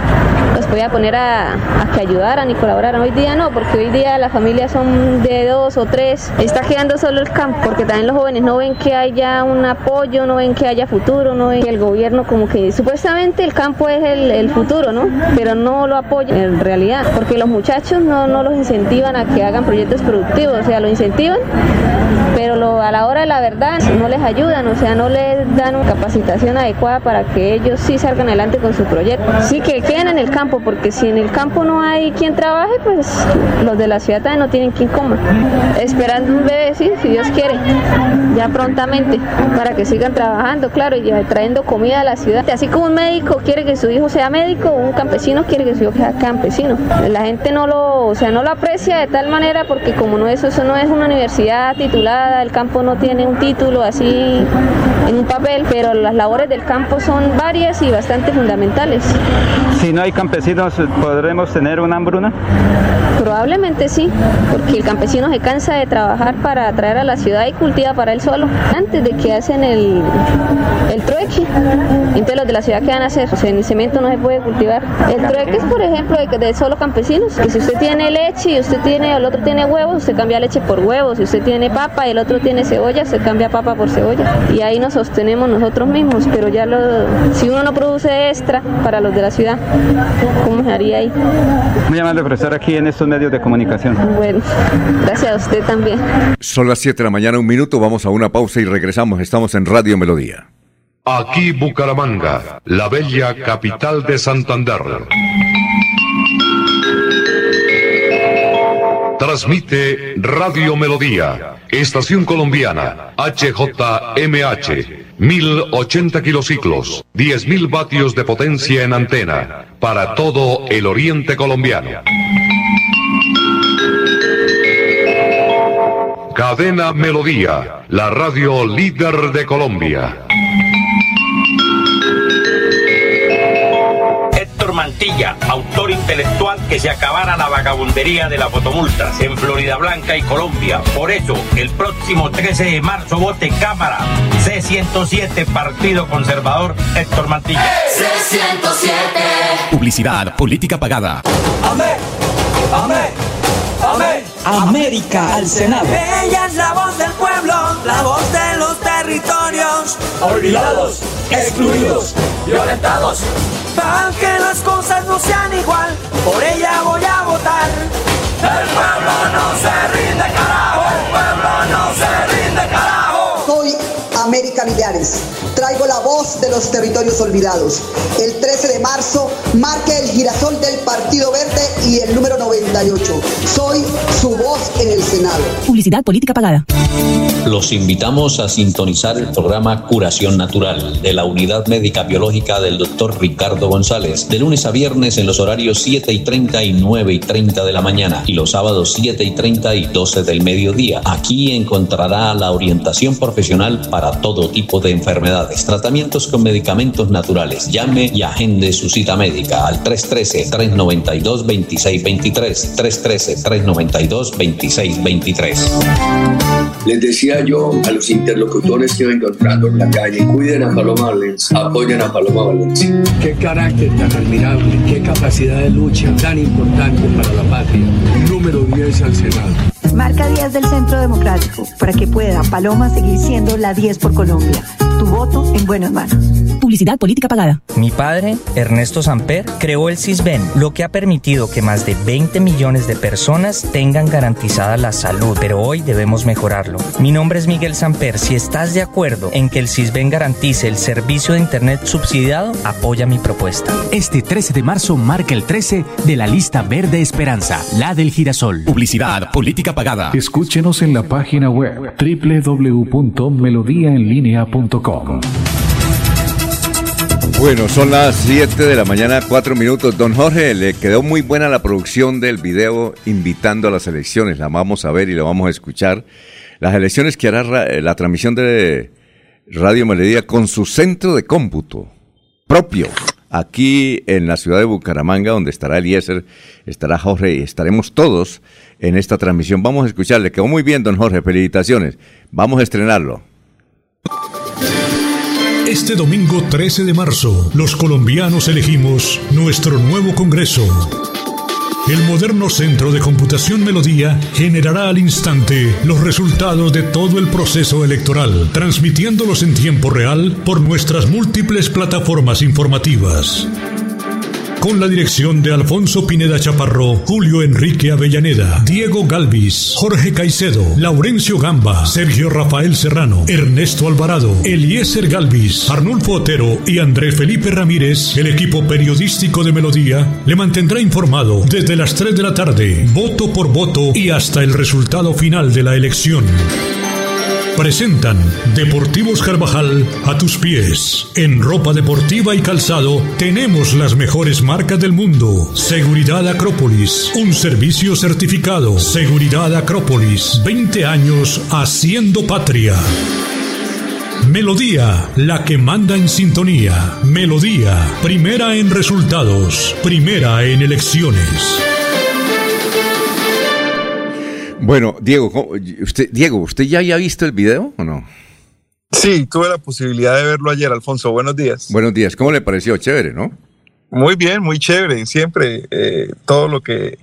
los podía poner a, que ayudaran y colaboraran. Hoy día no, porque hoy día las familias son de dos o tres. Está quedando solo el campo, porque también los jóvenes no ven que haya un apoyo, no ven que haya futuro, no ven que el gobierno como que supuestamente el campo es el, futuro, ¿no? Pero no lo apoya en realidad, porque los muchachos no, no los incentivan a que hagan proyectos productivos, o sea, lo incentivan, pero a la hora de la verdad no les ayudan, o sea, no les dan una capacitación adecuada para que ellos sí salgan adelante con su proyecto. Sí, que queden en el campo, porque si en el campo no hay quien trabaje, pues los de la ciudad también no tienen quien coma. Esperando un bebé, sí, si Dios quiere, ya prontamente, para que sigan trabajando, claro, y trayendo comida a la ciudad. Así como un médico quiere que su hijo sea médico, un campesino quiere que su hijo sea campesino. La gente no lo, o sea, no lo aprecia de tal manera porque como no es, eso no es una universidad titulada, el campo no tiene un título así en un papel, pero las labores del campo son varias y bastante fundamentales. Si no hay campesinos, ¿podremos tener una hambruna? Probablemente sí, porque el campesino se cansa de trabajar para traer a la ciudad y cultiva para él solo, antes de que hacen el, el trueque. Entonces los de la ciudad, ¿qué van a hacer? O sea, en el cemento no se puede cultivar. El trueque es, por ejemplo, de, solo campesinos, si usted tiene leche y usted tiene, el otro tiene huevos, usted cambia leche por huevos, si usted tiene papa y el otro tiene cebolla, se cambia papa por cebolla. Y ahí nos sostenemos nosotros mismos, pero ya lo, si uno no produce extra para los de la ciudad, ¿cómo se haría ahí? Muy amable profesor aquí en estos medios de comunicación. Bueno, gracias a usted también. Son las 7 de la mañana, un minuto, vamos a una pausa y regresamos. Estamos en Radio Melodía. Aquí Bucaramanga, la bella capital de Santander. Transmite Radio Melodía, Estación Colombiana, HJMH, 1080 kilociclos, 10.000 vatios de potencia en antena, para todo el oriente colombiano. Cadena Melodía, la radio líder de Colombia. Héctor Mantilla, autor intelectual que se acabara la vagabundería de las fotomultas en Florida Blanca y Colombia. Por eso, el próximo 13 de marzo vote Cámara C107 Partido Conservador Héctor Mantilla. C107. Publicidad, política pagada. Amén. Amén. América al Senado. Ella es la voz del pueblo, la voz de los territorios. Olvidados, excluidos, violentados. Para que las cosas no sean igual, por ella voy a votar. El pueblo no se rinde, carajo. El pueblo no se rinde, carajo. América Millares. Traigo la voz de los territorios olvidados. El 13 de marzo marque el girasol del Partido Verde y el número 98. Soy su voz en el Senado. Publicidad política pagada. Los invitamos a sintonizar el programa Curación Natural de la Unidad Médica Biológica del Dr. Ricardo González, de lunes a viernes en los horarios 7 y 30 y 9 y 30 de la mañana y los sábados 7 y 30 y 12 del mediodía. Aquí encontrará la orientación profesional para todo tipo de enfermedades, tratamientos con medicamentos naturales. Llame y agende su cita médica al 313-392-2623, 313-392-2623. Les decía yo a los interlocutores que iba encontrando en la calle, cuiden a Paloma Valencia, apoyen a Paloma Valencia. Qué carácter tan admirable, qué capacidad de lucha tan importante para la patria. Número 10 al Senado. Marca 10 del Centro Democrático para que pueda Paloma seguir siendo la 10 por Colombia. Tu voto en buenas manos. Publicidad política pagada. Mi padre, Ernesto Samper, creó el CISBEN, lo que ha permitido que más de 20 millones de personas tengan garantizada la salud, pero hoy debemos mejorarlo. Mi nombre es Miguel Samper. Si estás de acuerdo en que el CISBEN garantice el servicio de Internet subsidiado, apoya mi propuesta. Este 13 de marzo marca el 13 de la lista Verde Esperanza, la del girasol. Publicidad política pagada. Escúchenos en la página web www.melodiaenlinea.com. Bueno, son las 7 de la mañana, 4 minutos. Don Jorge, le quedó muy buena la producción del video invitando a las elecciones. La vamos a ver y la vamos a escuchar. Las elecciones que hará la transmisión de Radio Melodía con su centro de cómputo propio. Aquí en la ciudad de Bucaramanga, donde estará Eliezer, estará Jorge y estaremos todos en esta transmisión. Vamos a escucharle. Quedó muy bien, don Jorge. Felicitaciones. Vamos a estrenarlo. Este domingo 13 de marzo, los colombianos elegimos nuestro nuevo Congreso. El moderno Centro de Computación Melodía generará al instante los resultados de todo el proceso electoral, transmitiéndolos en tiempo real por nuestras múltiples plataformas informativas con la dirección de Alfonso Pineda Chaparro, Julio Enrique Avellaneda, Diego Galvis, Jorge Caicedo, Laurencio Gamba, Sergio Rafael Serrano, Ernesto Alvarado, Eliezer Galvis, Arnulfo Otero y Andrés Felipe Ramírez, el equipo periodístico de Melodía, le mantendrá informado desde las 3 de la tarde, voto por voto y hasta el resultado final de la elección. Presentan Deportivos Carvajal a tus pies. En ropa deportiva y calzado tenemos las mejores marcas del mundo. Seguridad Acrópolis, un servicio certificado. Seguridad Acrópolis, 20 años haciendo patria. Melodía, la que manda en sintonía. Melodía, primera en resultados, primera en elecciones. Bueno, Diego, ¿cómo- usted, Diego, ¿usted ya había visto el video o no? Sí, tuve la posibilidad de verlo ayer, Alfonso. Buenos días. Buenos días, ¿cómo le pareció? Chévere, ¿no? Muy bien, muy chévere. Siempre eh, todo lo que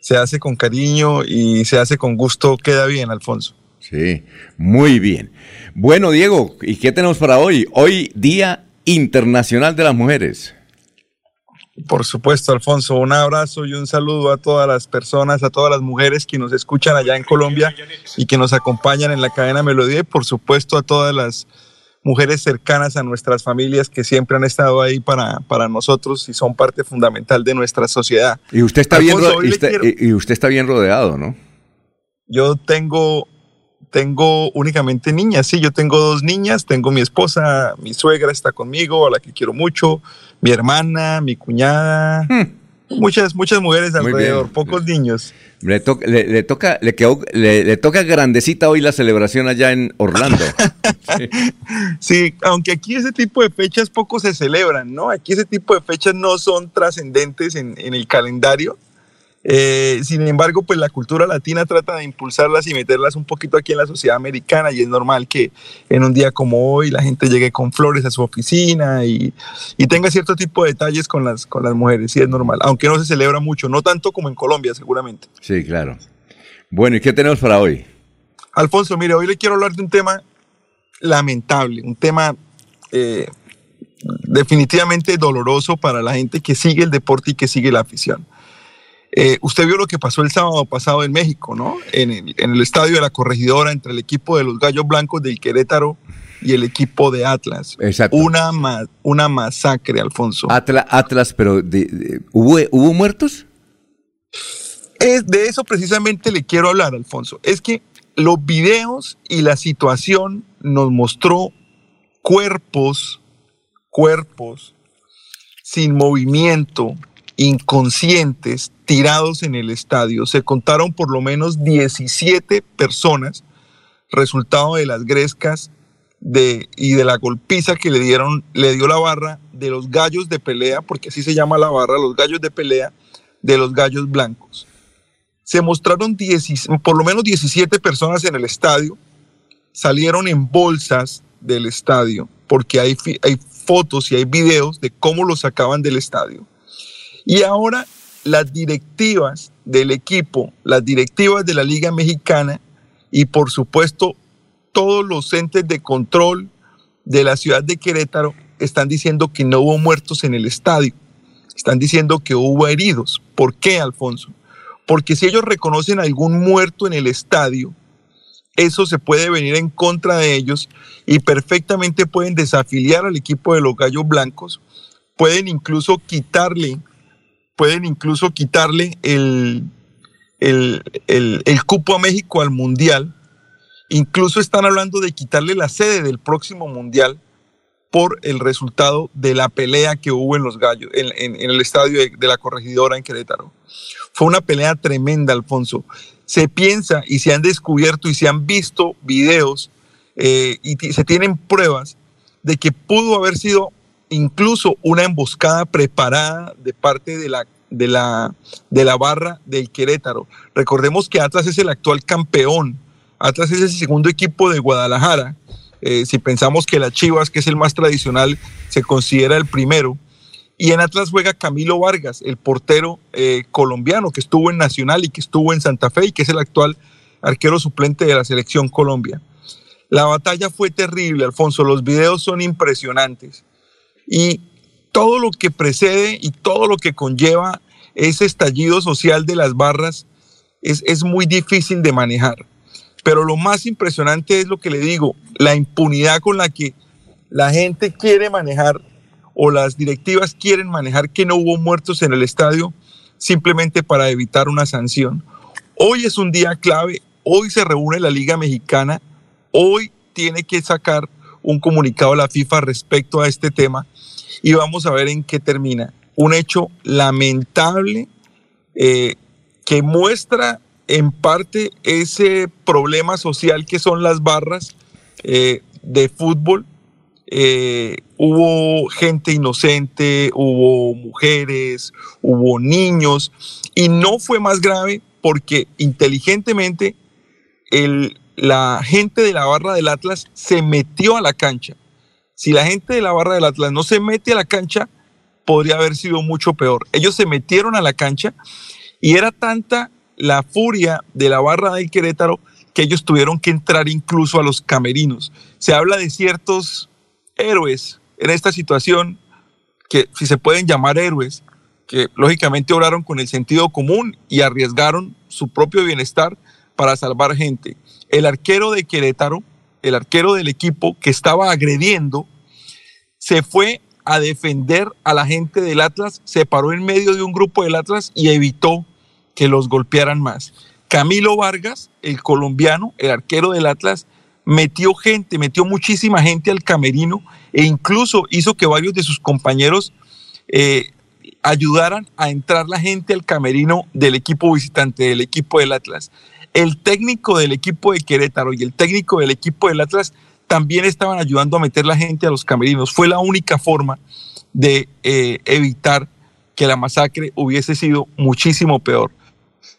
se hace con cariño y se hace con gusto queda bien, Alfonso. Sí, muy bien. Bueno, Diego, ¿y qué tenemos para hoy? Hoy, Día Internacional de las Mujeres. Por supuesto, Alfonso, un abrazo y un saludo a todas las personas, a todas las mujeres que nos escuchan allá en Colombia y que nos acompañan en la cadena Melodía y por supuesto a todas las mujeres cercanas a nuestras familias que siempre han estado ahí para, para nosotros y son parte fundamental de nuestra sociedad. Y usted está, bien, Alfonso, y usted está bien rodeado, ¿no? Yo tengo, tengo únicamente niñas, sí, yo tengo dos niñas, tengo mi esposa, mi suegra está conmigo, a la que quiero mucho, mi hermana, mi cuñada, muchas, muchas mujeres Hmm. Muy alrededor, bien. pocos niños. Le, to- le- le toca, le, quedó- le, le toca grandecita hoy la celebración allá en Orlando. Sí, aunque aquí ese tipo de fechas poco se celebran, ¿no? Aquí ese tipo de fechas no son trascendentes en, en el calendario. Eh, sin embargo, pues la cultura latina trata de impulsarlas y meterlas un poquito aquí en la sociedad americana y es normal que en un día como hoy la gente llegue con flores a su oficina y, y tenga cierto tipo de detalles con las, con las mujeres, sí es normal, aunque no se celebra mucho, no tanto como en Colombia seguramente. Sí, claro. Bueno, ¿y qué tenemos para hoy? Alfonso, mire, hoy le quiero hablar de un tema lamentable, un tema eh, definitivamente doloroso para la gente que sigue el deporte y que sigue la afición. Eh, usted vio lo que pasó el sábado pasado en México, ¿no? En el, en el estadio de la corregidora entre el equipo de los Gallos Blancos del Querétaro y el equipo de Atlas. Exacto. Una, ma- una masacre, Alfonso. Atlas, Atlas pero de- de- ¿hubo, ¿hubo muertos? Es de eso precisamente le quiero hablar, Alfonso. Es que los videos y la situación nos mostró cuerpos, cuerpos sin movimiento, inconscientes, tirados en el estadio. Se contaron por lo menos 17 personas, resultado de las grescas y de la golpiza que le dieron, le dio la barra de los gallos de pelea, porque así se llama la barra, los gallos de pelea de los gallos blancos. Se mostraron 10 por lo menos 17 personas en el estadio, salieron en bolsas del estadio, porque hay fotos y hay videos de cómo los sacaban del estadio. Y ahora las directivas del equipo, las directivas de la Liga Mexicana y por supuesto todos los entes de control de la ciudad de Querétaro están diciendo que no hubo muertos en el estadio. Están diciendo que hubo heridos. ¿Por qué, Alfonso? Porque si ellos reconocen algún muerto en el estadio, eso se puede venir en contra de ellos y perfectamente pueden desafiliar al equipo de los Gallos Blancos, pueden incluso quitarle, pueden incluso quitarle el, el, el- el cupo a México al Mundial, incluso están hablando de quitarle la sede del próximo Mundial por el resultado de la pelea que hubo en los Gallos, en, en- el estadio de, la corregidora en Querétaro. Fue una pelea tremenda, Alfonso. Se piensa y se han descubierto y se han visto videos eh, y se tienen pruebas de que pudo haber sido incluso una emboscada preparada de parte de la, de la, de la barra del Querétaro. Recordemos que Atlas es el actual campeón. Atlas es el segundo equipo de Guadalajara. Eh, si pensamos que la Chivas, que es el más tradicional, se considera el primero. Y en Atlas juega Camilo Vargas, el portero eh, colombiano que estuvo en Nacional y que estuvo en Santa Fe y que es el actual arquero suplente de la selección Colombia. La batalla fue terrible, Alfonso. Los videos son impresionantes. Y todo lo que precede y todo lo que conlleva ese estallido social de las barras es, es muy difícil de manejar. Pero lo más impresionante es lo que le digo, la impunidad con la que la gente quiere manejar o las directivas quieren manejar que no hubo muertos en el estadio simplemente para evitar una sanción. Hoy es un día clave, hoy se reúne la Liga Mexicana, hoy tiene que sacar un comunicado a la FIFA respecto a este tema y vamos a ver en qué termina. Un hecho lamentable eh, que muestra en parte ese problema social que son las barras eh, de fútbol. Eh, hubo gente inocente, hubo mujeres, hubo niños y no fue más grave porque inteligentemente el, la gente de la barra del Atlas se metió a la cancha. Si la gente de la barra del Atlas no se mete a la cancha, podría haber sido mucho peor. Ellos se metieron a la cancha y era tanta la furia de la barra del Querétaro que ellos tuvieron que entrar incluso a los camerinos. Se habla de ciertos héroes en esta situación, que si se pueden llamar héroes, que lógicamente oraron con el sentido común y arriesgaron su propio bienestar para salvar gente. El arquero de Querétaro, el arquero del equipo que estaba agrediendo, se fue a defender a la gente del Atlas, se paró en medio de un grupo del Atlas y evitó que los golpearan más. Camilo Vargas, el colombiano, el arquero del Atlas, metió gente, metió muchísima gente al camerino e incluso hizo que varios de sus compañeros eh, ayudaran a entrar la gente al camerino del equipo visitante, del equipo del Atlas. El técnico del equipo de Querétaro y el técnico del equipo del Atlas también estaban ayudando a meter la gente a los camerinos. Fue la única forma de eh, evitar que la masacre hubiese sido muchísimo peor.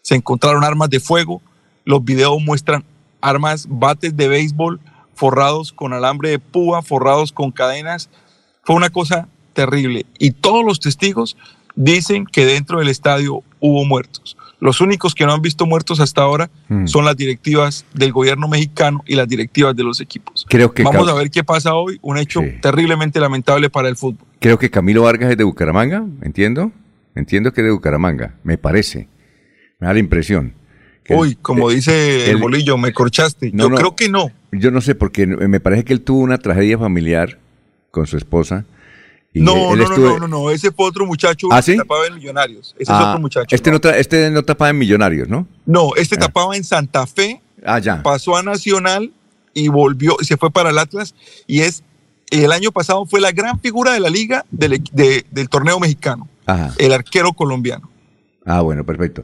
Se encontraron armas de fuego, los videos muestran armas, bates de béisbol forrados con alambre de púa, forrados con cadenas. Fue una cosa terrible. Y todos los testigos dicen que dentro del estadio hubo muertos. Los únicos que no han visto muertos hasta ahora Mm. son las directivas del gobierno mexicano y las directivas de los equipos. Creo que Vamos a ver qué pasa hoy, un hecho terriblemente lamentable para el fútbol. Creo que Camilo Vargas es de Bucaramanga, entiendo. Entiendo que es de Bucaramanga, me parece. Me da la impresión. Uy, como eh, dice el bolillo, me corchaste. No, Yo no. creo que no. Yo no sé, porque me parece que él tuvo una tragedia familiar con su esposa. Y No, él- no, no, estuvo- no, no, no, ese fue otro muchacho ¿Ah, que sí? tapaba en Millonarios. Ese es Ah, otro muchacho. Este no, tra- este no tapaba en Millonarios, ¿no? No, este Ah. tapaba en Santa Fe, Ah, ya. pasó a Nacional y volvió, y se fue para el Atlas y es el año pasado fue la gran figura de la liga del, equ- de- del torneo mexicano, Ajá. el arquero colombiano. Ah, bueno, perfecto.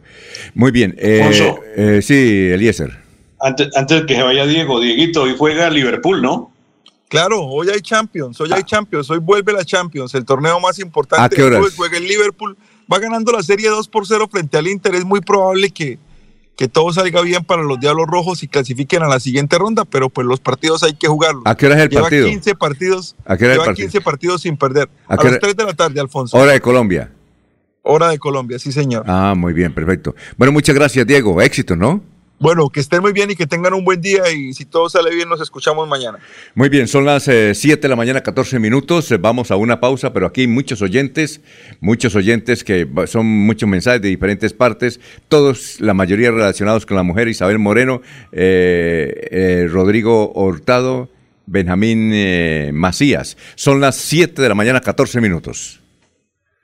Muy bien. Eh, Alfonso. eh, sí, Eliezer. Antes, antes de que se vaya Diego, Dieguito, hoy juega Liverpool, ¿no? Claro, hoy hay Champions, hoy hay Champions, hoy vuelve la Champions, el torneo más ¿A importante. qué horas? Juega el Liverpool, va ganando la serie 2 por 0 frente al Inter. Es muy probable que, que todo salga bien para los Diablos Rojos y clasifiquen a la siguiente ronda, pero pues los partidos hay que jugarlos. ¿A qué hora es el Lleva partido? 15 partidos, ¿A qué hora el lleva partido? 15 partidos sin perder. ¿A A, las hora- 3 de la tarde, Alfonso. Hora de Colombia. Hora de Colombia, sí señor. Ah, muy bien, perfecto. Bueno, muchas gracias, Diego. Éxito, ¿no? Bueno, que estén muy bien y que tengan un buen día y si todo sale bien nos escuchamos mañana. Muy bien, son las 7 de la mañana, 14 minutos. Eh, Vamos a una pausa, pero aquí hay muchos oyentes, muchos oyentes que son muchos mensajes de diferentes partes, todos, la mayoría relacionados con la mujer, Isabel Moreno, eh, eh, Rodrigo Hurtado, Benjamín eh, Macías. Son las 7 de la mañana, 14 minutos.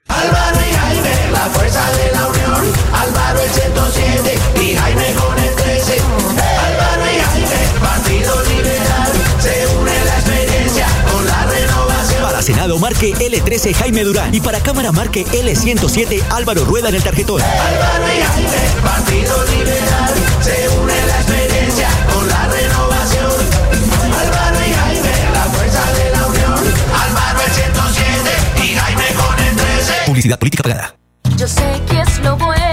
Álvaro y Jaime, la fuerza de marque L13 Jaime Durán y para Cámara marque L107 Álvaro Rueda en el tarjetón. Álvaro y Jaime, partido liberal. Se une la experiencia con la renovación. Álvaro y Jaime, la fuerza de la unión. Álvaro el 107 y Jaime con el 13. Publicidad política pagada. Yo sé que es lo bueno.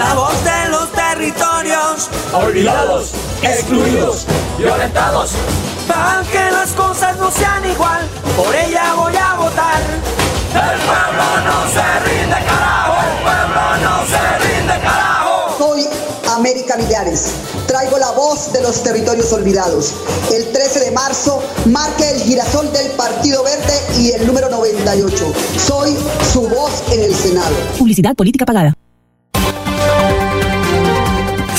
la voz de los territorios. Olvidados, excluidos, violentados. Para que las cosas no sean igual, por ella voy a votar. El pueblo no se rinde, carajo. El pueblo no se rinde, carajo. Soy América Millares. Traigo la voz de los territorios olvidados. El 13 de marzo marque el girasol del Partido Verde y el número 98. Soy su voz en el Senado. Publicidad política pagada.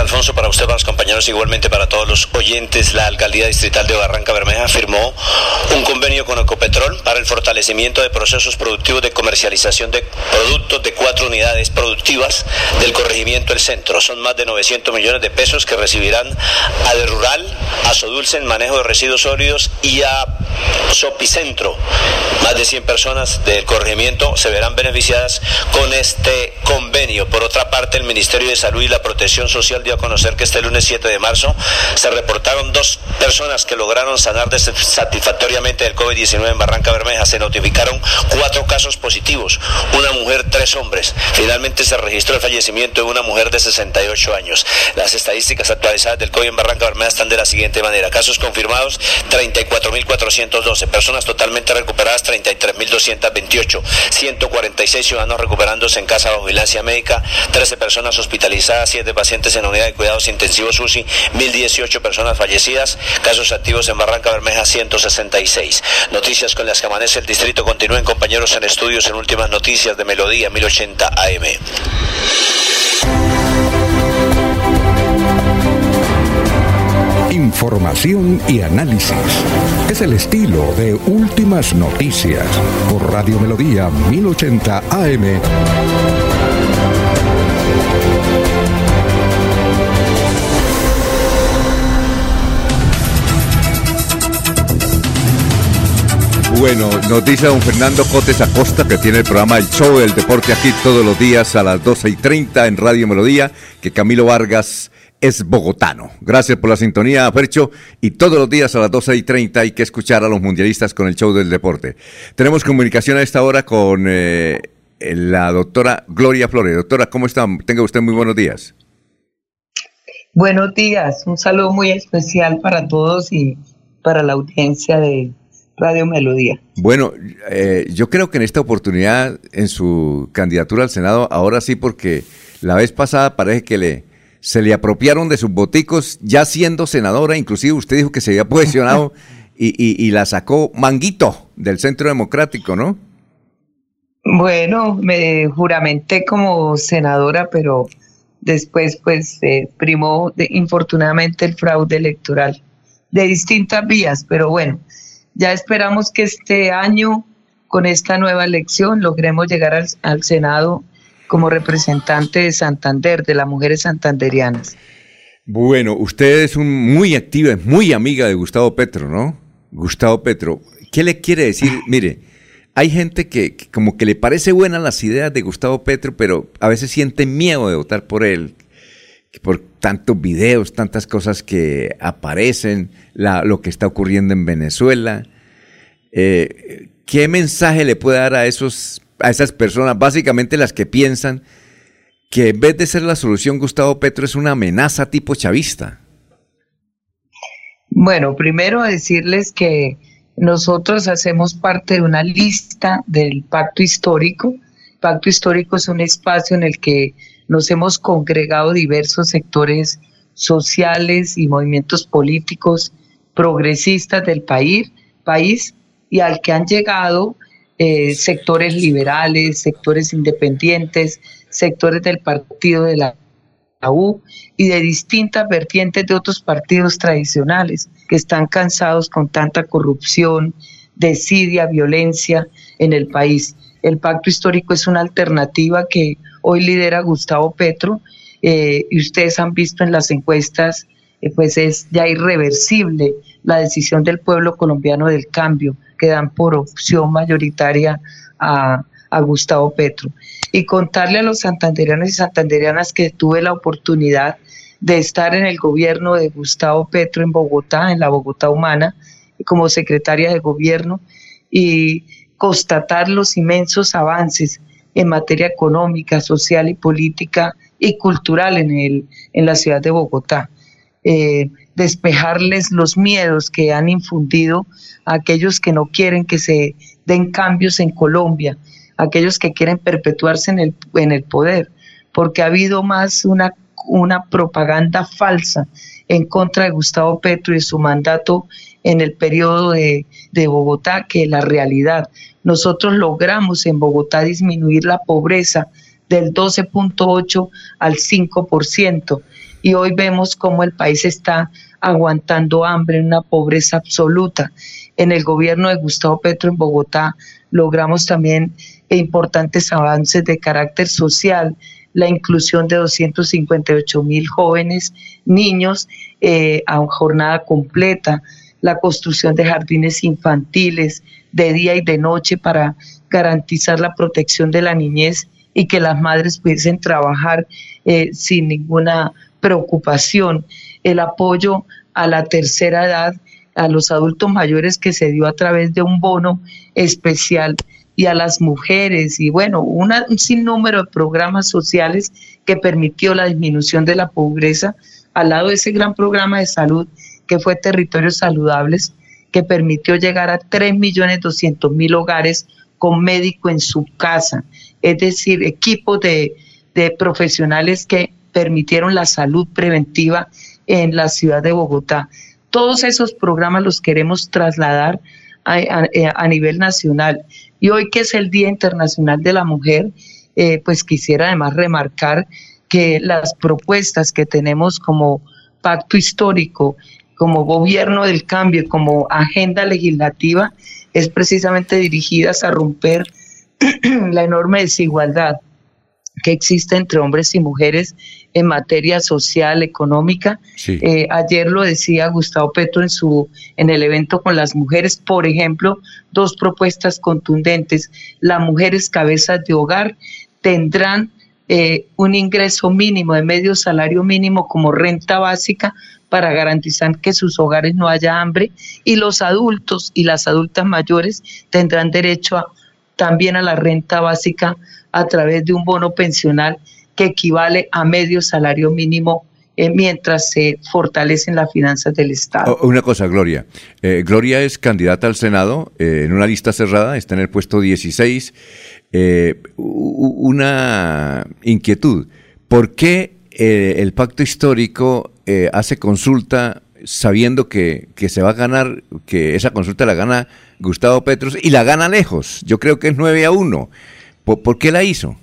Alfonso, para usted, para los compañeros, igualmente para todos los oyentes. La Alcaldía Distrital de Barranca Bermeja firmó un convenio con Ecopetrol para el fortalecimiento de procesos productivos de comercialización de productos de cuatro unidades productivas del corregimiento del centro. Son más de 900 millones de pesos que recibirán a De Rural, a Sodulce en manejo de residuos sólidos y a Sopicentro. Más de 100 personas del corregimiento se verán beneficiadas con este convenio. Por otra parte, el Ministerio de Salud y la Protección Social a conocer que este lunes 7 de marzo se reportaron dos personas que lograron sanar satisfactoriamente del COVID-19 en Barranca Bermeja. Se notificaron cuatro casos positivos, una mujer, tres hombres. Finalmente se registró el fallecimiento de una mujer de 68 años. Las estadísticas actualizadas del COVID en Barranca Bermeja están de la siguiente manera. Casos confirmados, 34.412. Personas totalmente recuperadas, 33.228. 146 ciudadanos recuperándose en casa bajo vigilancia médica, 13 personas hospitalizadas, 7 pacientes en unidad de cuidados intensivos UCI, 1.018 personas fallecidas, casos activos en Barranca Bermeja, 166. Noticias con las que amanece el distrito. Continúen compañeros en estudios en últimas noticias de Melodía 1080 AM. Información y análisis. Es el estilo de Últimas Noticias por Radio Melodía 1080 AM. Bueno, nos dice don Fernando Cotes Acosta que tiene el programa El Show del Deporte aquí todos los días a las 12 y 30 en Radio Melodía, que Camilo Vargas es bogotano. Gracias por la sintonía, Fercho. Y todos los días a las 12 y 30 hay que escuchar a los mundialistas con el Show del Deporte. Tenemos comunicación a esta hora con eh, la doctora Gloria Flores. Doctora, ¿cómo está? Tenga usted muy buenos días. Buenos días, un saludo muy especial para todos y para la audiencia de Radio Melodía. Bueno, eh, yo creo que en esta oportunidad, en su candidatura al Senado, ahora sí, porque la vez pasada parece que le se le apropiaron de sus boticos ya siendo senadora, inclusive usted dijo que se había posicionado y, y- y la sacó Manguito del Centro Democrático, ¿no? Bueno, me juramenté como senadora, pero después pues eh, primó de- infortunadamente el fraude electoral de distintas vías, pero bueno, ya esperamos que este año con esta nueva elección logremos llegar al, al Senado como representante de Santander, de las mujeres santanderianas. Bueno, usted es un muy activa, es muy amiga de Gustavo Petro, ¿no? Gustavo Petro, ¿qué le quiere decir? Mire, hay gente que, que como que le parece buenas las ideas de Gustavo Petro, pero a veces siente miedo de votar por él, por tantos videos, tantas cosas que aparecen, la- lo que está ocurriendo en Venezuela. Eh, ¿Qué mensaje le puede dar a esos, a esas personas, básicamente las que piensan que en vez de ser la solución, Gustavo Petro es una amenaza tipo chavista? Bueno, primero decirles que nosotros hacemos parte de una lista del pacto histórico. Pacto histórico es un espacio en el que nos hemos congregado diversos sectores sociales y movimientos políticos progresistas del país, país y al que han llegado eh, sectores liberales, sectores independientes, sectores del partido de la U y de distintas vertientes de otros partidos tradicionales que están cansados con tanta corrupción, desidia, violencia en el país. El pacto histórico es una alternativa que hoy lidera Gustavo Petro eh, y ustedes han visto en las encuestas, eh, pues es ya irreversible la decisión del pueblo colombiano del cambio que dan por opción mayoritaria a, a Gustavo Petro. Y contarle a los santanderianos y santanderianas que tuve la oportunidad de estar en el gobierno de Gustavo Petro en Bogotá, en la Bogotá Humana, como secretaria de gobierno, y constatar los inmensos avances en materia económica, social y política y cultural en, el, en la ciudad de Bogotá. Eh, despejarles los miedos que han infundido a aquellos que no quieren que se den cambios en Colombia, aquellos que quieren perpetuarse en el, en el poder, porque ha habido más una, una propaganda falsa en contra de Gustavo Petro y su mandato en el periodo de, de Bogotá que la realidad. Nosotros logramos en Bogotá disminuir la pobreza del 12.8 al 5% y hoy vemos cómo el país está aguantando hambre una pobreza absoluta. En el gobierno de Gustavo Petro en Bogotá logramos también importantes avances de carácter social, la inclusión de 258 mil jóvenes, niños eh, a jornada completa, la construcción de jardines infantiles de día y de noche para garantizar la protección de la niñez y que las madres pudiesen trabajar eh, sin ninguna preocupación, el apoyo a la tercera edad, a los adultos mayores que se dio a través de un bono especial y a las mujeres. Y bueno, un sinnúmero de programas sociales que permitió la disminución de la pobreza al lado de ese gran programa de salud que fue Territorios Saludables, que permitió llegar a 3.200.000 hogares con médico en su casa, es decir, equipos de, profesionales que permitieron la salud preventiva en la ciudad de Bogotá. Todos esos programas los queremos trasladar a, nivel nacional. Y hoy que es el Día Internacional de la Mujer, eh, pues quisiera además remarcar que las propuestas que tenemos como pacto histórico como gobierno del cambio, como agenda legislativa, es precisamente dirigidas a romper la enorme desigualdad que existe entre hombres y mujeres en materia social, económica. Eh, ayer lo decía Gustavo Petro en, su, en el evento con las mujeres, por ejemplo, dos propuestas contundentes. Las mujeres cabezas de hogar tendrán eh, un ingreso mínimo de medio salario mínimo como renta básica para garantizar que sus hogares no haya hambre y los adultos y las adultas mayores tendrán derecho también a la renta básica a través de un bono pensional que equivale a medio salario mínimo eh, mientras se fortalecen las finanzas del Estado. Oh, una cosa, Gloria. Eh, Gloria es candidata al Senado eh, en una lista cerrada, está en el puesto 16. una inquietud. ¿Por qué el pacto histórico hace consulta sabiendo que, se va a ganar, que esa consulta la gana Gustavo Petros y la gana lejos. Yo creo que es 9 a 1. ¿Por, qué la hizo?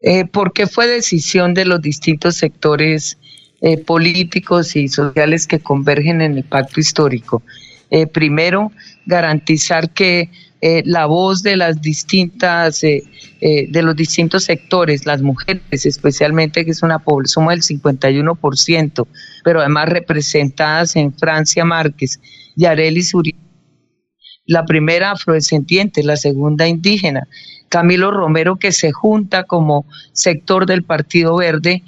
Eh, porque fue decisión de los distintos sectores eh, políticos y sociales que convergen en el pacto histórico. primero, garantizar que eh, la voz de las distintas, eh, eh, de los distintos sectores, las mujeres especialmente, que es una población, somos el 51%, pero además representadas en Francia Márquez, Yarelis Uribe, la primera afrodescendiente, la segunda indígena, Camilo Romero que se junta como sector del Partido Verde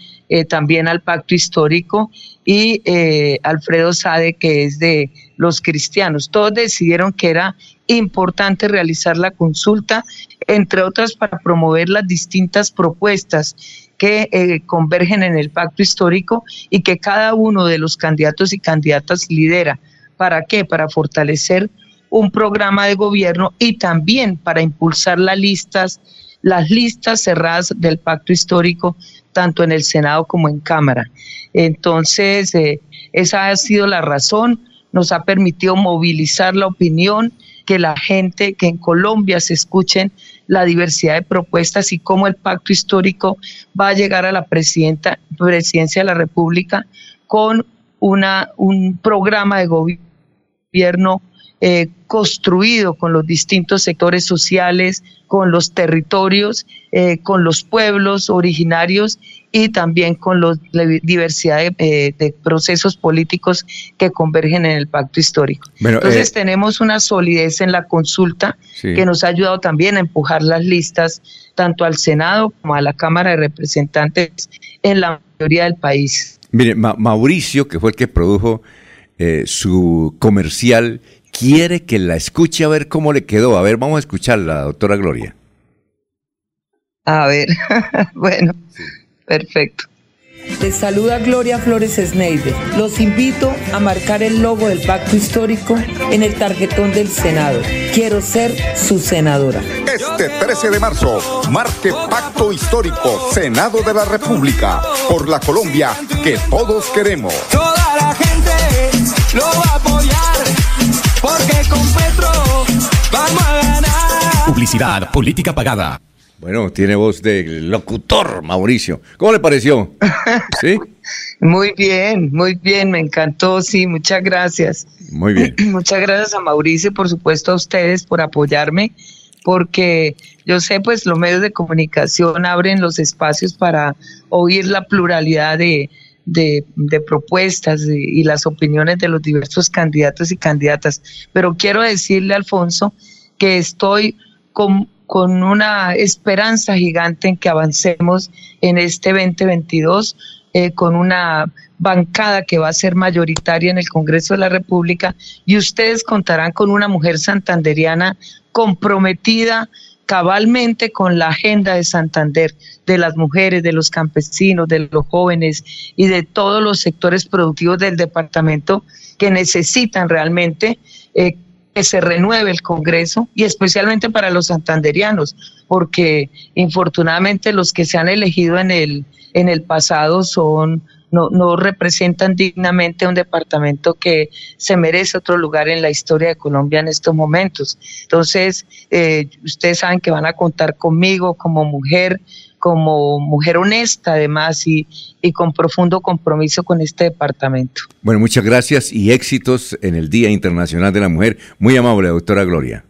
también al pacto histórico y Alfredo Sade que es de los cristianos. Todos decidieron que era importante realizar la consulta, entre otras para promover las distintas propuestas que eh, convergen en el pacto histórico y que cada uno de los candidatos y candidatas lidera. ¿Para qué? Para fortalecer un programa de gobierno y también para impulsar las listas, las listas cerradas del pacto histórico, tanto en el Senado como en Cámara. Entonces, eh, esa ha sido la razón, nos ha permitido movilizar la opinión que la gente, que en Colombia se escuchen la diversidad de propuestas y cómo el pacto histórico va a llegar a la presidenta, presidencia de la República con una, un programa de gobierno eh, construido con los distintos sectores sociales, con los territorios, eh, con los pueblos originarios y también con los- la diversidad de, eh, de procesos políticos que convergen en el pacto histórico. Bueno, Entonces eh, tenemos una solidez en la consulta Sí. que nos ha ayudado también a empujar las listas tanto al Senado como a la Cámara de Representantes en la mayoría del país. Mire, Ma- Mauricio, que fue el que produjo eh, su comercial, quiere que la escuche a ver cómo le quedó. A ver, vamos a escucharla, doctora Gloria. A ver, bueno, perfecto. Les saluda Gloria Flores Sneider. Los invito a marcar el logo del pacto histórico en el tarjetón del Senado. Quiero ser su senadora. Este 13 de marzo, marque Pacto Histórico, Senado de la República, por la Colombia que todos queremos. Toda la gente lo va a apoyar, porque con Petro vamos a ganar. Publicidad, política pagada. Bueno, tiene voz de locutor, Mauricio. ¿Cómo le pareció? ¿Sí? Muy bien, muy bien, me encantó, sí, muchas gracias. Muy bien. Muchas gracias a Mauricio, y por supuesto a ustedes por apoyarme, porque yo sé, pues los medios de comunicación abren los espacios para oír la pluralidad de, de- de propuestas de- y las opiniones de los diversos candidatos y candidatas. Pero quiero decirle, Alfonso, que estoy con, con una esperanza gigante en que avancemos en este 2022 eh, con una bancada que va a ser mayoritaria en el Congreso de la República. Y ustedes contarán con una mujer santanderiana comprometida cabalmente con la agenda de Santander, de las mujeres, de los campesinos, de los jóvenes y de todos los sectores productivos del departamento que necesitan realmente eh, que se renueve el Congreso y especialmente para los santanderianos, porque infortunadamente los que se han elegido en el, en el pasado son no, no representan dignamente un departamento que se merece otro lugar en la historia de Colombia en estos momentos. Entonces, eh, ustedes saben que van a contar conmigo como mujer, como mujer honesta además y, y con profundo compromiso con este departamento. Bueno, muchas gracias y éxitos en el Día Internacional de la Mujer. Muy amable, doctora Gloria.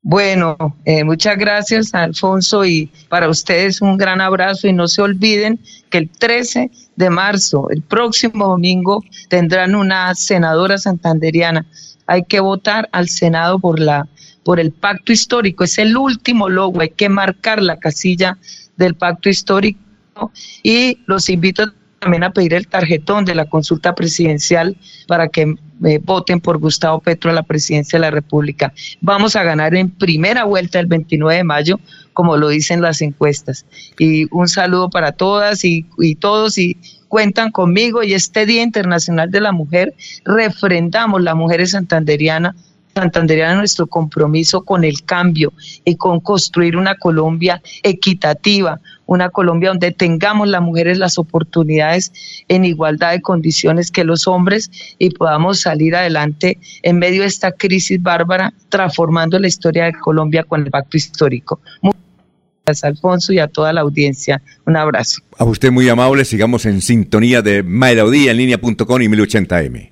Bueno, eh, muchas gracias Alfonso y para ustedes un gran abrazo y no se olviden que el 13 de marzo, el próximo domingo, tendrán una senadora santanderiana. Hay que votar al Senado por la por el pacto histórico, es el último logo, hay que marcar la casilla del pacto histórico y los invito también a pedir el tarjetón de la consulta presidencial para que eh, voten por Gustavo Petro a la presidencia de la República. Vamos a ganar en primera vuelta el 29 de mayo, como lo dicen las encuestas. Y un saludo para todas y, y todos y cuentan conmigo y este Día Internacional de la Mujer refrendamos las mujeres santanderianas Santanderiana nuestro compromiso con el cambio y con construir una Colombia equitativa, una Colombia donde tengamos las mujeres las oportunidades en igualdad de condiciones que los hombres y podamos salir adelante en medio de esta crisis bárbara, transformando la historia de Colombia con el pacto histórico. Muchas gracias, Alfonso, y a toda la audiencia. Un abrazo. A usted muy amable, sigamos en sintonía de melodía en línea.com y 1080m.